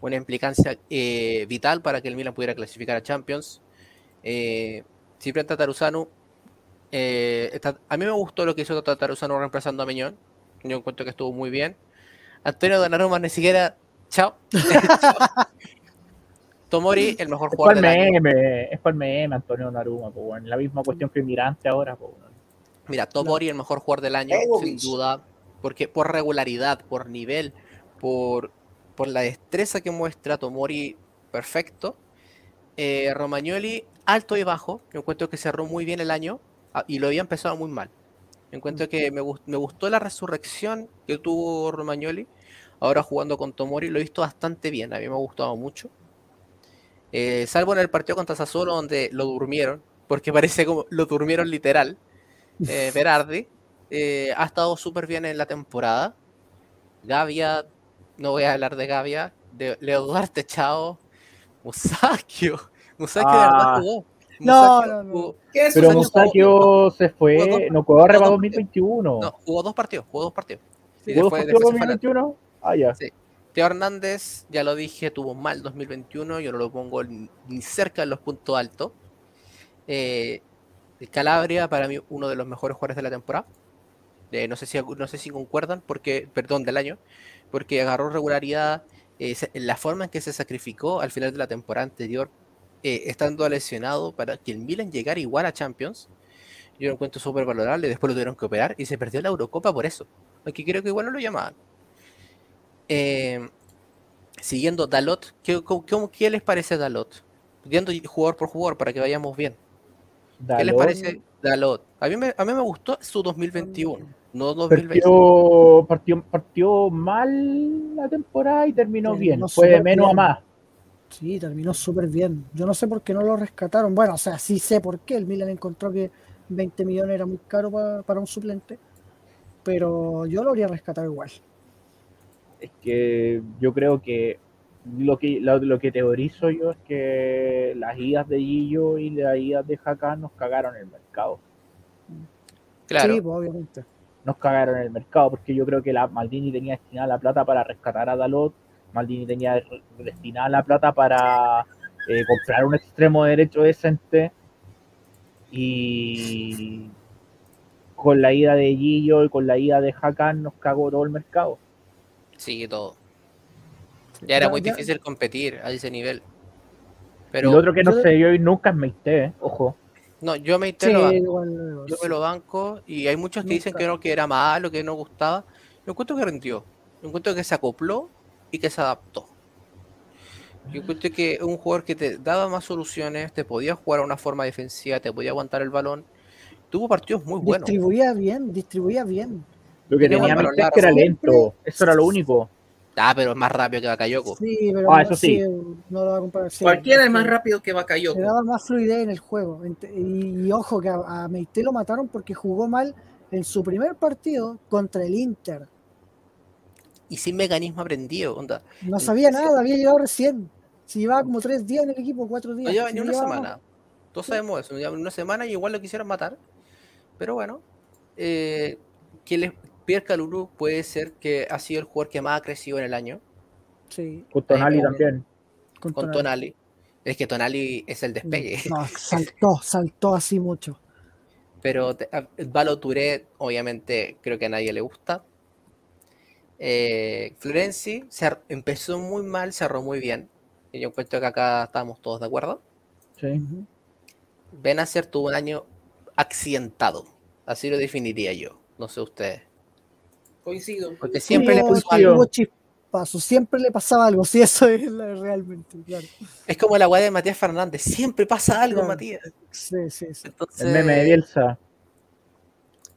una implicancia eh, vital para que el Milan pudiera clasificar a Champions. Eh, Ciprián Tataruzanu, eh, está- a mí me gustó lo que hizo Tataruzanu reemplazando a Meñón. Yo encuentro que estuvo muy bien. Antonio Donnarumma ni siquiera... Chao. Tomori, el mejor Es jugador para del el año. es para el meme, Antonio Naruma, pues, weón. La misma cuestión que Mirante ahora, pues. Mira, Tomori el mejor jugador del año, sin duda, porque por regularidad, por nivel, por, por la destreza que muestra Tomori, perfecto. Eh, Romagnoli, alto y bajo. Yo encuentro que cerró muy bien el año ah, y lo había empezado muy mal. Yo encuentro que me, gust- me gustó la resurrección que tuvo Romagnoli. Ahora jugando con Tomori lo he visto bastante bien. A mí me ha gustado mucho. Eh, salvo en el partido contra Sassuolo donde lo durmieron, porque parece como lo durmieron literal. Eh, Berardi eh, ha estado súper bien en la temporada. Gavia, no voy a hablar de Gavia, de Leo Duarte, chao. Musakio, Musakio de Ah. verdad jugó. No, Musakio no, no. jugó- ¿Qué es Pero? Musakio se jugó fue, dos- no jugó para dos 2021. no, jugó dos partidos, jugó dos partidos. Y ¿Jugó dos partidos después se fue a la- 2021? Ah, ya. Sí. Teo Hernández, ya lo dije, tuvo mal 2021, yo no lo pongo ni cerca de los puntos altos. Eh, Calabria, para mí, uno de los mejores jugadores de la temporada. Eh, no, sé si, no sé si concuerdan, porque, perdón, del año, porque agarró regularidad, eh, la forma en que se sacrificó al final de la temporada anterior, eh, estando lesionado para que el Milan llegara igual a Champions. Yo lo encuentro súper valorable, después lo tuvieron que operar y se perdió la Eurocopa por eso. Aunque creo que igual no lo llamaban. Eh, siguiendo Dalot, ¿qué, les parece Dalot? Viendo jugador por jugador para que vayamos bien. ¿Qué les parece Dalot? A mí me, a mí me gustó su 2021, no 2020. Partió, partió, partió mal la temporada y terminó Terminó bien. Fue de menos a más. Sí, terminó súper bien. Yo no sé por qué no lo rescataron. Bueno, o sea, sí sé por qué. El Milan encontró que 20 millones era muy caro pa- para un suplente. Pero yo lo habría rescatado igual. Es que yo creo que lo que lo, lo que teorizo yo es que las idas de Gillo y las idas de Hakan nos cagaron el mercado. Claro, Sí, pues obviamente. Nos cagaron el mercado porque yo creo que la Maldini tenía destinada la plata para rescatar a Dalot, Maldini tenía destinada la plata para eh, comprar un extremo derecho decente y con la ida de Gillo y con la ida de Hakan nos cagó todo el mercado. Sí, todo. Ya era Ya- muy ya- difícil competir a ese nivel. Pero lo otro que no yo- se dio y nunca es Meite, ojo. no, yo me Sí, entero, banco, igual, yo sí. me lo banco y hay muchos que dicen que no, que era malo, que no gustaba. Yo encuentro que rindió. Yo encuentro que se acopló y que se adaptó. Yo encuentro que un jugador que te daba más soluciones, te podía jugar a una forma defensiva, te podía aguantar el balón. Tuvo partidos muy buenos. Distribuía bien, distribuía bien. Lo que Tenía balón que era lento, eso era lo único. Ah, pero es más rápido que Bakayoko. Sí, pero Ah, eso sí. no lo va a comparar. sí, Cualquiera es más rápido que Bakayoko. Le daba más fluidez en el juego. Y, y ojo que a, a Meite lo mataron porque jugó mal en su primer partido contra el Inter. Y sin mecanismo aprendido, onda. No Sí. sabía nada, había llegado recién. Si llevaba como tres días en el equipo, cuatro días. No lleva ni una llevaba semana. Todos sabemos eso. no lleva ni una semana y igual lo quisieron matar. Pero bueno, eh, que les, Pierre Calulu puede ser que ha sido el jugador que más ha crecido en el año. Sí, Con Tonali me- también. con Con Tonali. Tonali. Es que Tonali es el despegue. No, saltó, saltó así mucho. pero Valo Touré, obviamente, creo que a nadie le gusta. Eh, Florenzi cer- empezó muy mal, cerró muy bien. Y yo encuentro que acá estamos todos de acuerdo. Sí. Benacer tuvo un año accidentado. Así lo definiría yo. No sé ustedes. Coincido. Porque siempre le coincido. algo. siempre le pasaba algo, sí, eso es la- realmente, claro. Es como la guay de Matías Fernández. Siempre pasa algo, Claro. Matías. Sí, sí, sí. Entonces, El meme de Bielsa.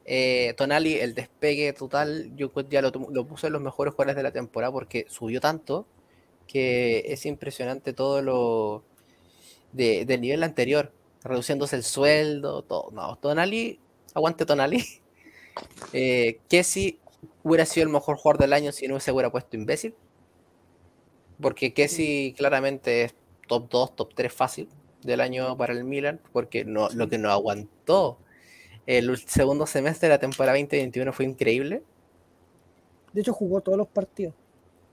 eh, Tonali, el despegue total, yo ya lo, puse en los mejores jugadores de la temporada porque subió tanto que es impresionante todo lo de, del nivel anterior, reduciéndose el sueldo, todo. No, Tonali, aguante Tonali. Eh, que si hubiera sido el mejor jugador del año si no se hubiera puesto imbécil. Porque Kessi claramente es top 2, top 3 fácil del año para el Milan, porque no, lo que no aguantó el segundo semestre de la temporada 2021 fue increíble. De hecho, jugó todos los partidos.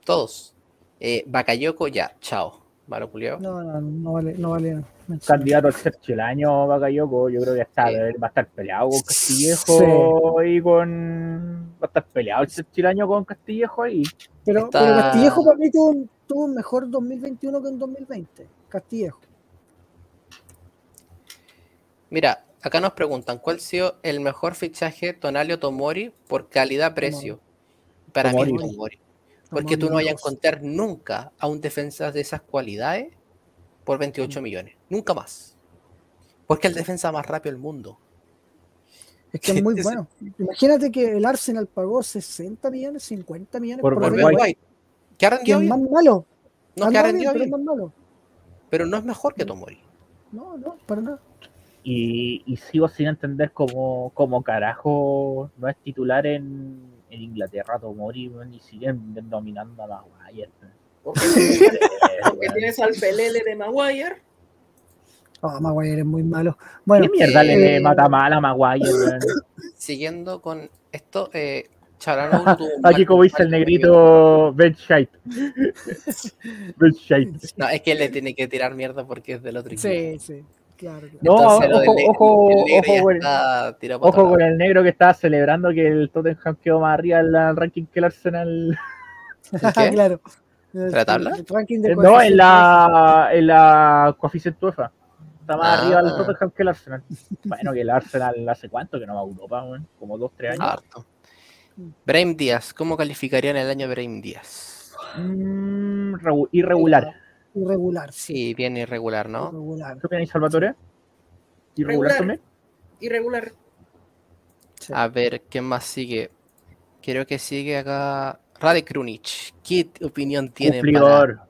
Todos. Eh, Bakayoko ya, chao. Malo culiao. No, no, no vale, no vale mencionar. Candidato al sexto del año, Bakayoko. Yo creo que está, Sí. va a estar peleado con Castillejo y con. Va a estar peleado el del año con Castillejo ahí. Pero, Está- pero Castillejo para mí tuvo un, tuvo un mejor 2021 que en 2020. Castillejo. Mira, acá nos preguntan, ¿cuál ha sido el mejor fichaje Tonalio Tomori por calidad-precio? Para mí Tomori. es Tomori. Porque tú no vayas a encontrar nunca a un defensa de esas cualidades por 28 millones. Nunca más. Porque es el defensa más rápido del mundo. Es que es muy bueno. Imagínate que el Arsenal pagó 60 millones, 50 millones Por por, Ben White. White. Que ha rendido es bien. más malo. No, que ha bien, pero es bien. más malo. Pero no es mejor que Tomori. No, no, para nada. Y, y sigo sin entender cómo, cómo carajo no es titular en, en Inglaterra Tomori y siguen dominando a Maguire. Porque, tienes al Pelele de Maguire. Oh, Maguire es muy malo. Bueno, ¿Qué mierda le eh, mata mal a Maguire? Siguiendo con esto, eh, un Aquí como dice el negrito Ben Shite. Ben Shite. No, es que él le tiene que tirar mierda porque es del otro equipo. Sí, sí, claro. claro. No, Entonces, del ojo, ojo, el con- Ojo el negro que estaba celebrando que el Tottenham quedó más arriba en el ranking que el Arsenal. qué? claro. La tabla? El ranking de Eh, no, en la, en la coeficiente UEFA. Está más Ah. arriba el Tottenham que el Arsenal. Bueno, que el Arsenal hace cuánto que no va a Europa, como dos, tres años. Harto. Brahim Díaz, ¿cómo calificarían el año Brahim Díaz? Mm, regu- irregular. Irregular, sí. Sí, bien irregular, ¿no? Irregular. ¿Qué opináis, Salvatore? ¿Irregular Regular. también? Irregular. sí. A ver, ¿quién más sigue? Creo que sigue acá Rade Krunic. ¿Qué opinión tienen para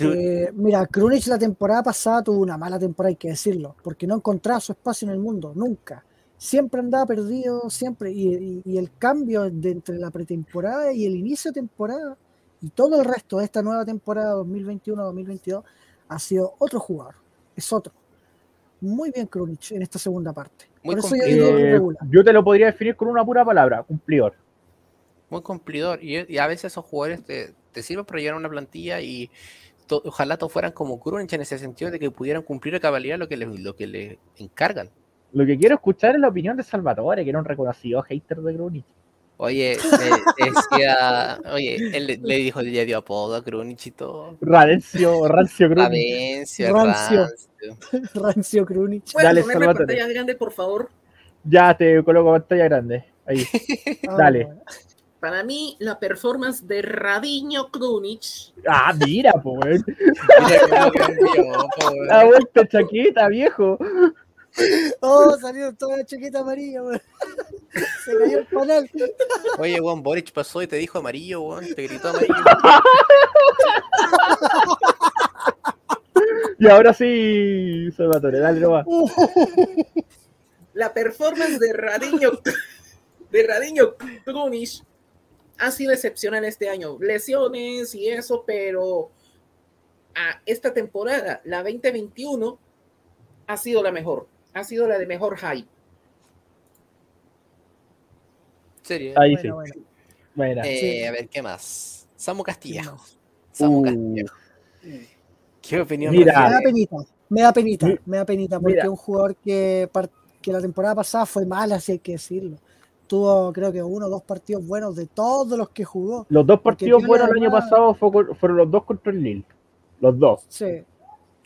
Eh, mira, Krunic la temporada pasada tuvo una mala temporada, hay que decirlo, porque no encontraba su espacio en el mundo, nunca. Siempre andaba perdido, siempre. Y, y- y el cambio de entre la pretemporada y el inicio de temporada y todo el resto de esta nueva temporada 2021-2022 ha sido otro jugador. Es otro. Muy bien Krunic en esta segunda parte. Muy Por eso yo digo Eh, yo te lo podría definir con una pura palabra, cumplidor. Muy cumplidor. Y, y a veces esos jugadores te, te sirven para llevar una plantilla y to- ojalá todos fueran como Krunic en ese sentido de que pudieran cumplir a cabalidad lo que les, lo que les encargan. Lo que quiero escuchar es la opinión de Salvatore, que era un reconocido hater de Krunic. Oye, decía, oye, él le, le dijo, le dio apodo a Krunic y todo. Rancio Krunic. Ravencio, Rancio. rancio. Rancio Krunic. ¿Puedes Dale, ponerme Salvatore. pantalla grande, por favor? Ya te coloco pantalla grande. Ahí. Ah, Dale. Para mí, la performance de Radiño Krunic Ah, mira, po, La vuelta chaqueta, viejo. Oh, salió toda la chaqueta amarilla, weón. Se cayó el panel. Oye, Juan Boric pasó y te dijo amarillo, weón. Te gritó amarillo. Y ahora sí, Salvatore, dale nomás. la performance de Radiño de Radiño Krunic ha sido excepcional este año. Lesiones y eso, pero a esta temporada, la 2021, ha sido la mejor. Ha sido la de mejor hype. Serio. Ahí Bueno, sí. bueno. Eh, sí. A ver, ¿qué más? Samu Castillejo. más? Samu Uh. Castillejo. ¿Qué opinión? Mira. Me da penita, me da penita, me da penita, porque mira. es un jugador que que la temporada pasada fue mala, si hay que decirlo. Tuvo, creo que uno o dos partidos buenos de todos los que jugó. Los dos partidos buenos el año pasado fue con- fueron los dos contra el Lille. Los dos. Sí.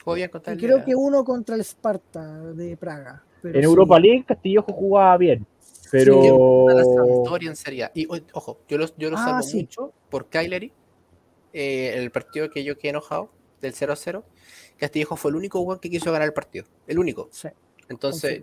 Contra Y el creo que uno contra el Sparta de Praga. pero En sí. Europa League Castillejo jugaba bien. Pero Sampdoria en Serie. Y ojo, yo lo, yo lo Ah, sí. mucho por Kylery, eh, el partido que yo quedé enojado, del 0-0. Castillejo fue el único weón que quiso ganar el partido. El único. Sí. Entonces,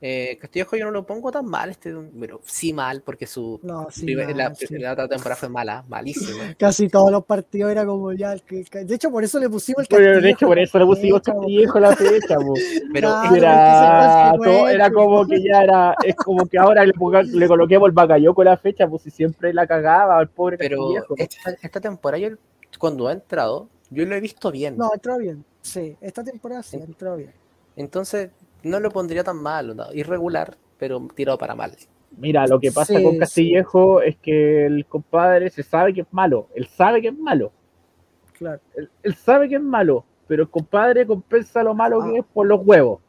eh, Castillejo yo no lo pongo tan mal, este, pero sí mal, porque su No, sí, primer- la, sí. otra temporada fue mala, malísima. Casi todos los partidos era como ya el que. De hecho, por eso le pusimos el Pero, de Castillejo hecho, por eso le pusimos Castillejo la fecha. Pero era, todo- como que ya era, es como que ahora le, le coloquemos el bacayoco la fecha, pues si siempre la cagaba al pobre Pero Castillejo. esta, esta temporada, yo, cuando ha entrado, yo lo he visto bien. No, entró bien. Sí, esta temporada sí, entró bien. Entonces, no lo pondría tan mal, ¿no? irregular, pero tirado para mal. Mira, lo que pasa Sí, con sí. Castillejo es que el compadre se sabe que es malo, él sabe que es malo, Claro. él, él sabe que es malo, pero el compadre compensa lo malo Ah. que es por los huevos.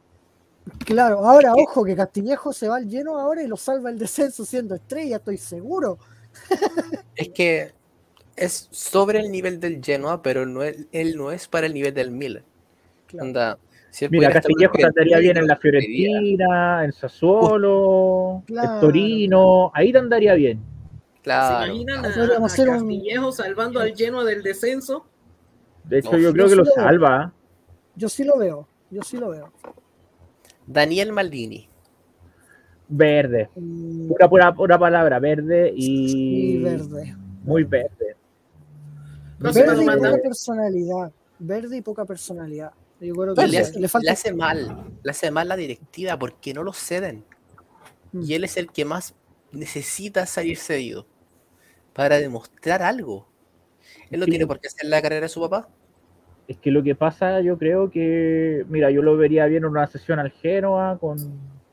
Claro, ahora ojo que Castillejo se va al lleno ahora y lo salva el descenso siendo estrella, estoy seguro. Es que es sobre el nivel del Genoa, pero no es, él no es para el nivel del Milan. Claro. Onda, si Mira, Castillejo andaría bien en la Fiorentina, en Sassuolo, Claro. en Torino, ahí te andaría bien. ¿Se Claro. imaginan Ah, a, a hacer un- Castillejo salvando al lleno del descenso? De hecho, No, yo yo creo que lo sí lo- salva. Yo sí lo veo, yo sí lo veo. Daniel Maldini. Verde. Mm, Pura, pura, pura palabra, verde y, Y verde. muy verde. Verde y poca personalidad. Verde y poca personalidad. Yo creo que Pero le, le, hace, le falta. le hace mal, le hace mal la directiva porque no lo ceden. Mm. Y él es el que más necesita salir cedido para demostrar algo. Él no Sí. tiene por qué hacer la carrera de su papá. Es que lo que pasa, yo creo que, mira, yo lo vería bien en una sesión al Genoa con,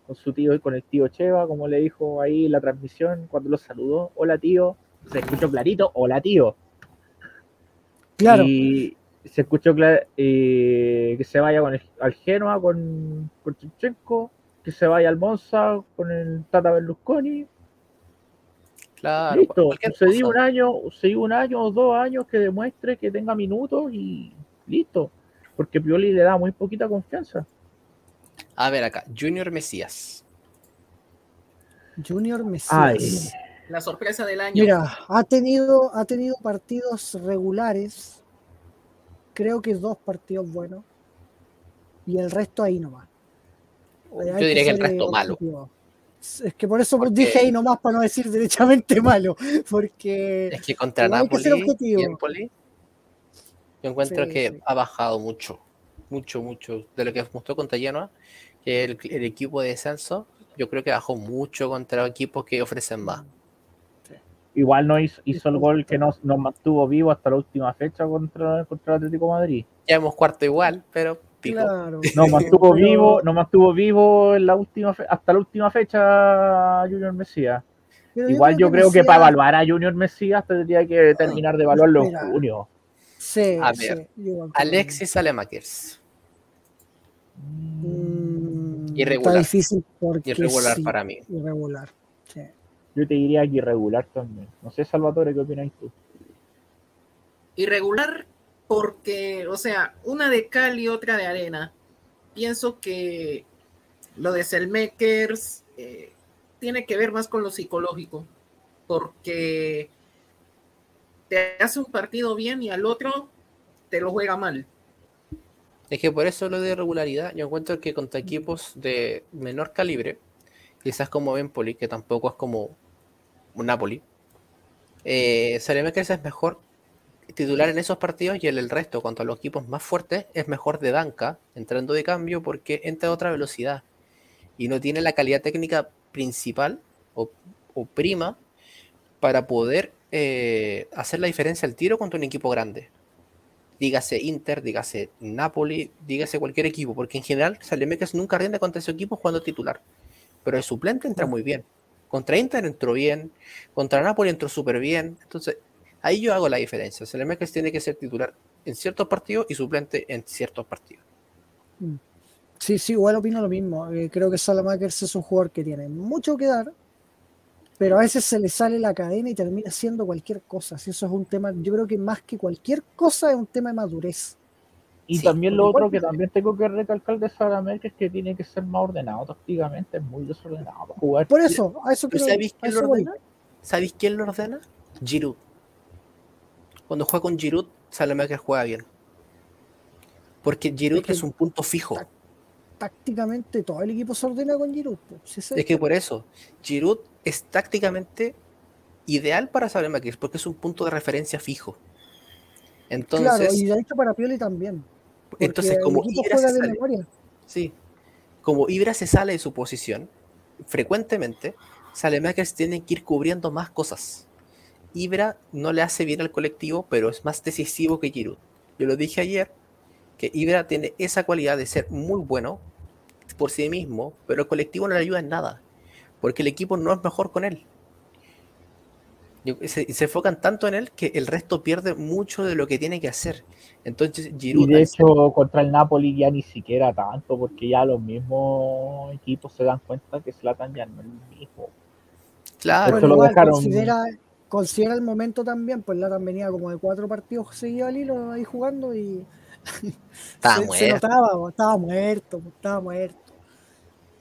con su tío y con el tío Cheva, como le dijo ahí en la transmisión cuando lo saludó. Hola tío. Se escuchó clarito, hola tío. Claro, Y se escuchó eh, que se vaya con el, al Genoa con, con Chevchenko, que se vaya al Monza con el Tata Berlusconi. Claro, Listo, se dio un año, se dio un año o dos años que demuestre que tenga minutos y listo. Porque Pioli le da muy poquita confianza. A ver acá, Junior Mesías. Junior Mesías. Ay, La sorpresa del año. Mira, ha tenido, ha tenido partidos regulares. Creo que dos partidos buenos. Y el resto ahí nomás. Yo diría que el resto malo. Es que por eso Porque- dije ahí nomás para no decir derechamente malo. Porque Es que contra que Napoli. Empoli, yo encuentro Sí, que sí. ha bajado mucho, mucho, mucho de lo que mostró contra Genoa, que el, el equipo de descenso, yo creo que bajó mucho contra equipos que ofrecen más. Igual no hizo, hizo el gol que nos, nos mantuvo vivo hasta la última fecha contra, contra el Atlético de Madrid. Ya hemos cuarto igual, pero pico. claro. Nos mantuvo Pero- vivo, nos mantuvo vivo en la última fe- hasta la última fecha Junior Mesías. pero Igual yo creo que Mesías- para evaluar a Junior Mesías tendría que terminar de evaluarlo en Mira. junio. Sí, A ver. Alexis Alemakers, Mm, Irregular. Está difícil porque irregular sí, para mí. Irregular. sí. Yo te diría que irregular también. No sé, Salvatore, ¿qué opinas tú? Irregular porque, o sea, una de cal y otra de arena. Pienso que lo de Selmakers eh, tiene que ver más con lo psicológico, porque te hace un partido bien y al otro te lo juega mal. Es que por eso lo de irregularidad, yo encuentro que contra equipos de menor calibre, quizás como Empoli, que tampoco es como Napoli, eh, Saelemaekers es mejor titular en esos partidos y en el resto, contra los equipos más fuertes, es mejor de banca, entrando de cambio, porque entra a otra velocidad. Y no tiene la calidad técnica principal o, o prima para poder eh, hacer la diferencia al tiro contra un equipo grande. Dígase Inter, dígase Napoli, dígase cualquier equipo, porque en general Saelemaekers nunca rinde contra ese equipo jugando titular, pero el suplente entra muy bien. Contra Inter entró bien, contra Napoli entró súper bien, entonces ahí yo hago la diferencia. Saelemaekers tiene que ser titular en ciertos partidos y suplente en ciertos partidos. Sí, sí, igual opino lo mismo. Eh, creo que Salamakers es un jugador que tiene mucho que dar, pero a veces se le sale la cadena y termina siendo cualquier cosa. Si eso es un tema, yo creo que más que cualquier cosa es un tema de madurez. Y Sí, también lo otro que también tengo que recalcar de Salamanca es que tiene que ser más ordenado tácticamente, es muy desordenado para jugar. Por eso, a eso ¿Pero quiero- sabéis quién lo voy. ordena? ¿Sabéis quién lo ordena? Giroud. Cuando juega con Giroud, Salamaker juega bien. Porque Giroud Es que- es un punto fijo. Tácticamente todo el equipo se ordena con Giroud. Es que por eso, Giroud es tácticamente ideal para Salamaker porque es un punto de referencia fijo. Entonces, claro, y de hecho para Pioli también. Entonces como Ibra se sale, sí, como Ibra se sale de su posición, frecuentemente Salemakers tienen que ir cubriendo más cosas. Ibra no le hace bien al colectivo, pero es más decisivo que Giroud. Yo lo dije ayer, que Ibra tiene esa cualidad de ser muy bueno por sí mismo, pero el colectivo no le ayuda en nada, porque el equipo no es mejor con él. Se, se enfocan tanto en él que el resto pierde mucho de lo que tiene que hacer. Entonces Giroud Y de ser- hecho, contra el Napoli ya ni siquiera tanto, porque ya los mismos equipos se dan cuenta que Zlatan ya no es el mismo. claro, Eso Bueno, lo igual, dejaron- considera, considera el momento también, pues Latan venía como de cuatro partidos seguidos al hilo ahí jugando y Estaba se, se muerto. notaba, po, estaba muerto, estaba muerto.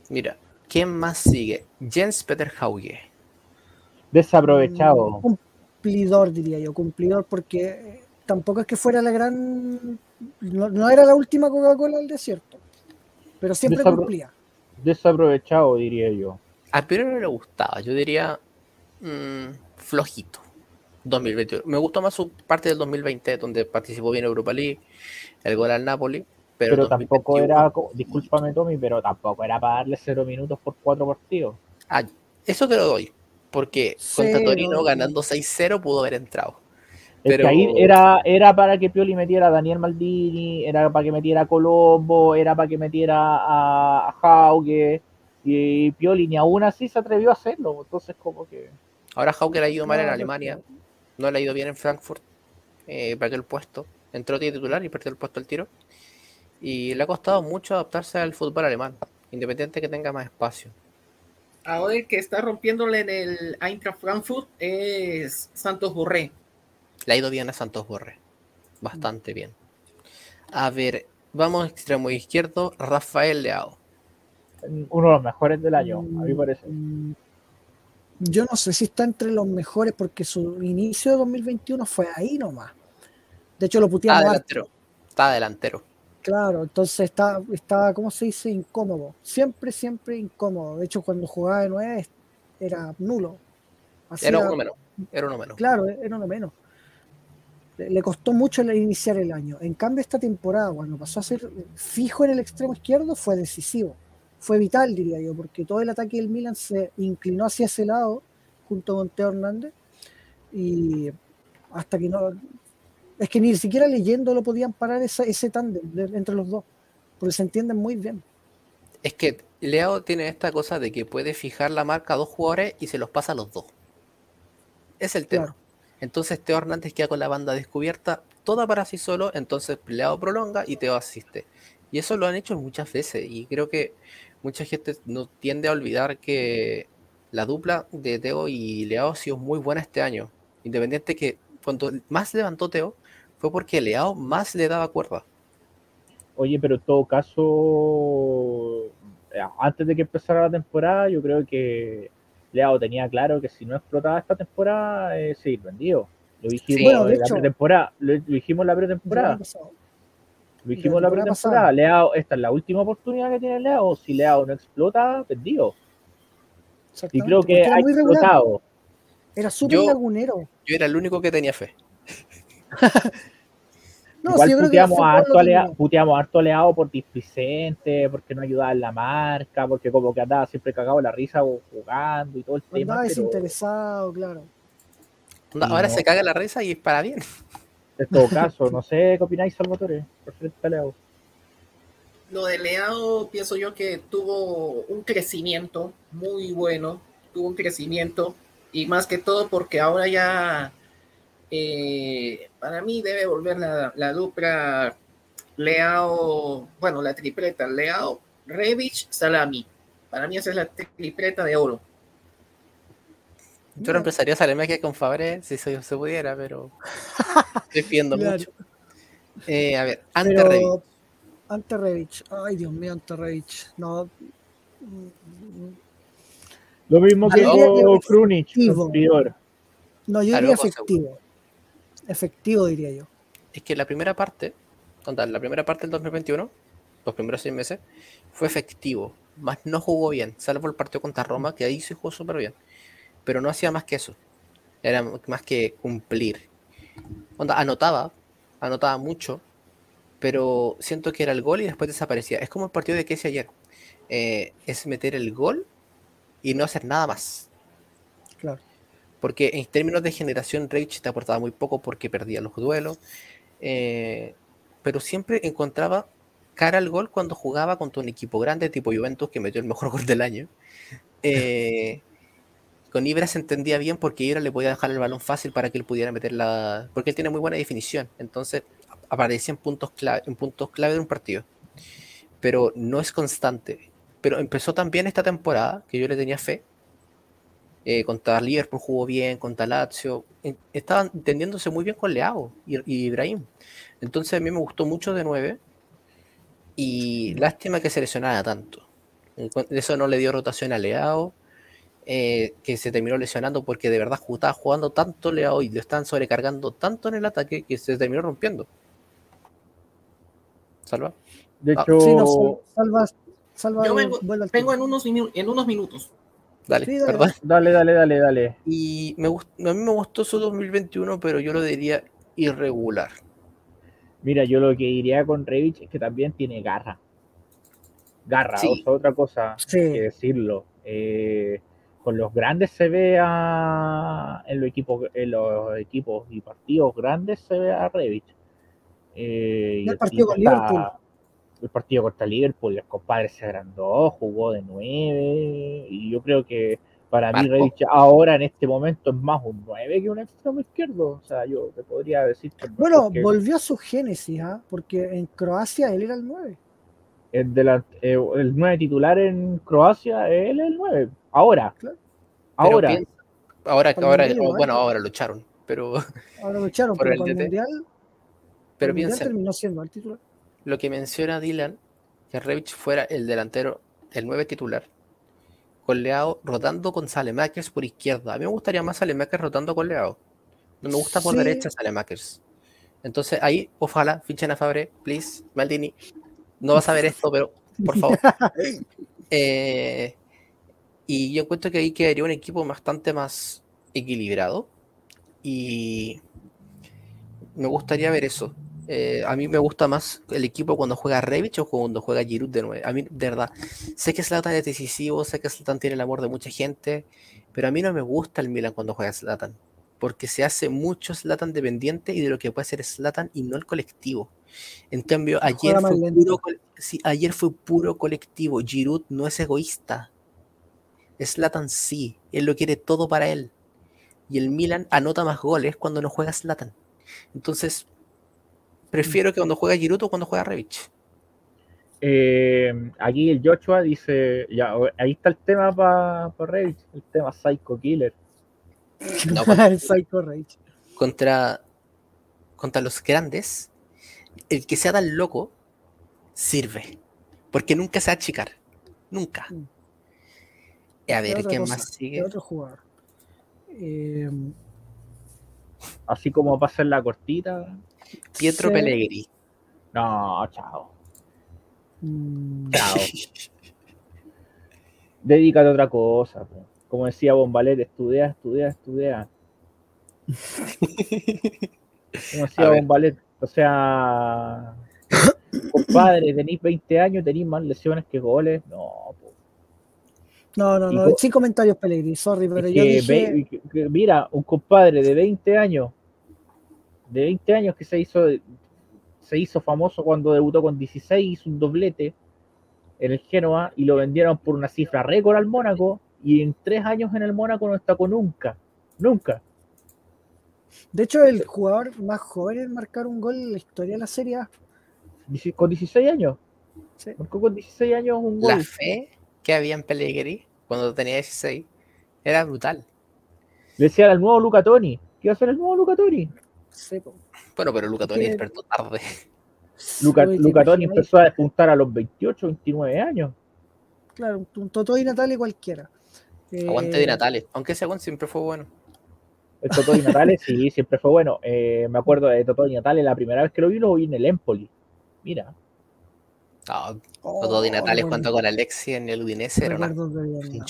Mira, ¿quién más sigue? Jens Peter Hauge. Desaprovechado. Cumplidor, diría yo, cumplidor, porque eh, tampoco es que fuera la gran. No, no era la última Coca-Cola del desierto, pero siempre Desapro- cumplía. Desaprovechado, diría yo. A Pedro no le gustaba, yo diría mm, flojito. 2021. Me gustó más su parte del 2020, donde participó bien en Europa League, el gol al Napoli. Pero, Pero, tampoco 2021 era, discúlpame Tommy, pero tampoco era para darle cero minutos por cuatro partidos. Ah, eso te lo doy, porque contra Torino no, ganando 6-0 pudo haber entrado. Es Pero- que ahí era, era para que Pioli metiera a Daniel Maldini, era para que metiera a Colombo, era para que metiera a, a y Pioli ni aún así se atrevió a hacerlo. Entonces, como que. Ahora Hauke le ha ido mal en Alemania, no le ha ido bien en Frankfurt, eh, perdió el puesto, entró de titular y perdió el puesto al tiro. Y le ha costado mucho adaptarse al fútbol alemán, independiente que tenga más espacio. Ahora el que está rompiéndole en el Eintracht Frankfurt es Santos Borré. Le ha ido bien a Santos Borre, bastante bien. A ver, vamos a extremo izquierdo, Rafael Leao. Uno de los mejores del año, a mi Mm, parece. mm, Yo no sé si está entre los mejores porque su inicio de 2021 fue ahí nomás. De hecho, lo Está puteamos harto, delantero, está delantero. Claro. Entonces está, estaba, ¿cómo se dice? Incómodo. Siempre, siempre incómodo. De hecho, cuando jugaba de nueve era nulo. Hacía- Era uno menos, era uno menos. Claro, era uno menos. Le, le costó mucho iniciar el año. En cambio, esta temporada, cuando pasó a ser fijo en el extremo izquierdo, fue decisivo. Fue vital, diría yo, porque todo el ataque del Milan se inclinó hacia ese lado, junto con Teo Hernández, y hasta que no. Es que ni siquiera leyendo lo podían parar esa- ese tándem de- entre los dos, porque se entienden muy bien. Es que Leao tiene esta cosa de que puede fijar la marca a dos jugadores y se los pasa a los dos. Es el tema. Claro. Entonces Teo Hernández queda con la banda descubierta, toda para sí solo, entonces Leao prolonga y Teo asiste. Y eso lo han hecho muchas veces y creo que mucha gente no tiende a olvidar que la dupla de Teo y Leao ha sido muy buena este año. Independiente que cuando más levantó Teo fue porque Leao más le daba cuerda. Oye, pero en todo caso, eh, antes de que empezara la temporada, yo creo que Leao tenía claro que si no explotaba esta temporada, eh, seguir vendido. Lo dijimos Sí. Bueno, de en la hecho- pretemporada, lo, lo dijimos la pretemporada, lo dijimos la temporada pretemporada. Leao, esta es la última oportunidad que tiene Leao. Si Leao no explota, vendido. Y creo que era ha muy regular. explotado. Era súper lagunero. Yo era el único que tenía fe. No, Igual sí, yo creo que puteamos, harto puteamos harto a Leao por displicente, porque no ayudaba en la marca, porque como que andaba siempre cagado en la risa o jugando y todo el tema. Andaba pero desinteresado, claro. Ahora no. se caga la risa y es para bien. en todo caso, no sé qué opináis, Salvatore, referente a Leao. Lo de Leao, pienso yo que tuvo un crecimiento muy bueno, tuvo un crecimiento y más que todo porque ahora ya eh, para mí debe volver la, la dupla Leao, bueno, la tripleta, Leao, Revich, Salami. Para mí esa es la tripleta de oro. Yo reemplazaría a Salemaquia con Fabre si se, se pudiera, pero Claro. mucho. Eh, a ver, Ante Revich. Pero Ante Revich. Ay, Dios mío, Ante Revich. No. Lo mismo que que Krunic Prior. No, yo diría efectivo. Efectivo, diría yo. Es que la primera parte, la primera parte del 2021, los primeros seis meses, fue efectivo, más no jugó bien, salvo el partido contra Roma, que ahí sí jugó súper bien, pero no hacía más que eso, era más que cumplir. Onda, anotaba, anotaba mucho, pero siento que era el gol y después desaparecía. Es como el partido de Kessie ayer, eh, es meter el gol y no hacer nada más. Porque en términos de generación, Reich te aportaba muy poco porque perdía los duelos. eh, pero siempre encontraba cara al gol cuando jugaba contra un equipo grande tipo Juventus que metió el mejor gol del año. Eh, con Ibra se entendía bien porque Ibra le podía dejar el balón fácil para que él pudiera meter la. Porque él tiene muy buena definición. Entonces aparecía en puntos clave, en puntos clave de un partido. Pero no es constante. Pero empezó también esta temporada, que yo le tenía fe. Eh, contra Liverpool jugó bien, contra Lazio. en- Estaban entendiéndose muy bien con Leao y, y Ibrahim. Entonces a mí me gustó mucho de 9. Y lástima que se lesionara tanto. Eso no le dio rotación a Leao. eh, que se terminó lesionando porque de verdad estaba jugando tanto Leao y lo estaban sobrecargando tanto en el ataque que se terminó rompiendo. Salva. De Ah, hecho, Sí, no, sal- salva, salva Yo vengo, unos, en unos minutos. Dale, Sí, dale. dale, dale, dale, dale. Y me a mí me gustó su 2021, pero yo lo diría irregular. Mira, yo lo que diría con Revich es que también tiene garra. Garra, Sí. o sea, otra cosa Sí. que decirlo. Eh, con los grandes se ve a. En los equipos, en los equipos y partidos grandes se ve a Revich. Eh, el partido con está-. El partido contra Liverpool, el compadre se agrandó, jugó de nueve. Y yo creo que para mí ahora en este momento es más un 9 que un extremo izquierdo. O sea, yo te podría decir que Bueno, que- volvió a su génesis, ¿ah? porque en Croacia él era el 9. el, eh, el 9 titular en Croacia, él es el 9. Ahora. Claro. Pero Ahora. piensa- ahora, ahora, Mundial bueno, ahora lo echaron, pero, Ahora lo echaron, Por pero el para el. Mundial, pero el mundial piensa, terminó siendo el titular. Lo que menciona Dylan, que Revich fuera el delantero, el 9 titular, con Leao rotando con Salemakers por izquierda. A mí me gustaría más Salemakers rotando con Leao. No me gusta por Sí. derecha Salemakers. Entonces ahí, ojalá, fichen a Fabre, please, Maldini. No vas a ver esto, pero por favor. Eh, y yo encuentro que ahí quedaría un equipo bastante más equilibrado. Y me gustaría ver eso. Eh, a mí me gusta más el equipo cuando juega Revich o cuando juega Giroud de nuevo. A mí, de verdad, sé que Zlatan es decisivo, sé que Zlatan tiene el amor de mucha gente, pero a mí no me gusta el Milan cuando juega Zlatan, porque se hace mucho Zlatan dependiente y de lo que puede hacer Zlatan y no el colectivo. En cambio, ayer fue, puro, sí, ayer fue puro colectivo. Giroud no es egoísta. Zlatan sí, él lo quiere todo para él. Y el Milan anota más goles cuando no juega Zlatan. Entonces, prefiero que cuando juega Giroud o cuando juega Revich. eh, aquí el Joshua dice, ya, ahí está el tema para pa Revich, el tema Psycho Killer. No, contra, el Psycho Rage. contra, contra los grandes, el que sea tan loco sirve. Porque nunca se va a achicar. Nunca. Mm. Y a ¿Qué ver, otra ¿quién cosa? más ¿Qué sigue? otro jugador? Eh, Así como para hacer la cortita. Pietro sí, Pellegrini. No, chao. mm, Chao. Dedícate a otra cosa. Como decía Bombalet, estudia, estudia, estudia. Como decía. Bombalet, o sea, compadre, tenéis 20 años, tenéis más lesiones que goles. No, po. No, no, no, sin comentarios, Pellegrini, sorry, pero Es yo que dije, ve- que- que mira, un compadre de 20 años, de 20 años que se hizo, se hizo famoso cuando debutó con 16, hizo un doblete en el Genoa y lo vendieron por una cifra récord al Mónaco y en tres años en el Mónaco no destacó nunca, nunca. de hecho, el jugador más joven en marcar un gol en la historia de la Serie A. Con 16 años, Sí. Marcó con 16 años un La gol. fe que había en Pellegrini cuando tenía 16 era brutal. Le decían al nuevo Luca Toni. ¿Qué iba a ser el nuevo Luca Toni? Po. Bueno, pero Luca Toni despertó tarde. Luca, Oye, ¿te Luca Toni empezó a despuntar a los 28, 29 años. Claro, un- Totó y Natale cualquiera. Aguante Eh, de Natales. Aunque ese aguante siempre fue bueno. El Totó Di Natale sí, siempre fue bueno. Eh, me acuerdo de Totó Di Natale, la primera vez que lo vi, lo vi en el Empoli. Mira, No, oh, Totó Di Natales bueno, junto con Alexi en el Udinese era un Vietnam.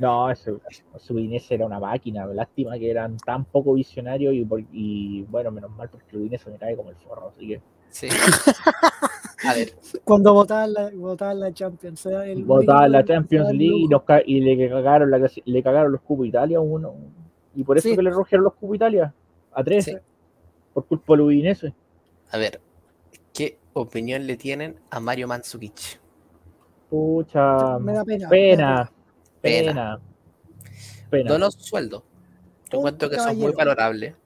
No, ese, ese Udinese era una máquina. Lástima que eran tan poco visionarios y, bueno, menos mal porque el Udinese me cae como el forro. Así que Sí. A ver, Cuando votaban la, votaban la Champions. el votaban la Champions League y, lujo. nos ca- y le cagaron la le cagaron los cupos Italia a uno. Y por eso Sí. que le rogieron los cupos Italia a tres. Sí. Por culpa del Udinese. a ver. ¿Qué opinión le tienen a Mario Mandzukic? Pucha. Me da pena. me da Pena. Pena. Pena. Pena. Donó su sueldo. Yo encuentro que es muy caballero. valorable.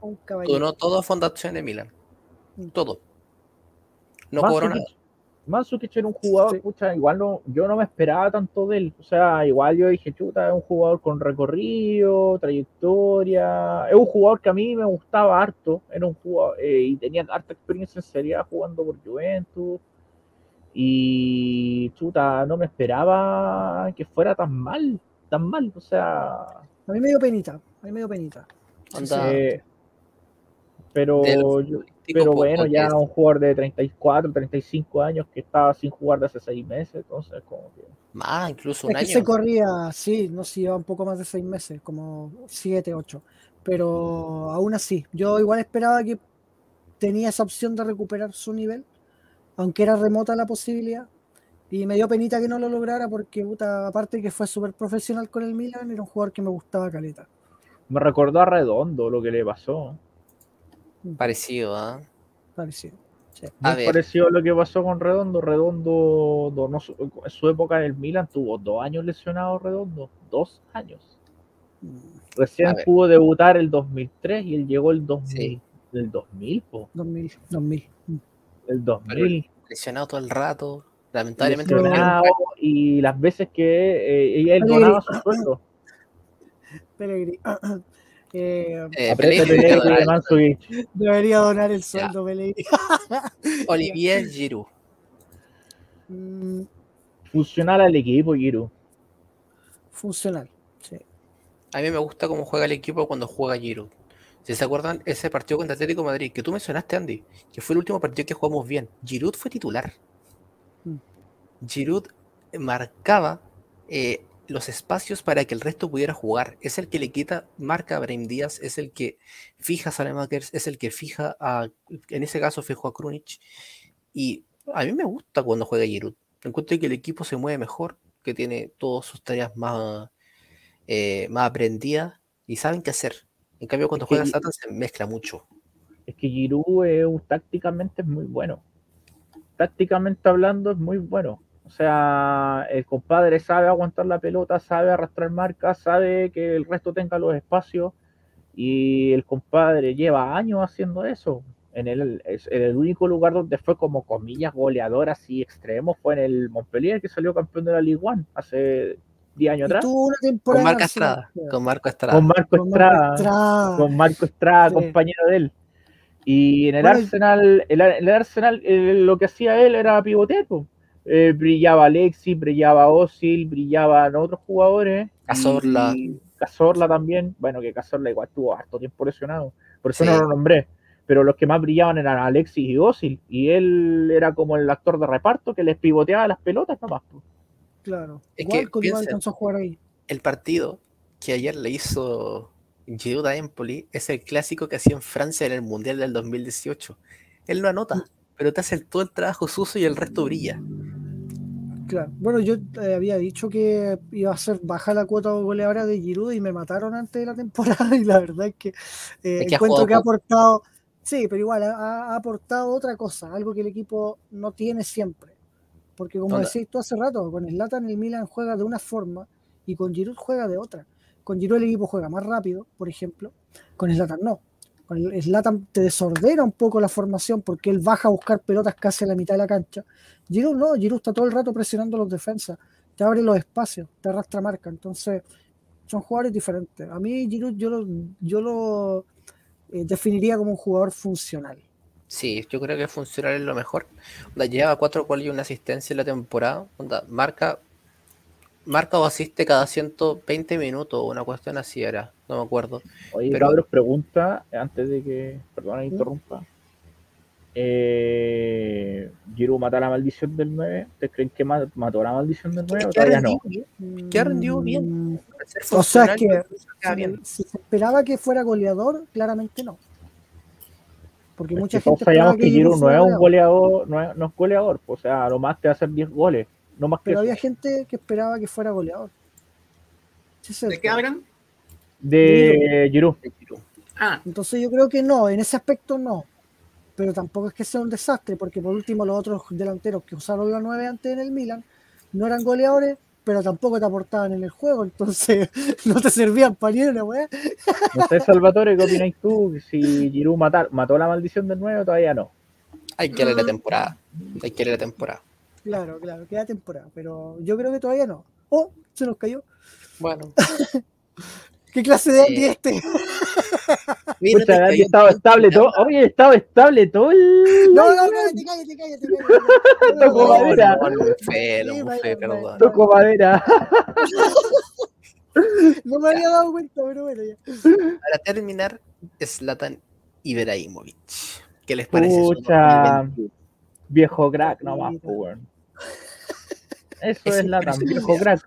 Un caballero. Donó todo a Fundación de Milan. Mm. Todo. No cobró nada. Mandzukic era un jugador, Sí. pucha, igual no, yo no me esperaba tanto de él. O sea, igual yo dije, chuta, es un jugador con recorrido, trayectoria. Es un jugador que a mí me gustaba harto. Era un jugador, eh, y tenía harta experiencia en Serie A jugando por Juventus. Y chuta, no me esperaba que fuera tan mal, tan mal. O sea, A mí me dio penita. A mí me dio penita. Onda, eh, pero yo- pero bueno, ya un jugador de 34, 35 años que estaba sin jugar de hace 6 meses, entonces como que... Más, incluso un Es que año. se corría, sí, no sé, lleva un poco más de seis meses, como siete, ocho. Pero aún así, yo igual esperaba que tenía esa opción de recuperar su nivel, aunque era remota la posibilidad. Y me dio penita que no lo lograra porque, puta, aparte que fue súper profesional con el Milan, era un jugador que me gustaba caleta. Me recordó a Redondo lo que le pasó. Parecido, ¿ah? Parecido. Sí. A ver. parecido a lo que pasó con Redondo. Redondo, donó su- en su época en el Milan, tuvo dos años lesionado Redondo. Dos años. Mm, Recién pudo debutar el 2003 y él llegó el 2000. Sí. El 2000, po. 2000, 2000. El 2000. Lesionado todo el rato. Lamentablemente lesionado, y las veces que eh, él Pellegrini. donaba su sueldo. Pellegrini. Eh, Eh, Pellegrini donar. Debería donar el sueldo, Pellegrini. Olivier Giroud. Mm, Funcional al equipo, Giroud. funcional. Sí. A mí me gusta cómo juega el equipo cuando juega Giroud. Si se acuerdan, ese partido contra Atlético de Madrid, que tú mencionaste, Andy, que fue el último partido que jugamos bien. Giroud fue titular. Mm. Giroud marcaba eh, los espacios para que el resto pudiera jugar. Es el que le quita marca a Brahim Díaz, es el que fija a Salemakers, es el que fija a, en ese caso fijó a Krunic. Y a mí me gusta cuando juega Giroud. Encuentro que el equipo se mueve mejor, que tiene todas sus tareas más, eh, más aprendidas y saben qué hacer. En cambio, cuando Es juega Satan se mezcla mucho. Es que Giroud un- tácticamente es muy bueno. Tácticamente hablando es muy bueno. O sea, el compadre sabe aguantar la pelota, sabe arrastrar marcas, sabe que el resto tenga los espacios. Y el compadre lleva años haciendo eso. En el, es- en el único lugar donde fue como comillas goleador así extremo fue en el Montpellier, que salió campeón de la Ligue 1 hace 10 años atrás. tuvo una Con. Marco Estrada. Con Marco Estrada. Con Marco Estrada. Con Marco Estrada, Sí. compañero de él. Y en el Bueno, Arsenal, el, el Arsenal eh, lo que hacía él era pivotear. Eh, brillaba Alexis, brillaba Osil, brillaban otros jugadores. Cazorla. Y Cazorla también. Bueno, que Cazorla igual tuvo harto tiempo lesionado. Por eso Sí. no lo nombré. Pero los que más brillaban eran Alexis y Osil. Y él era como el actor de reparto que les pivoteaba las pelotas nomás. po. Claro. Es Igual que con igual piensen- alcanzó a jugar ahí. El partido que ayer le hizo Giroud a Empoli es el clásico que hacía en Francia en el Mundial del 2018. Él no anota, pero te hace todo el trabajo sucio y el resto brilla. Claro. Bueno, yo eh, había dicho que iba a ser baja la cuota goleadora de Giroud y me mataron antes de la temporada y la verdad es que eh, Es que ha encuentro que ha aportado, sí, pero igual ha, ha aportado otra cosa, algo que el equipo no tiene siempre. Porque como decís tú hace rato, con Zlatan el Milan juega de una forma y con Giroud juega de otra. Con Giroud el equipo juega más rápido, por ejemplo, con Zlatan no. Con el Zlatan te desordena un poco la formación porque él baja a buscar pelotas casi a la mitad de la cancha. Giroud no, Giroud está todo el rato presionando a los defensas, te abre los espacios, te arrastra marca. Entonces, son jugadores diferentes. A mí Giroud yo lo, yo lo eh, definiría como un jugador funcional. Sí, yo creo que funcional es lo mejor. Onda, lleva cuatro goles y una asistencia en la temporada. Onda, marca, marca o asiste cada 120 minutos, una cuestión así era, no me acuerdo. Oye, Pero- cabros, pregunta, antes de que, perdona, interrumpa. Eh, Giroud mata la maldición del 9. ¿Ustedes creen que ma- mató la maldición del 9 o ¿Qué ha todavía no? bien? ¿Qué ha rendido bien? Mm, ser O sea, que que bien. si se esperaba que fuera goleador, claramente no. Porque Es mucha que gente sabíamos que Giroud no es un goleador. no es, no es goleador, pues, o sea, a lo más te va a hacer 10 goles, no más que Pero eso. había gente que esperaba que fuera goleador. Es ¿De qué hablan? de Giroud. Ah, Entonces yo creo que no, en ese aspecto no. Pero tampoco es que sea un desastre, porque por último los otros delanteros que usaron la 9 antes en el Milan no eran goleadores, pero tampoco te aportaban en el juego, entonces no te servían para ni una weá. No sé, Salvatore, ¿qué opináis tú? Si Giroud matar, mató la maldición del 9 o todavía no. Hay que leer la temporada. Hay que leer la temporada. Claro, claro, queda temporada, pero yo creo que todavía no. Oh, se nos cayó. Bueno, ¿Qué clase de. Andy es este? mira, Pucha, estado un estable todo. Oye, estaba estable todo el. No, no, cállate, cállate, cállate, cállate. Tocó No, madera. no. Tocó madera. No me había dado cuenta, pero bueno, ya. Para terminar, Zlatan Ibrahimovic. ¿Qué les parece? su Pucha. 2021? Viejo crack, nomás, pues. Eso Es es, la tan viejo crack.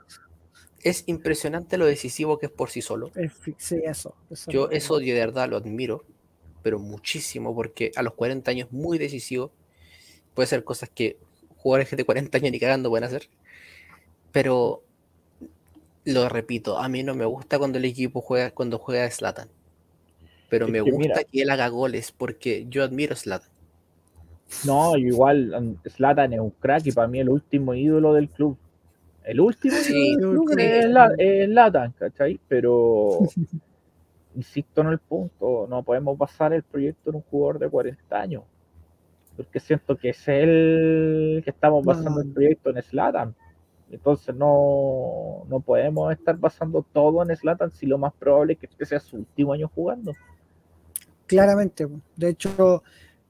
Es impresionante lo decisivo que es por sí solo. Es Sí, eso. eso Yo es eso de verdad lo admiro, pero muchísimo, porque a los 40 años muy decisivo. Puede ser cosas que jugadores de 40 años ni cagando pueden hacer. Pero lo repito, a mí no me gusta cuando el equipo juega, cuando juega Slatan. Pero Es me que gusta mira. que él haga goles porque yo admiro a Zlatan. No, igual, Zlatan es un crack y para mí el último ídolo del club. El último Sí, es, la, es Zlatan, ¿cachai? Pero, insisto en el punto, no podemos basar el proyecto en un jugador de 40 años. Porque siento que es el que estamos basando no. el proyecto en Zlatan. Entonces no, no podemos estar basando todo en Zlatan si lo más probable es que este sea su último año jugando. Claramente. De hecho,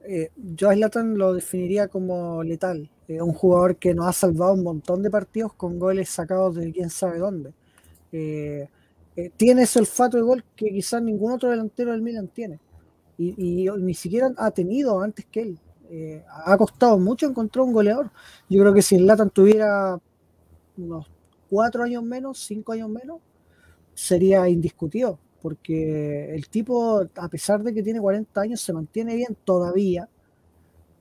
eh, yo a Zlatan lo definiría como letal. Eh, un jugador que nos ha salvado un montón de partidos con goles sacados de quién sabe dónde. Eh, eh, tiene ese olfato de gol que quizás ningún otro delantero del Milan tiene. Y, ni siquiera ha tenido antes que él. Eh, ha costado mucho encontrar un goleador. Yo creo que si Zlatan tuviera unos cuatro años menos, cinco años menos, sería indiscutido, porque el tipo, a pesar de que tiene 40 años, se mantiene bien todavía.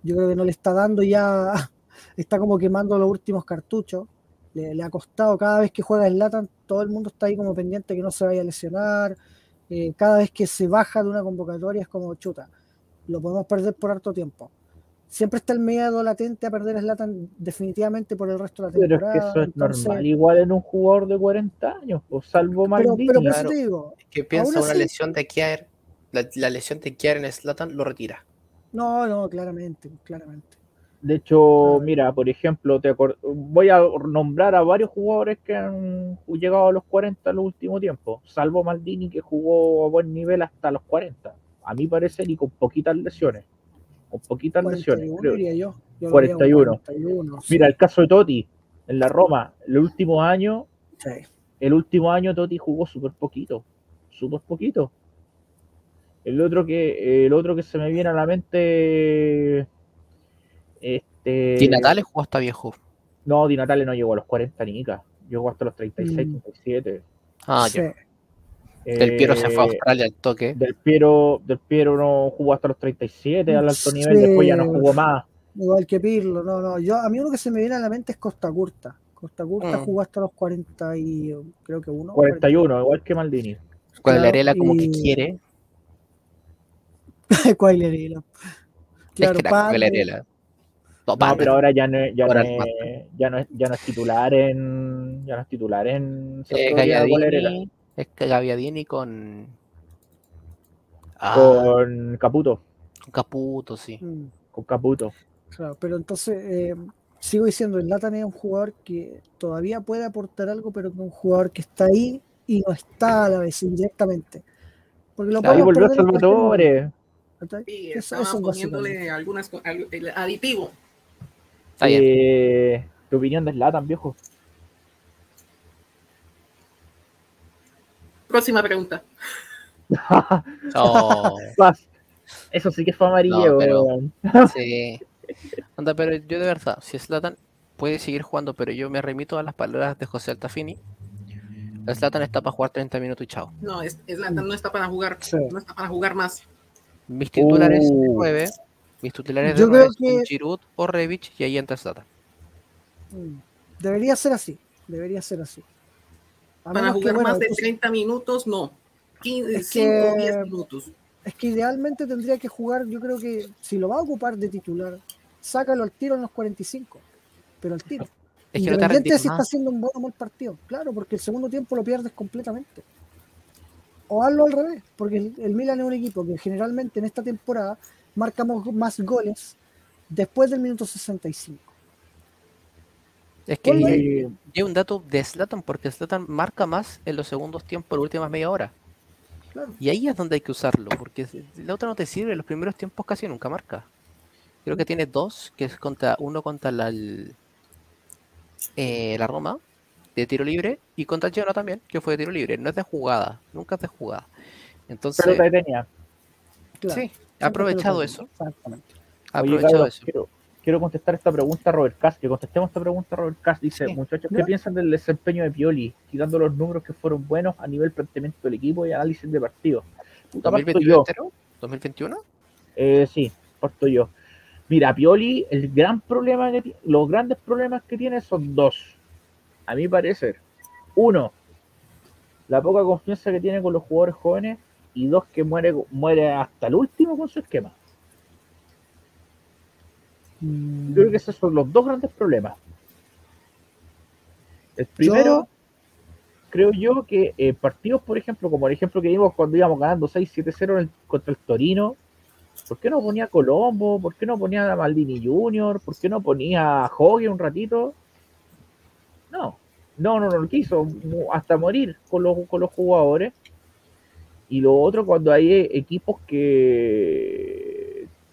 Yo creo que no le está dando ya, está como quemando los últimos cartuchos. Le, ha costado cada vez que juega Slatan, todo el mundo está ahí como pendiente que no se vaya a lesionar. Eh, cada vez que se baja de una convocatoria es como chuta, lo podemos perder por harto tiempo. Siempre está el miedo latente a perder a Slatan definitivamente por el resto de la Pero es temporada. que eso es entonces- normal, igual en un jugador de 40 años, pues, salvo Maldini. pero claro. te digo, Que piensa una así- lesión de Kier, la, la lesión de Kier en Slatan lo retira. no, no, claramente, claramente. De hecho, mira, por ejemplo, te voy a nombrar a varios jugadores que han llegado a los 40 en los últimos tiempos, salvo Maldini que jugó a buen nivel hasta los 40. A mi parecer y con poquitas lesiones. Con poquitas lesiones. 41 creo. diría yo. Yo lo veo 41. 41, sí. Mira, el caso de Totti en la Roma, el último año, Sí. el último año Totti jugó súper poquito, súper poquito. El otro que el otro que se me viene a la mente este Di Natale jugó hasta viejo. No, Di Natale no llegó a los 40 nica, llegó hasta los 36, Mm. 37. Ah, Sí. ya. Del Piero se fue a Eh, Australia al toque. Del Piero, del Piero no jugó hasta los 37 al alto nivel, Sí. después ya no jugó más. Igual que Pirlo, no, no. Yo, a mí uno que se me viene a la mente es Costa Curta. Costa Curta Mm. jugó hasta los 40 y creo que uno. 41, igual que Maldini. Con claro, como que quiere. Cuagliarella. Claro, es. No, pero ahora ya no, es- ya, no ya, no es, ya no es titular en ya no es titular en Eh, es que Gagliardini con Ah, con Caputo. con Caputo, sí. Mm, Con Caputo. claro, pero entonces eh, sigo diciendo, el Latan es un jugador que todavía puede aportar algo, pero que es un jugador que está ahí y no está a la vez indirectamente. Porque lo Claro, Ahí volvió Salvatore. Eso- estaban eso es poniéndole algunas co- algo- el aditivo. Está bien. Eh, ¿Tu opinión de Zlatan, viejo? Próxima pregunta. Oh. Eso sí que fue amarillo. No, pero- sí. Anda, pero yo de verdad, si Slatan puede seguir jugando, pero yo me remito a las palabras de José Altafini. Slatan está para jugar 30 minutos y chao. No, la- no está para jugar. Sí. No está para jugar más. Mis titulares de Uh. 9, mis titulares de Yo 9 creo son que- Giroud o Revich y ahí entra Slatan. Mm, Debería ser así, debería ser así. A Para que, jugar bueno, más de tú- 30 minutos, no. 15, Es 5 o que- 10 minutos. Es que idealmente tendría que jugar, yo creo que si lo va a ocupar de titular, sácalo al tiro en los 45, pero al tiro. Es que no te Independiente de rendís si está haciendo un buen o mal partido, claro, porque el segundo tiempo lo pierdes completamente. O hazlo al revés, porque el, el Milan es un equipo que generalmente en esta temporada marcamos más goles después del minuto 65. Es que y- hay un dato de Slatan porque Slatan marca más en los segundos tiempos, las últimas media hora. Claro. Y ahí es donde hay que usarlo, porque la otra no te sirve, los primeros tiempos casi nunca marca. Creo que tiene dos, que es contra uno contra la, el- eh, la Roma, de tiro libre, y contra el Genoa también, que fue de tiro libre. No es de jugada, nunca es de jugada. Entonces, Pelota detenida. Claro, sí, ha aprovechado eso. Exactamente. Ha Oye, aprovechado eso. Quiero contestar esta pregunta a Robert Cass. Que contestemos esta pregunta a Robert Cass. Dice, muchachos, ¿qué piensan del desempeño de Pioli? Quitando los números que fueron buenos a nivel planteamiento del equipo y análisis de partido. Puta, parto 2021 yo. entero, 2021. Eh, sí, parto yo. Mira, Pioli, el gran problema que los grandes problemas que tiene son dos, a mi parecer. Uno, la poca confianza que tiene con los jugadores jóvenes y dos, que muere, muere hasta el último con su esquema. Mm, Yo creo que esos son los dos grandes problemas. El primero, creo yo que eh, partidos, por ejemplo, como el ejemplo que vimos cuando íbamos ganando 6-7-0 en el- contra el Torino, ¿por qué no ponía a Colombo? ¿Por qué no ponía a Maldini Junior? ¿Por qué no ponía a Hogue un ratito? No, no, no, no lo quiso, hasta morir con los, con los jugadores. Y lo otro, cuando hay eh, equipos que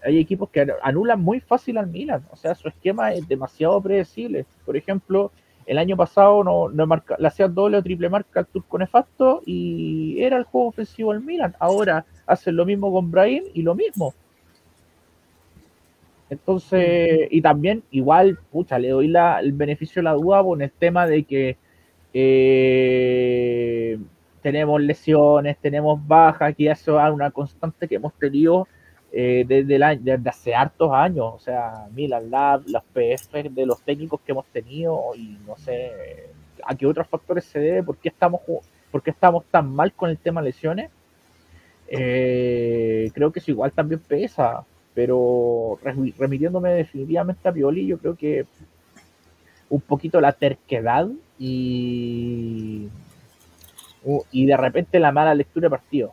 hay equipos que anulan muy fácil al Milan. O sea, su esquema es demasiado predecible. Por ejemplo, el año pasado no, no marca, le hacían doble o triple marca al turco nefasto y era el juego ofensivo del Milan. Ahora hacen lo mismo con Brahim y lo mismo. Entonces, y también, igual, pucha, le doy la, el beneficio de la duda con el tema de que eh, tenemos lesiones, tenemos bajas, que eso es una constante que hemos tenido eh, desde, hace hartos años. O sea, Milan Lab, las PF de los técnicos que hemos tenido y no sé a qué otros factores se debe, por qué estamos, ju- por qué estamos tan mal con el tema lesiones. Eh, creo que eso igual también pesa, pero remi- remitiéndome definitivamente a Pioli, yo creo que un poquito la terquedad y, y de repente la mala lectura de partido.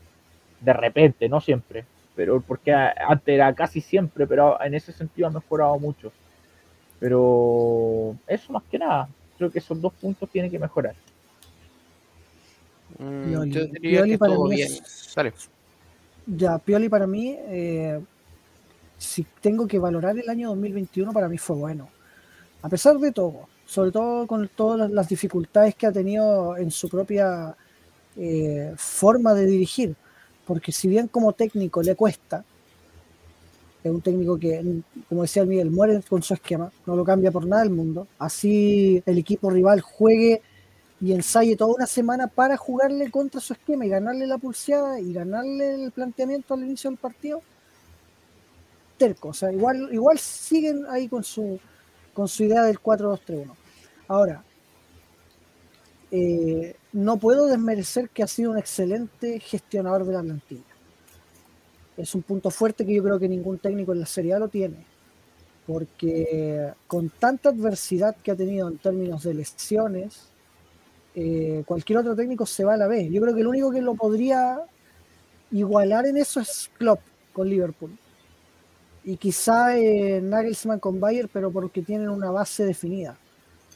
De repente, no siempre, pero porque antes era casi siempre, pero en ese sentido ha mejorado mucho. Pero eso más que nada, creo que esos dos puntos tienen que mejorar. Mm, Pioli. yo diría Pioli que para mí bien. es- Dale. Ya, Pioli para mí, eh, si tengo que valorar el año 2021, para mí fue bueno. A pesar de todo, sobre todo con todas las- las dificultades que ha tenido en su propia eh, forma de dirigir, porque si bien como técnico le cuesta, es un técnico que, como decía el Miguel, muere con su esquema, no lo cambia por nada del mundo, así el equipo rival juegue y ensaye toda una semana para jugarle contra su esquema y ganarle la pulseada y ganarle el planteamiento al inicio del partido. Terco, o sea, igual, igual siguen ahí con su, con su idea del 4-2-3-1. Ahora, eh, no puedo desmerecer que ha sido un excelente gestionador de la plantilla. Es un punto fuerte que yo creo que ningún técnico en la Serie A lo tiene. Porque con tanta adversidad que ha tenido en términos de lesiones, eh, cualquier otro técnico se va a la vez. Yo creo que el único que lo podría igualar en eso es Klopp con Liverpool. Y quizá eh, Nagelsmann con Bayern, pero porque tienen una base definida.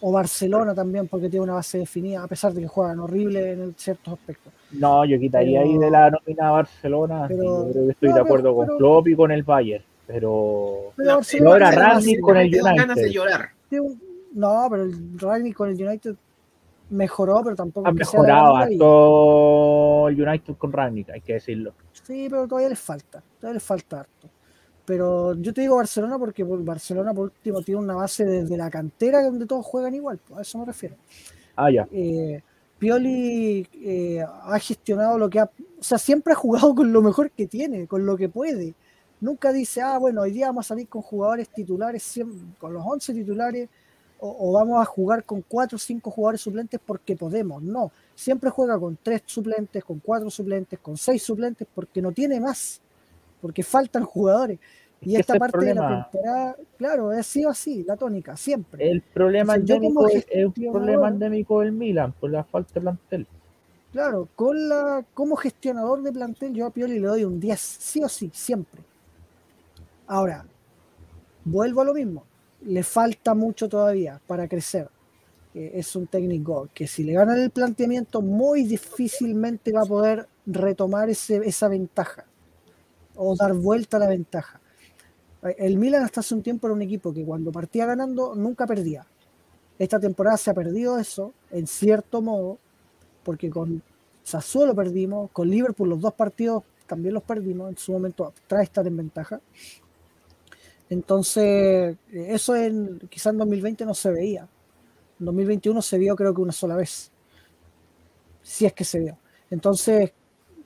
O Barcelona también, porque tiene una base definida, a pesar de que juegan horrible en ciertos aspectos. No, yo quitaría Pero- ahí de la nómina a Barcelona. sí, Pero- yo creo que estoy no, de pero- acuerdo con pero- Klopp y con el Bayern. Pero tiene Rangnick base- con el Tengo ganas de United. llorar. No, pero el Rangnick con el United mejoró, pero tampoco ha mejorado harto el United con Rangnick, hay que decirlo. Sí, pero todavía les falta, todavía les falta harto. Pero yo te digo Barcelona porque por- Barcelona por último tiene una base desde la cantera donde todos juegan igual, a eso me refiero. Ah, ya. Eh, Pioli eh, ha gestionado lo que ha, o sea, siempre ha jugado con lo mejor que tiene, con lo que puede. Nunca dice, ah, bueno, hoy día vamos a salir con jugadores titulares, con los 11 titulares, o, o vamos a jugar con 4 o 5 jugadores suplentes porque podemos. No, siempre juega con 3 suplentes, con 4 suplentes, con 6 suplentes, porque no tiene más, porque faltan jugadores. Y esta parte de la temporada, claro, ha sido así, la tónica, siempre. El problema Entonces, endémico es, un problema endémico del Milan, por la falta de plantel. Claro, con la, como gestionador de plantel, yo a Pioli le doy un 10, sí o sí, siempre. Ahora, vuelvo a lo mismo, le falta mucho todavía para crecer. Es un técnico que si le ganan el planteamiento, muy difícilmente va a poder retomar ese, esa ventaja o dar vuelta a la ventaja. El Milan hasta hace un tiempo era un equipo que cuando partía ganando nunca perdía. Esta temporada se ha perdido eso, en cierto modo, porque con Sassuolo perdimos, con Liverpool los dos partidos también los perdimos, en su momento trae estar en ventaja. Entonces, eh, eso en, quizás en 2020 no se veía. En 2021 se vio creo que una sola vez. Si es que se vio. Entonces,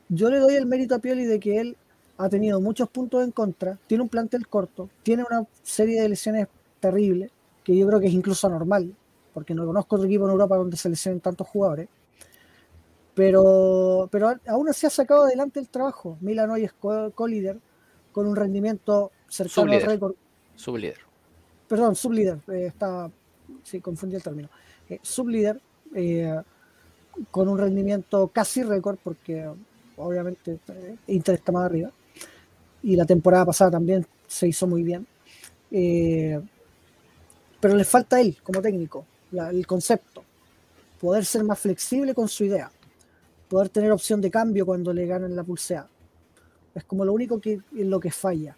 yo le doy el mérito a Pioli de que él ha tenido muchos puntos en contra, tiene un plantel corto, tiene una serie de lesiones terribles, que yo creo que es incluso anormal, porque no conozco otro equipo en Europa donde se lesionen tantos jugadores. Pero, pero aún así ha sacado adelante el trabajo. Milan hoy es co- co-líder con un rendimiento cercano al récord. Sublíder. Perdón, sublíder. eh, está, sí, confundí el término. Eh, sublíder eh, con un rendimiento casi récord, porque obviamente eh, Inter está más arriba. Y la temporada pasada también se hizo muy bien. Eh, pero le falta a él como técnico, la- el concepto. Poder ser más flexible con su idea. Poder tener opción de cambio cuando le ganan la pulseada. Es como lo único que en lo que falla.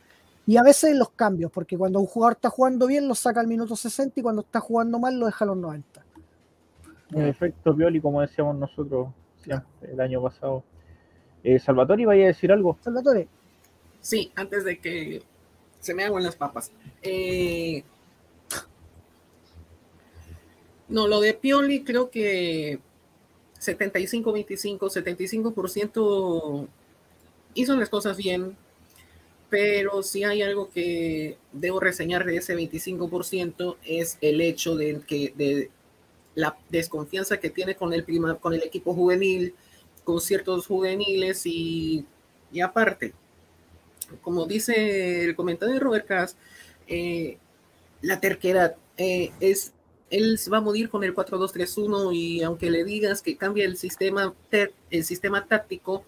Y a veces en los cambios, porque cuando un jugador está jugando bien lo saca al minuto 60 y cuando está jugando mal lo deja a los 90. En efecto, Pioli, como decíamos nosotros el año pasado. Eh, Salvatore, ¿vaya a decir algo? Salvatore, Sí, antes de que se me hagan las papas. Eh, no, lo de Pioli creo que 75-25, 75% hizo las cosas bien, pero si hay algo que debo reseñar de ese 25% es el hecho de que de la desconfianza que tiene con el, prima- con el equipo juvenil, con ciertos juveniles y, y aparte, como dice el comentario de Robert Cass, eh, la terquedad eh, es él se va a morir con el 4-2-3-1 y aunque le digas que cambie el sistema ter- el sistema táctico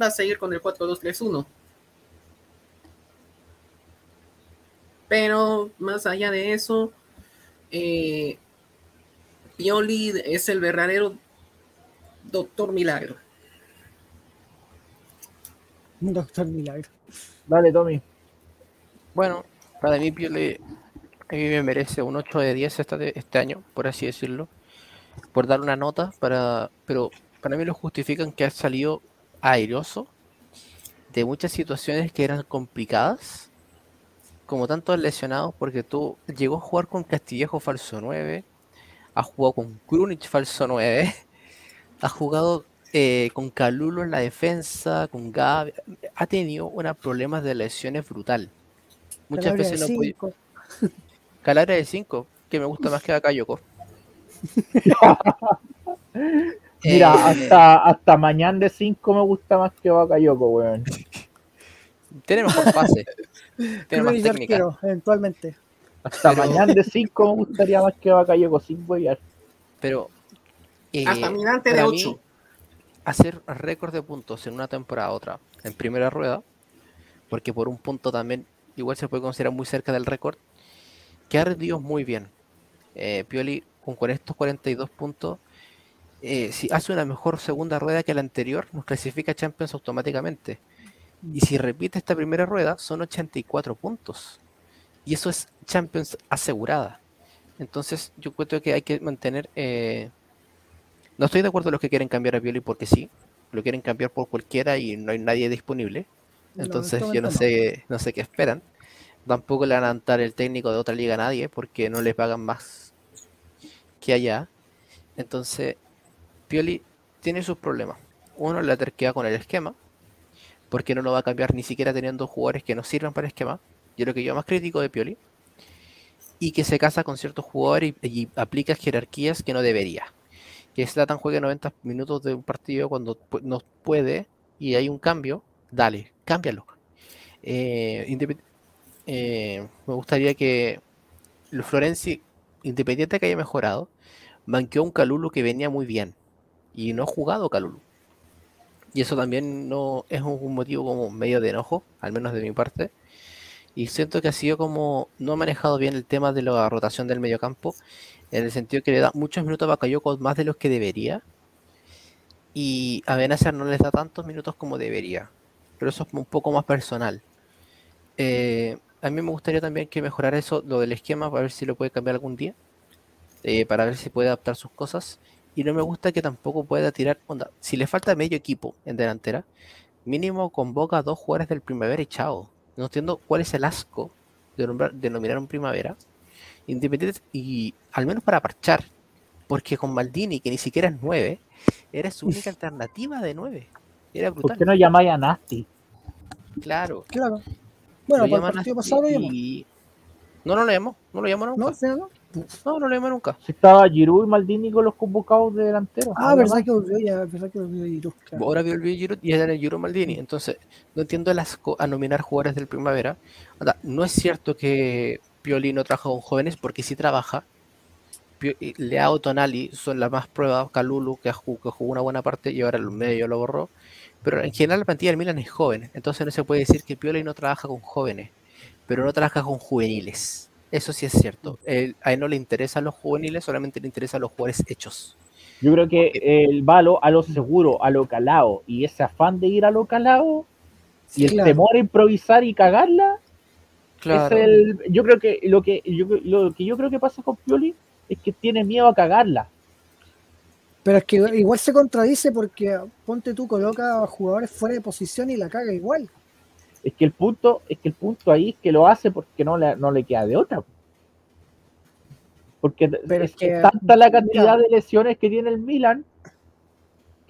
va a seguir con el 4-2-3-1 pero más allá de eso eh, Pioli es el verdadero doctor milagro doctor milagro. Dale, Tommy. Bueno, para mí Pioli a mí me merece un 8 de 10 este, este año, por así decirlo, por dar una nota, para, pero para mí lo justifican que ha salido airoso de muchas situaciones que eran complicadas, como tantos lesionados, porque tú llegó a jugar con Castillejo falso 9, ha jugado con Krunic falso 9, ha jugado eh, con Calulo en la defensa, con Gabi, ha tenido unos problemas de lesiones brutal. Muchas Calabria veces de no podía. cinco. Calabria de 5, que me gusta más que Bakayoko. Mira, Eh, hasta, hasta mañana de 5 me gusta más que Bakayoko, weón. Tiene mejor pase. tiene más técnica. arquero, eventualmente. Hasta Pero- mañana de 5 me gustaría más que Bakayoko sin huellar. Pero. eh, hasta mirante de para mí, 8 hacer récord de puntos en una temporada a otra en primera rueda, porque por un punto también igual se puede considerar muy cerca del récord, que ha rendido muy bien. Eh, Pioli con estos 42 puntos, eh, si hace una mejor segunda rueda que la anterior, nos clasifica Champions automáticamente. Y si repite esta primera rueda, son 84 puntos. Y eso es Champions asegurada. Entonces, yo creo que hay que mantener. eh, no estoy de acuerdo con los que quieren cambiar a Pioli porque sí. Lo quieren cambiar por cualquiera y no hay nadie disponible. No, Entonces, en yo no este sé, no sé qué esperan. Tampoco le van a dar el técnico de otra liga a nadie porque no le pagan más que allá. Entonces, Pioli tiene sus problemas. Uno, la terquedad con el esquema, porque no lo va a cambiar ni siquiera teniendo jugadores que no sirvan para el esquema. Yo lo que yo más crítico de Pioli. Y que se casa con ciertos jugadores y, y aplica jerarquías que no debería. Que Zlatan juegue 90 minutos de un partido cuando no puede y hay un cambio, dale, cámbialo. Eh, eh, me gustaría que el Florenzi, independiente de que haya mejorado, banqueó un Calulu que venía muy bien y no ha jugado Calulu. Y eso también no es un motivo como medio de enojo, al menos de mi parte. Y siento que ha sido como no ha manejado bien el tema de la rotación del mediocampo, en el sentido que le da muchos minutos a Bakayoko más de los que debería. Y a Benacer no les da tantos minutos como debería. Pero eso es un poco más personal. Eh, a mí me gustaría también que mejorara eso, lo del esquema, para ver si lo puede cambiar algún día. eh, para ver si puede adaptar sus cosas. Y no me gusta que tampoco pueda tirar. Si le falta medio equipo en delantera, mínimo convoca a dos jugadores del primavera y chao. No entiendo cuál es el asco de, nombrar, de nominar un primavera. Independiente y al menos para parchar. Porque con Maldini, que ni siquiera es 9, era su única alternativa de 9. Era ¿Por brutal. qué no llamáis a Nasty? Claro. Claro. Bueno, para el partido pasado lo llamó. y- No, no lo llamó. No lo llamó nunca. ¿No? No, ¿Al final no? no, lo llamó nunca. Estaba Giroud y Maldini con los convocados de delantero. Ah, verdad que volvió ya, verdad que volvió Giroud, claro. Ahora vio el Giroud y era el Giroud Maldini. Entonces, no entiendo el asco a nominar jugadores del primavera. Anda, no es cierto que Pioli no trabaja con jóvenes, porque sí trabaja. Leao Tonali son las más pruebas. Calulu, que jugó, una buena parte y ahora el medio lo borró. Pero en general la plantilla del Milan es joven. Entonces no se puede decir que Pioli no trabaja con jóvenes, pero no trabaja con juveniles. Eso sí es cierto. Él- a él no le interesan los juveniles, solamente le interesan los jugadores hechos. Yo creo que el balo a lo seguro, a lo calado, y ese afán de ir a lo calado, y el Claro. temor a improvisar y cagarla, Claro. es el, yo creo que lo que yo, lo que yo creo que pasa con Pioli es que tiene miedo a cagarla. Pero es que igual se contradice porque ponte tú, coloca a jugadores fuera de posición y la caga igual. Es que el punto, es que el punto ahí es que lo hace porque no le, no le queda de otra. Porque Pero es es que, tanta la cantidad mira. de lesiones que tiene el Milan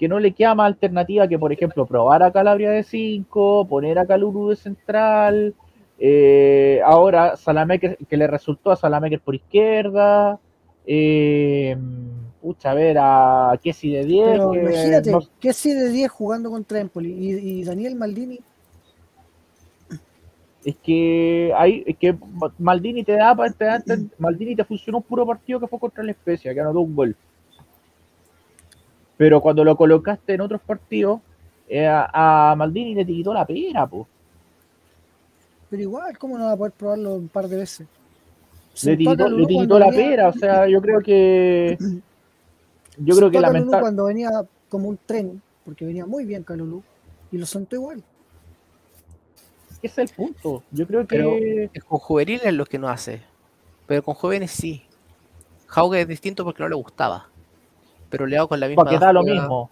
que no le queda más alternativa que, por ejemplo, probar a Calabria de 5, poner a Caluru de central, eh, ahora Salameker, que le resultó a Salameker por izquierda, eh, pucha, a ver, a Kessi de 10, Pero que imagínate, no- de 10 jugando contra Empoli y, y Daniel Maldini, Es que hay, es que Maldini te da para te da- te- Maldini te funcionó un puro partido que fue contra la Especia, que anotó un gol. Pero cuando lo colocaste en otros partidos, eh, a, a Maldini le quitó la pera, po. Pero igual, ¿cómo no va a poder probarlo un par de veces? Le Kalulu le cuando la venía- pera, o sea, yo creo que yo creo que a Kalulu lamentable cuando venía como un tren, porque venía muy bien Calulu, y lo sentó igual. ese es el punto. Yo creo que Pero es con juveniles lo que no hace. Pero con jóvenes sí. Jauge es distinto porque no le gustaba. Pero Leao con la misma. Paquetá lo mismo.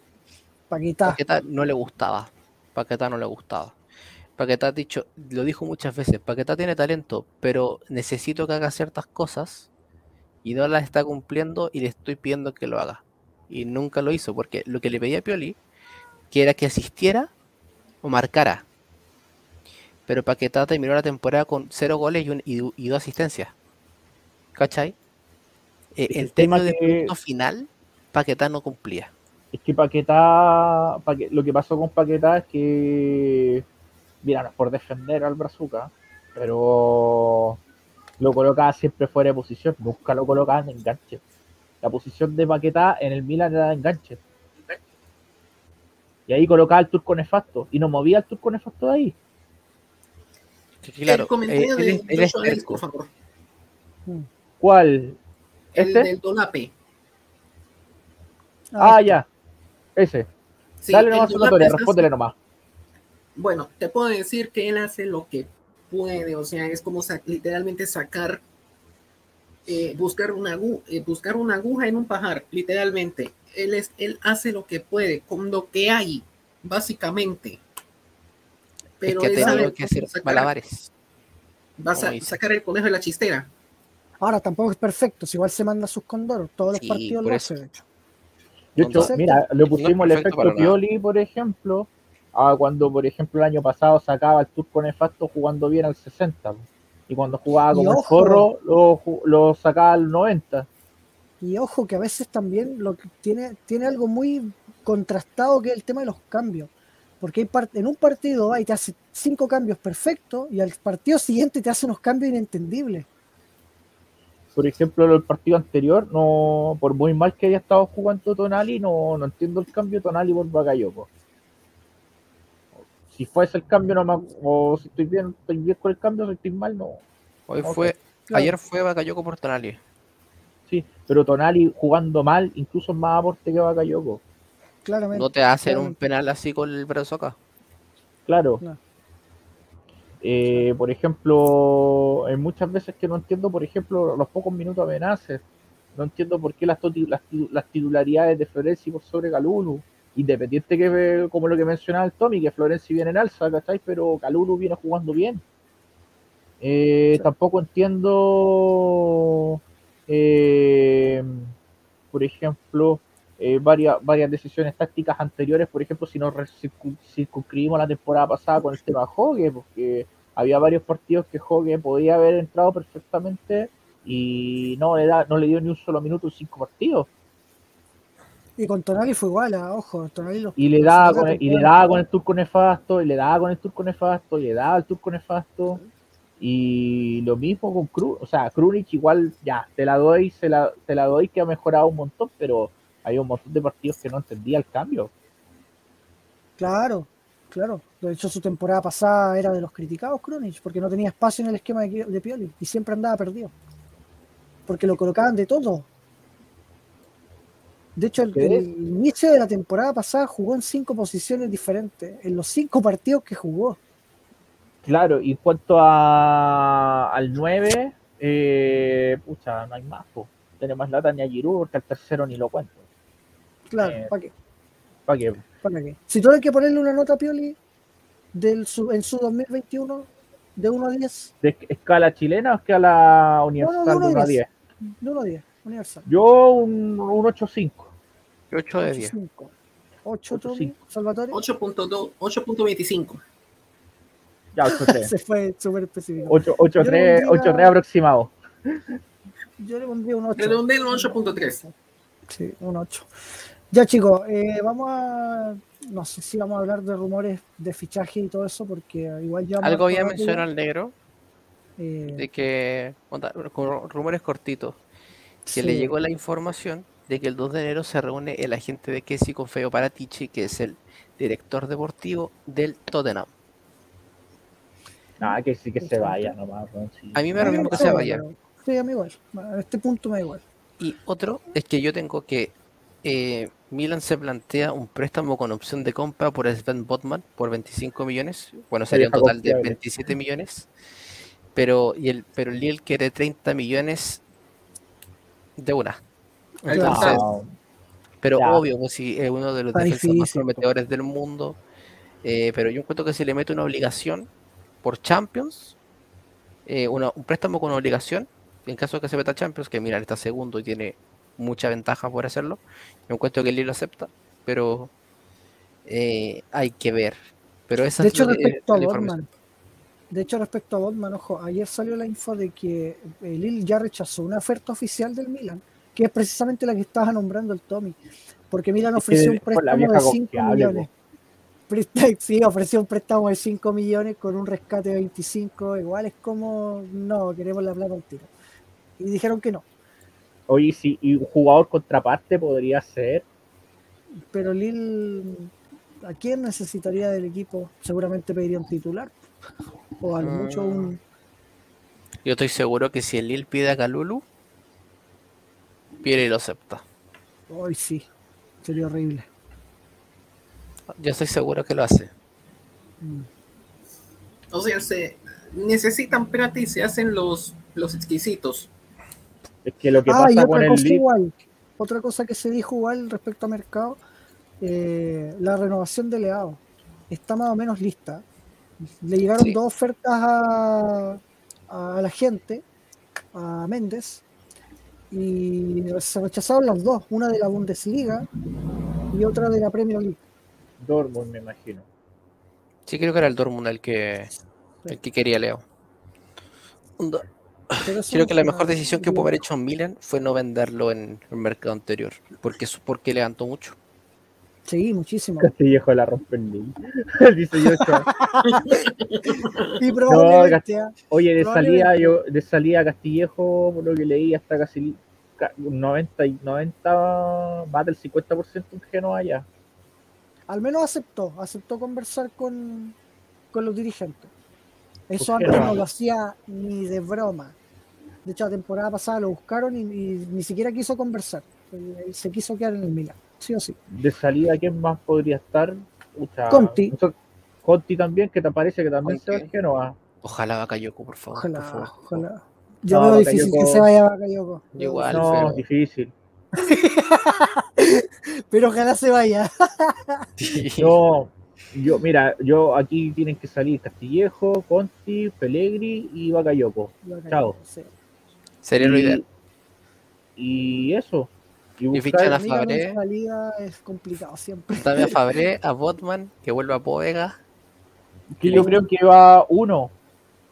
Paquetá. Paquetá no le gustaba. Paquetá no le gustaba. Paquetá ha dicho, lo dijo muchas veces, Paquetá tiene talento, pero necesito que haga ciertas cosas y no las está cumpliendo y le estoy pidiendo que lo haga. Y nunca lo hizo, porque lo que le pedía a Pioli, que era que asistiera o marcara. Pero Paquetá terminó la temporada con cero goles y, un- y du- y dos asistencias. ¿Cachai? Eh, en el tema de que- punto final, Paquetá no cumplía. Es que Paquetá, Paque- lo que pasó con Paquetá es que, mira, no es por defender al Brazuca, pero lo colocaba siempre fuera de posición, nunca lo colocaba en enganche. La posición de Paquetá en el Milan era de enganche. Y ahí colocaba el turco nefasto. Y no movía el turco nefasto de ahí. Claro, el comentario eh, de él, es por favor. ¿Cuál? El ¿Este? del Dolape. Ah, ya. Ese. Sí, Dale nomás, es así. respóndele nomás. Bueno, te puedo decir que él hace lo que puede, o sea, es como sa- literalmente sacar, eh, buscar, una agu- eh, buscar una aguja en un pajar, literalmente. Él, es, él hace lo que puede, con lo que hay, básicamente. Es Pero que ha él sabe que hacer sacar, malabares. vas a sacar el conejo de la chistera. Ahora tampoco es perfecto, si igual se manda sus condoros, todos los Sí, partidos por lo eso. hace, de hecho. No, no. mira, le pusimos el perfecto efecto. Pioli, por ejemplo, a cuando, por ejemplo, el año pasado sacaba el turco nefasto jugando bien al 60. po. Y cuando jugaba como el forro, lo, lo sacaba al 90. Y ojo que a veces también lo que tiene, tiene algo muy contrastado que es el tema de los cambios. Porque hay en un partido va y te hace cinco cambios perfectos y al partido siguiente te hace unos cambios inentendibles. Por ejemplo, el partido anterior, no por muy mal que haya estado jugando Tonali, no, no entiendo el cambio Tonali por Bakayoko. Si fuese el cambio, no me- o si estoy bien, estoy bien con el cambio, si estoy mal, no. Hoy fue, Claro. ayer fue Bakayoko por Tonali. Sí, pero Tonali jugando mal, incluso es más aporte que Bakayoko. Claramente. No te hacen un claramente. penal así con el brazo acá. Claro. Eh, por ejemplo, hay muchas veces que no entiendo, por ejemplo, los pocos minutos de Benacer. No entiendo por qué las, las, las titularidades de Florenzi por sobre Calulu. Independiente que, eh, como lo que mencionaba el Tommy, que Florenzi viene en alza, ¿cachai? Pero Calulu viene jugando bien. Eh, Sí. Tampoco entiendo, eh, por ejemplo, eh, varias, varias decisiones tácticas anteriores, por ejemplo, si nos circunscribimos la temporada pasada con el tema Hogue, porque había varios partidos que Hogue podía haber entrado perfectamente y no le, da, no le dio ni un solo minuto en cinco partidos. Y con Tonali fue igual, ah, ojo, Tonali Y le daba con el, y le daba con el turco nefasto, y le daba con el turco nefasto, y le daba el turco nefasto. Y lo mismo con Cruz, o sea, Krunic igual ya, te la doy, se la, te la doy que ha mejorado un montón, pero hay un montón de partidos que no entendía el cambio. Claro, claro. De hecho, su temporada pasada era de los criticados, Krunic, porque no tenía espacio en el esquema de, de Pioli y siempre andaba perdido. Porque lo colocaban de todo. De hecho, el, el inicio de la temporada pasada jugó en cinco posiciones diferentes, en los cinco partidos que jugó. Claro, y en cuanto a, al 9, eh, pucha, no hay más. po. Tiene más lata ni a Giroud, porque al tercero ni lo cuento. Claro, Eh. ¿para qué? ¿Para qué? ¿Para qué? Si tuviera que ponerle una nota a Pioli del su- en su 2021, de 1 a 10, ¿De escala chilena o escala universal de uno de 1 a a 10? de 1 a 10, universal. Yo un, un 8.5. 8 de 10. 8, 8 Ocho, Tommy, cinco. Salvatore. 8.2, 8.25. Ya, 8.3. Se fue súper específico. 8, 8, Yo 3, le pondría- 8, 3 aproximado. Yo le pondría un 8. Redondeo un 8.3. Sí, un 8. Ya chicos, eh, vamos a... No sé si vamos a hablar de rumores de fichaje y todo eso, porque igual ya... Algo había mencionado el negro Eh, de que, rumores cortitos, que le llegó la información de que el 2 de enero se reúne el agente de Kessi con Feo Paratici, que es el director deportivo del Tottenham. Nada, que sí que se vaya nomás. sí. A mí me da lo mismo que se vaya. Sí, a mí igual. A este punto me da igual. Y otro es que yo tengo que eh, Milan se plantea un préstamo con opción de compra por Sven Botman por 25 millones. Bueno, sería un total de confiable. 27 millones. Pero, y el, pero el Lille quiere 30 millones de una. Entonces, No, pero ya. obvio, pues si es uno de los Está defensas más prometedores del mundo. eh, pero yo encuentro que si le mete una obligación por Champions, eh, una- un préstamo con obligación, en caso de que se meta Champions, que mira, está segundo y tiene mucha ventaja por hacerlo, yo encuentro que el Lille lo acepta, pero eh, hay que ver. Pero esa De es hecho, respecto a la. Botman, de hecho, respecto a Botman, ojo, ayer salió la info de que Lille ya rechazó una oferta oficial del Milan, que es precisamente la que estaba nombrando el Tommy, porque Milan ofreció un préstamo de vieja 5 confiable, millones. Sí, ofreció un préstamo de 5 millones con un rescate de 25, igual es como, no, queremos la plata al tiro. Y dijeron que no, Oye, sí, y un jugador contraparte podría ser. pero Lille ¿A quién necesitaría del equipo? Seguramente pediría un titular. O a lo mucho un. Yo estoy seguro que si el Lille pide a Calulu, Pieri lo acepta. Hoy sí. Sería horrible. Yo estoy seguro que lo hace. Mm. O sea, se necesitan plata y se hacen los, los exquisitos. Es que lo que Ah, y pasa con otra el cosa Leeds, igual. Otra cosa que se dijo igual respecto a mercado, eh, la renovación de Leao está más o menos lista. Le llegaron Sí. dos ofertas a, a la gente, a Méndez, y se rechazaron las dos, una de la Bundesliga y otra de la Premier League. Dortmund, me imagino. Sí, creo que era el Dortmund el que, el que quería Leo. Creo que la mejor decisión que pudo haber hecho Milan fue no venderlo en el mercado anterior, porque eso porque levantó mucho. Sí, muchísimo. Castillejo la rompen League. Dice yo. Y probablemente, ah, Oye, de Probablemente. salida, yo, de salida Castillejo, por lo que leí, hasta casi ca- un 90 y 90, más del 50% en Genoa ya. al menos aceptó, aceptó conversar con, con los dirigentes. Eso ¿Por qué antes no? no lo hacía ni de broma. De hecho, la temporada pasada lo buscaron y, y ni siquiera quiso conversar. Se quiso quedar en el Milan, sí o sí. De salida, ¿quién más podría estar? Conti. eso- Conti también, que te parece que también se va a. Genoa. Ojalá Bakayoko, por favor. por Ojalá, favor. ojalá. Yo No, veo difícil Bakayoko- que se vaya Bakayoko. Yo igual. no, pero- difícil. Pero ojalá se vaya. No, yo, mira, yo aquí tienen que salir Castillejo, Conti, Pellegri y Bakayoko. Chao. Sí. Sería lo ideal. Y eso. Y, Y buscar- fichan a Fabré. liga es complicado siempre. Dame a Fabré, a Botman, que vuelva a Povega. que yo creo que va uno.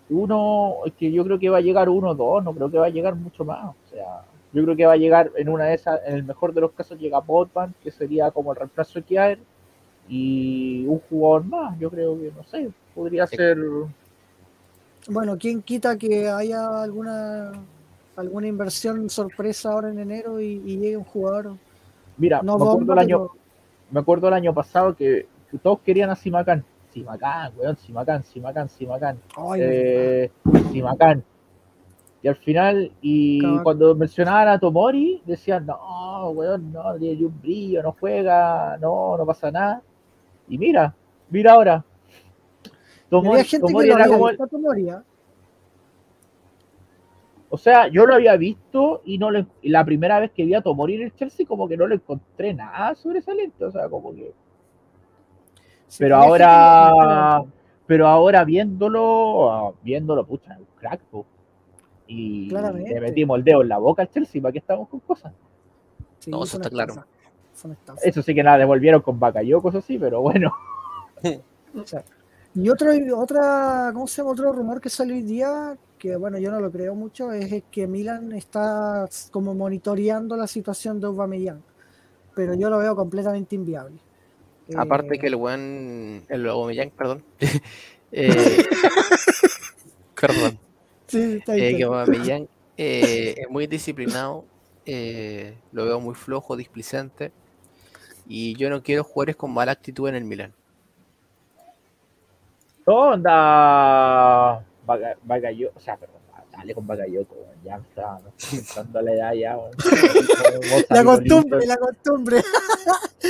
Uno, es que yo creo que va a llegar uno, dos, no creo que va a llegar mucho más. O sea, yo creo que va a llegar en una de esas, en el mejor de los casos llega Botman, que sería como el reemplazo de Kiaer, y un jugador más, yo creo que, no sé, podría Sí. ser... Bueno, ¿quién quita que haya alguna alguna inversión sorpresa ahora en enero y, y llegue un jugador? Mira, No me, acuerdo el año, pero- me acuerdo el año pasado que, que todos querían a Simacán. Simacán, weón, Simacán, Simacán, Simacán. Ay, eh, Simacán. Y al final, y cuando mencionaban a Tomori, decían, no, weón, no, no tiene un brillo, no juega, no, no pasa nada. Y mira, mira ahora. Tomori, había gente Tomori que lo era como, Tomori, ¿ah? O sea, yo lo había visto y no le, y la primera vez que vi a Tomori en el Chelsea, como que no le encontré nada sobresaliente, o sea, como que Sí, Pero que ahora, pero ahora viéndolo, ah, viéndolo, pucha, es un crack, po. Y Claramente. le metimos el dedo en la boca al Chelsea, ¿para qué estamos con cosas? sí, No, eso está claro. Eso sí que nada, devolvieron con Bakayoko, eso sí, pero bueno. Y otro, otra, ¿cómo se llama? Otro rumor que salió hoy día, que bueno, yo no lo creo mucho, es que Milan está como monitoreando la situación de Aubameyang, pero yo lo veo completamente inviable. Aparte Eh, que el buen. El Aubameyang, perdón. eh, perdón. sí, está Eh, bien. que Aubameyang eh, es muy disciplinado. eh, lo veo muy flojo, displicente. Y yo no quiero jugadores con mala actitud en el Milan. onda? Baga- Bakayoko, o sea, perdón, dale con Bakayoko, weón, ya está, no estoy entrando a la edad ya. weón. La costumbre, listo, la costumbre.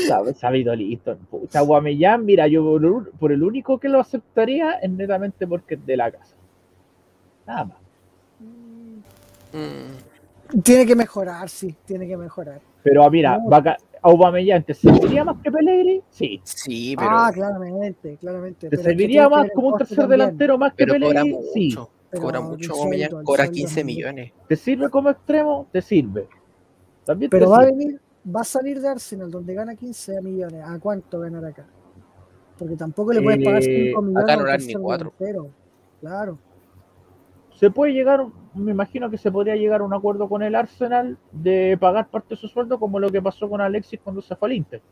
sab- Sabido listo. Guamellán, mira, yo por, el único que lo aceptaría es netamente porque es de la casa. Nada más. Mm, Tiene que mejorar, sí, tiene que mejorar. Pero ah, mira, No. Vaca- Aubameyang, ¿te serviría más que Pellegrini? Sí. sí, pero, ah, claramente, claramente. ¿Te serviría más como un tercer también. delantero más que pero cobra? Sí. mucho. Pero cobra mucho. Aubameyang cobra sueldo 15 es muy- millones. ¿Te sirve como extremo? Te sirve. También Pero te va a venir, va a salir de Arsenal donde gana 15 millones. ¿A cuánto ganará acá? Porque tampoco le puedes pagar Eh, 5 millones. acá a no un dan ni tercer cuatro. delantero. Claro. Se puede llegar, me imagino que se podría llegar a un acuerdo con el Arsenal de pagar parte de su sueldo como lo que pasó con Alexis cuando se fue al Inter.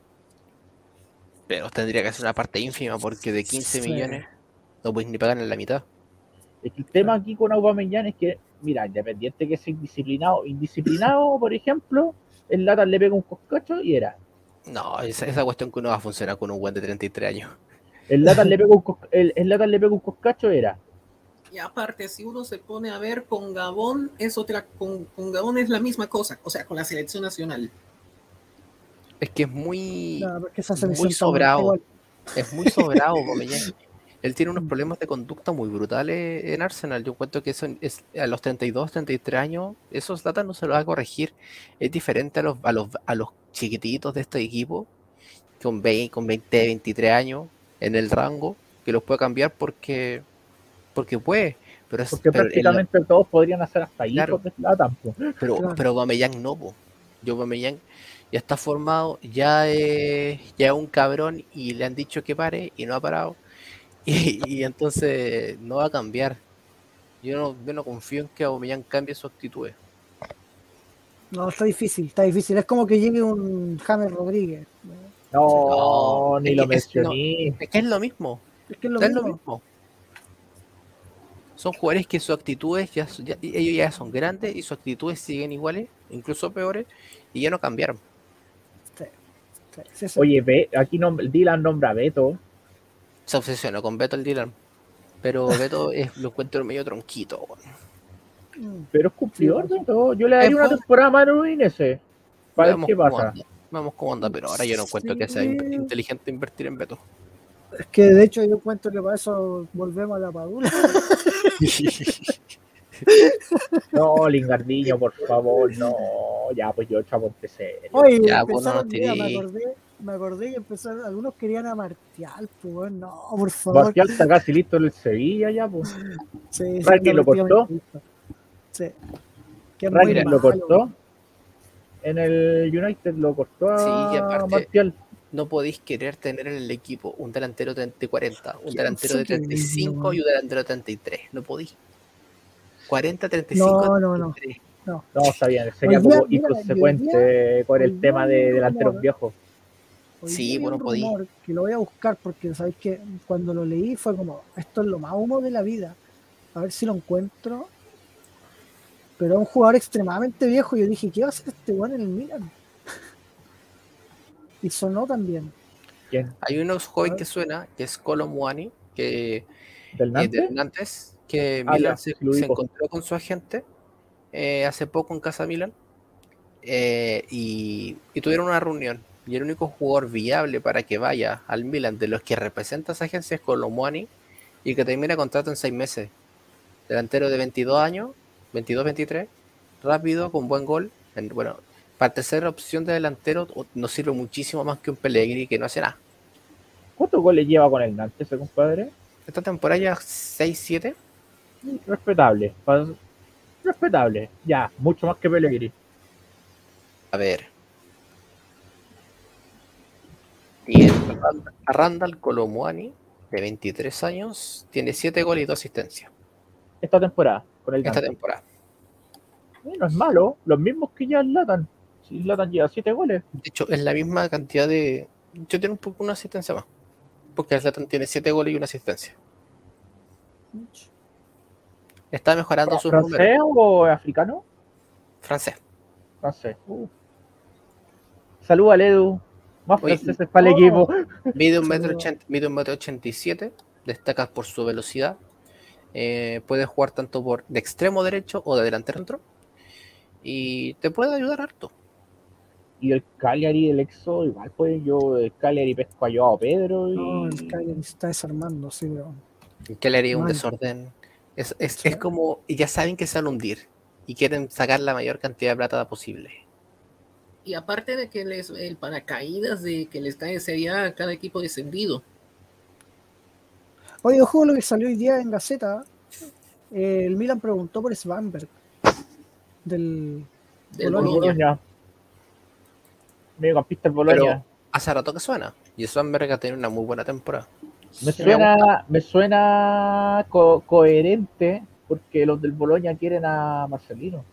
Pero tendría que ser una parte ínfima porque de 15 Sí. millones no puedes ni pagar en la mitad. Es que el tema aquí con Aubameyang es que, mira, independiente que sea indisciplinado, indisciplinado, por ejemplo, el Lata le pega un coscacho y era. No, esa, esa cuestión que uno va a funcionar con un buen de 33 años. El Latan le pega un, el, el Zlatan le pega un coscacho, era. Y aparte, si uno se pone a ver con Gabón, es otra, con, con Gabón es la misma cosa, o sea, con la selección nacional. Es que es muy, esa muy sobrado. es muy sobrado. Él tiene unos problemas de conducta muy brutales en Arsenal. Yo encuentro que eso es, a los 32, 33 años, esos datos no se los va a corregir. Es diferente a los, a los, a los chiquititos de este equipo, con 20, con 20, 23 años en el rango, que los puede cambiar porque, porque puede. Pero, es, Porque pero, en la- prácticamente todos podrían hacer hasta hijos Claro. de Zlatan. po. pero, Claro. pero Aubameyang no, po. Yo Aubameyang ya está formado, ya es, ya es un cabrón y le han dicho que pare y no ha parado. Y, y entonces no va a cambiar. Yo no, yo no confío en que Aubameyang cambie su actitud. No, está difícil, está difícil. Es como que llegue un James Rodríguez. No, No, ni es lo no. mencioné. Es que es lo mismo. Es que es lo es lo mismo. Son jugadores que sus actitudes ya, son- ya- ellos ya son grandes y sus actitudes siguen iguales, incluso peores, y ya no cambiaron. Sí, sí, sí. Oye, ve, aquí nom- Dylan nombra a Beto. Se obsesionó con Beto el Dylan. Pero Beto es, lo encuentro medio tronquito. Mm. Pero es cumplidor de todo. Yo le daría una temporada a Manu ese. Para ver qué cómo pasa. anda, Veamos cómo anda, pero ahora yo no encuentro que sea in- inteligente invertir en Beto. Es que de hecho yo encuentro que para eso volvemos a la padula. No, Lingardiño, por favor, no. Ya, pues yo chavo empecé. Oye, Ya, pues, no empezaron, mira, me acordé, me acordé que empezaron, algunos querían a Martial, pues no, por favor. Martial está casi listo en el Sevilla ya, pues. Sí, sí, Rakitic lo cortó. Sí. Que lo cortó. En el United lo cortó a Sí, y aparte- Martial. No podéis querer tener en el equipo un delantero de de 40, un ¿Quién delantero de se cree, 35 no? y un delantero de 33. No podéis. 40, 35, No, no, no. 33. No, está bien. Sería día, como inconsecuente con el tema de delanteros viejos. Sí, bueno, un podí. rumor Que lo voy a buscar porque sabéis que cuando lo leí fue como, esto es lo más humo de la vida. A ver si lo encuentro. Pero es un jugador extremadamente viejo. y Yo dije, ¿qué va a hacer este weón en el Milan? Y sonó también. ¿Quién? Hay unos joven que suena, que es Colo Muani, que ¿Del eh, Nantes? de Nantes, que Ah, Milan ya, se, encontró con su agente eh, hace poco en casa Milan eh, y, y tuvieron una reunión. Y el único jugador viable para que vaya al Milan de los que representa esa agencia es Colomuani y que termina contrato en seis meses. Delantero de 22 años, 22-23, rápido, con buen gol. En- bueno, para tercera opción de delantero nos sirve muchísimo más que un Pellegrini que no hace nada. ¿Cuántos goles lleva con el Nantes ese compadre? Esta temporada ya 6-7. Respetable. Respetable. Ya, mucho más que Pellegrini. A ver. Tiene a Rand- a Randall Colomuani, de 23 años, tiene 7 goles y 2 asistencias Esta temporada, con el esta Nantes. temporada. Eh, No es malo. Los mismos que ya Latan. Si Latan lleva 7 goles. De hecho, es la misma cantidad de. Yo tiene un poco una asistencia más. Porque Zlatan tiene 7 goles y una asistencia. Está mejorando sus números. ¿Francés o africano? Francés. Francés. Uh. Salud al Edu. Más Oye, franceses para el oh. equipo. Mide un metro ochenta- mide un metro ochenta y siete, destaca por su velocidad. eh, puede jugar tanto por de extremo derecho o de delantero. Y te puede ayudar harto. Y el Cagliari, el Exo, igual pues yo, el Cagliari pesco a Joao Pedro y... No, el Cagliari se está desarmando, sí, pero. Que le haría un desorden. Es, es, Sí. es como. Ya saben que se van a hundir. Y quieren sacar la mayor cantidad de plata posible. Y aparte de que les, el paracaídas de que les cae sería a cada equipo descendido. Oye, ojo lo que salió hoy día en Gaceta. Eh, el Milan preguntó por Svanberg. Del. Del el. Mediocampista el Boloña. Pero hace rato que suena. Y Svanberg ha tenido una muy buena temporada. Me Sí, suena, me suena co- coherente porque los del Boloña quieren a Marcelino.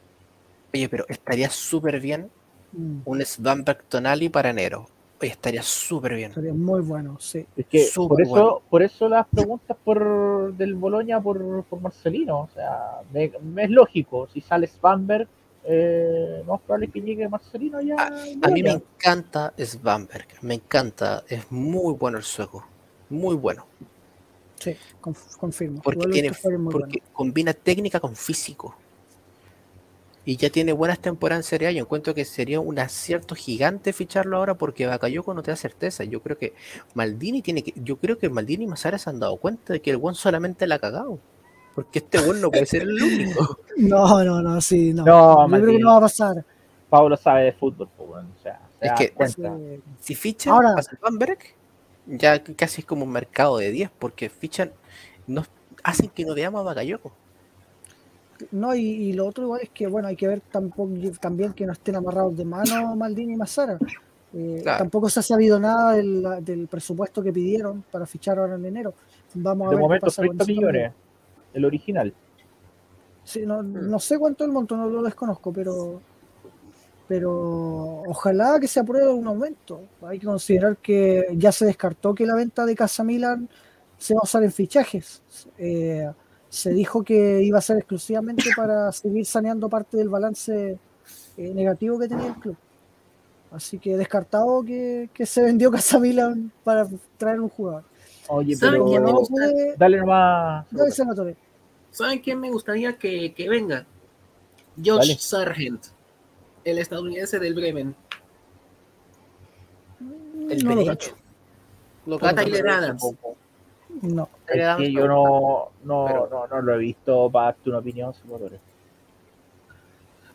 Oye, pero estaría súper bien Mm, un Svanberg Tonali para enero. Oye, estaría súper bien. sería muy bueno, sí. Es que por eso, bueno. por eso las preguntas por del Boloña por, por Marcelino. O sea, me, me es lógico. Si sale Spamberg, eh, más probable que llegue Marcelino ya. A mí me encanta Svanberg, me encanta, es muy bueno el sueco, muy bueno, Sí, conf- confirmo. porque, a tiene, porque combina técnica con físico. Y ya tiene buenas temporadas en Serie A. Yo encuentro que sería un acierto gigante ficharlo ahora porque Bakayoko no te da certeza. Yo creo que Maldini tiene que. Yo creo que Maldini y Mazara se han dado cuenta de que el buen solamente la ha cagado. Porque este buen no puede ser el único. bueno. No, no, no, sí, no. No, Yo creo que no va a pasar. Pablo sabe de fútbol, pues, weón, o sea, se Es que- cuenta. Si fichan Ahora- a Svanberg, ya casi es como un mercado de 10, porque fichan, no, hacen que no veamos a Bakayoko. No, y, y lo otro igual es que, bueno, hay que ver tampoco, también que no estén amarrados de mano Maldini y Mazara. Eh, Claro. Tampoco se ha sabido nada del, del presupuesto que pidieron para fichar ahora en enero. Vamos a De ver qué momento, pasa con 30 eso también. El original. Sí, no, no sé cuánto es el monto, no lo desconozco, pero pero ojalá que se apruebe un aumento. Hay que considerar que ya se descartó que la venta de Casa Milan se va a usar en fichajes. Eh, se dijo que iba a ser exclusivamente para seguir saneando parte del balance eh, negativo que tenía el club. Así que descartado que, que se vendió Casa Milan para traer un jugador. Oye, ¿Saben pero. quién me no gusta? puede, Dale nomás. dale, senador. ¿Saben quién me gustaría que, que venga? Josh Dale. Sargent, el estadounidense del Bremen. El No lo derecho. cacho. Lo cacho, Tyler Adams. No. Es que yo no, no, pero- no, no lo he visto para una opinión, Salvatore.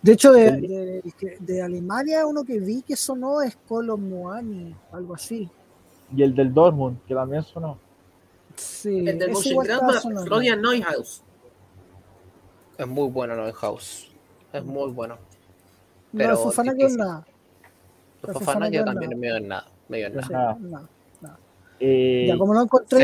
De hecho, de, de- de- de Alemania, uno que vi que sonó es Colo Muani, algo así. Y el del Dortmund, que también sonó. Sí, El del Mönchengladbach, Neuhaus. Es muy bueno Neuhaus. Es muy bueno. No, pero de Fofana que difícil. nada. Fofana queda también medio en nada. Medio en nada. Sí, nada. nada. Eh, Ya, como no encontré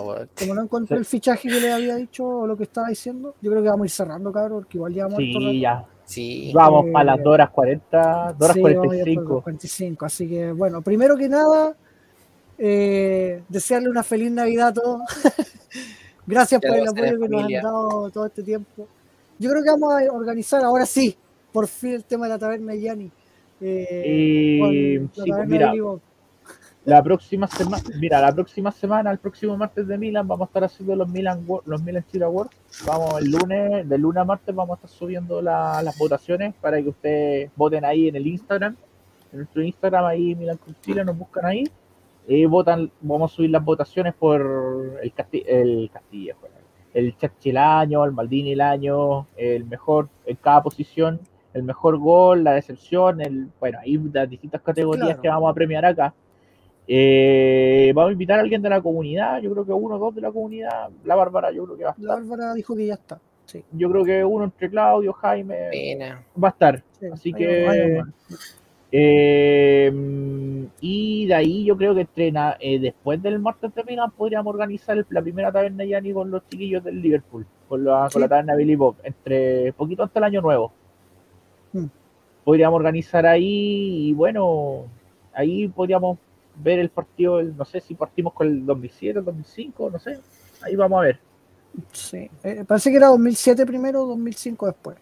weón. como no encontré el fichaje que le había dicho o lo que estaba diciendo, yo creo que vamos a ir cerrando, cabrón, porque igual llevamos sí, ya. Sí. Vamos Eh, para las 2 horas 40, 2 horas Sí, vamos ya por 45. los 45. Así que, bueno, primero que nada, eh, desearle una feliz Navidad a todos. Gracias por el apoyo que nos han dado todo este tiempo. Yo creo que vamos a organizar ahora sí, por fin, el tema de la taberna de Yanni. Eh, Y la sí, pues taberna mira, de la próxima semana, mira, la próxima semana, el próximo martes de Milan, vamos a estar haciendo los Milan los Milan Chile Awards. Vamos el lunes, de lunes a martes vamos a estar subiendo la- las votaciones para que ustedes voten ahí en el Instagram. En nuestro Instagram ahí Milan con Chile, nos buscan ahí. Y votan, vamos a subir las votaciones por el, Casti- el Castilla, joder, el Chachi el año, el Maldini el año, el mejor en cada posición, el mejor gol, la decepción, el bueno, hay las distintas categorías Claro. que vamos a premiar acá. Eh, vamos a invitar a alguien de la comunidad, yo creo que uno o dos de la comunidad, la Bárbara, yo creo que va a La estar. Bárbara dijo que ya está. Sí, Yo creo que uno entre Claudio, Jaime, Pena. va a estar. sí, Así que-. Eh, y de ahí yo creo que entrena eh, después del martes de Milan podríamos organizar la primera taberna de Yanni con los chiquillos del Liverpool, con la, Sí. con la taberna Billy Bob, entre poquito antes del año nuevo. Mm. Podríamos organizar ahí y bueno, ahí podríamos ver el partido, no sé si partimos con el 2007, el 2005, no sé, ahí vamos a ver. Sí. Eh, parece que era 2007 primero, 2005 después.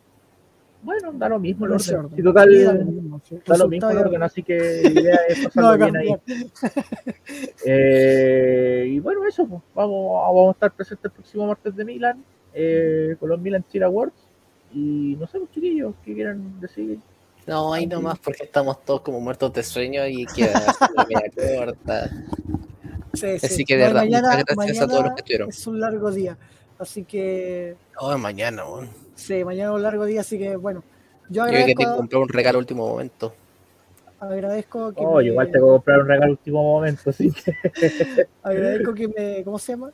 Bueno, da lo mismo el No orden. Si total, Sí, da lo mismo, sí. da lo mismo Resultado el orden, así que la idea es pasarlo bien ahí. Eh, y bueno, eso, pues, vamos, vamos a estar presentes el próximo martes de Milan eh, con los Milan Cheer Awards. Y no sé, pues, chiquillos, ¿qué quieran decir? No, ahí nomás porque estamos todos como muertos de sueño y queda corta. Sí, Así sí. que de verdad, mañana, muchas gracias a todos los mañana que estuvieron. Es un largo día. Así que, Oh, mañana, weón. sí, mañana es un largo día. Así que, bueno, yo Yo que agradezco, te compré un regalo último momento. agradezco que Oh, me, igual te voy a comprar un regalo último momento, así que. agradezco que me, ¿cómo se llama?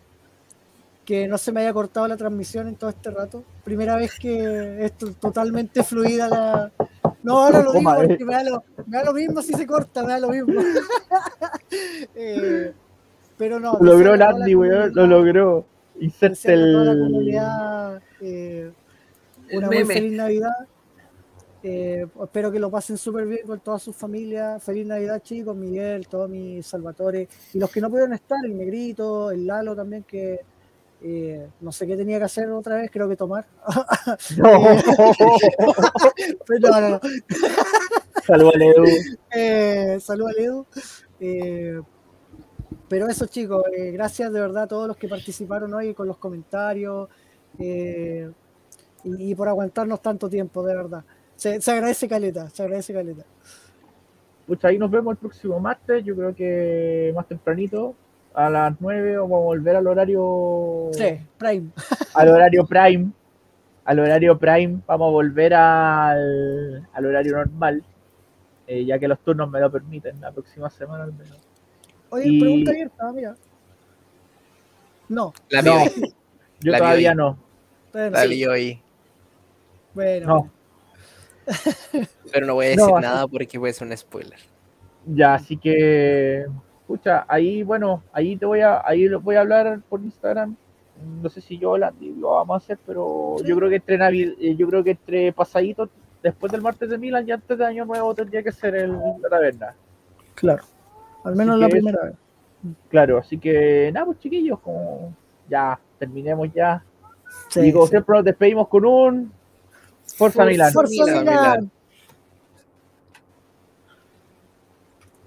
Que no se me haya cortado la transmisión en todo este rato. Primera vez que es to- totalmente fluida la. No, ahora lo digo Toma, eh. porque me da lo, me da lo mismo si se corta, me da lo mismo. Eh, pero no. Lo logró el desearle a toda la Andy, weón, lo logró. Inserte desearle a toda la el. comunidad eh, El una muy feliz Navidad. Eh, espero que lo pasen súper bien con toda su familia. Feliz Navidad, chicos, Miguel, todos mis Salvatore y los que no pudieron estar, el Negrito, el Lalo también, que, Eh, no sé qué tenía que hacer otra vez, creo que tomar. No. Pero no, no, no. Salud al Edu. Eh, salud al Edu. Pero eso, chicos, eh, gracias de verdad a todos los que participaron hoy con los comentarios eh, y, y por aguantarnos tanto tiempo, de verdad. Se, se agradece caleta, se agradece caleta. Pucha, ahí nos vemos el próximo martes. Yo creo que más tempranito, a las 9, vamos a volver al horario. Sí, Prime. Al horario prime. Al horario prime, vamos a volver al, al horario normal. eh, ya que los turnos me lo permiten, la próxima semana al menos. Oye, Y- pregunta abierta, mira. No, La No. Yo La todavía no. todavía no. la vi hoy. Bueno, No. Pero no voy a No, decir así- nada porque puede ser un spoiler. Ya, así que, escucha, ahí, bueno, ahí te voy a, ahí lo voy a hablar por Instagram. No sé si yo la, lo vamos a hacer, pero Sí. yo creo que entre Navi- eh, yo creo que entre pasaditos, después del martes de Milan y antes de Año Nuevo tendría que ser el la taberna. claro. Al menos Así la primera vez. Claro, así que nada, pues chiquillos, como ya terminemos ya. Sí, y como sí. siempre nos despedimos con un Forza Forza Milan. Forza Milan. Milan.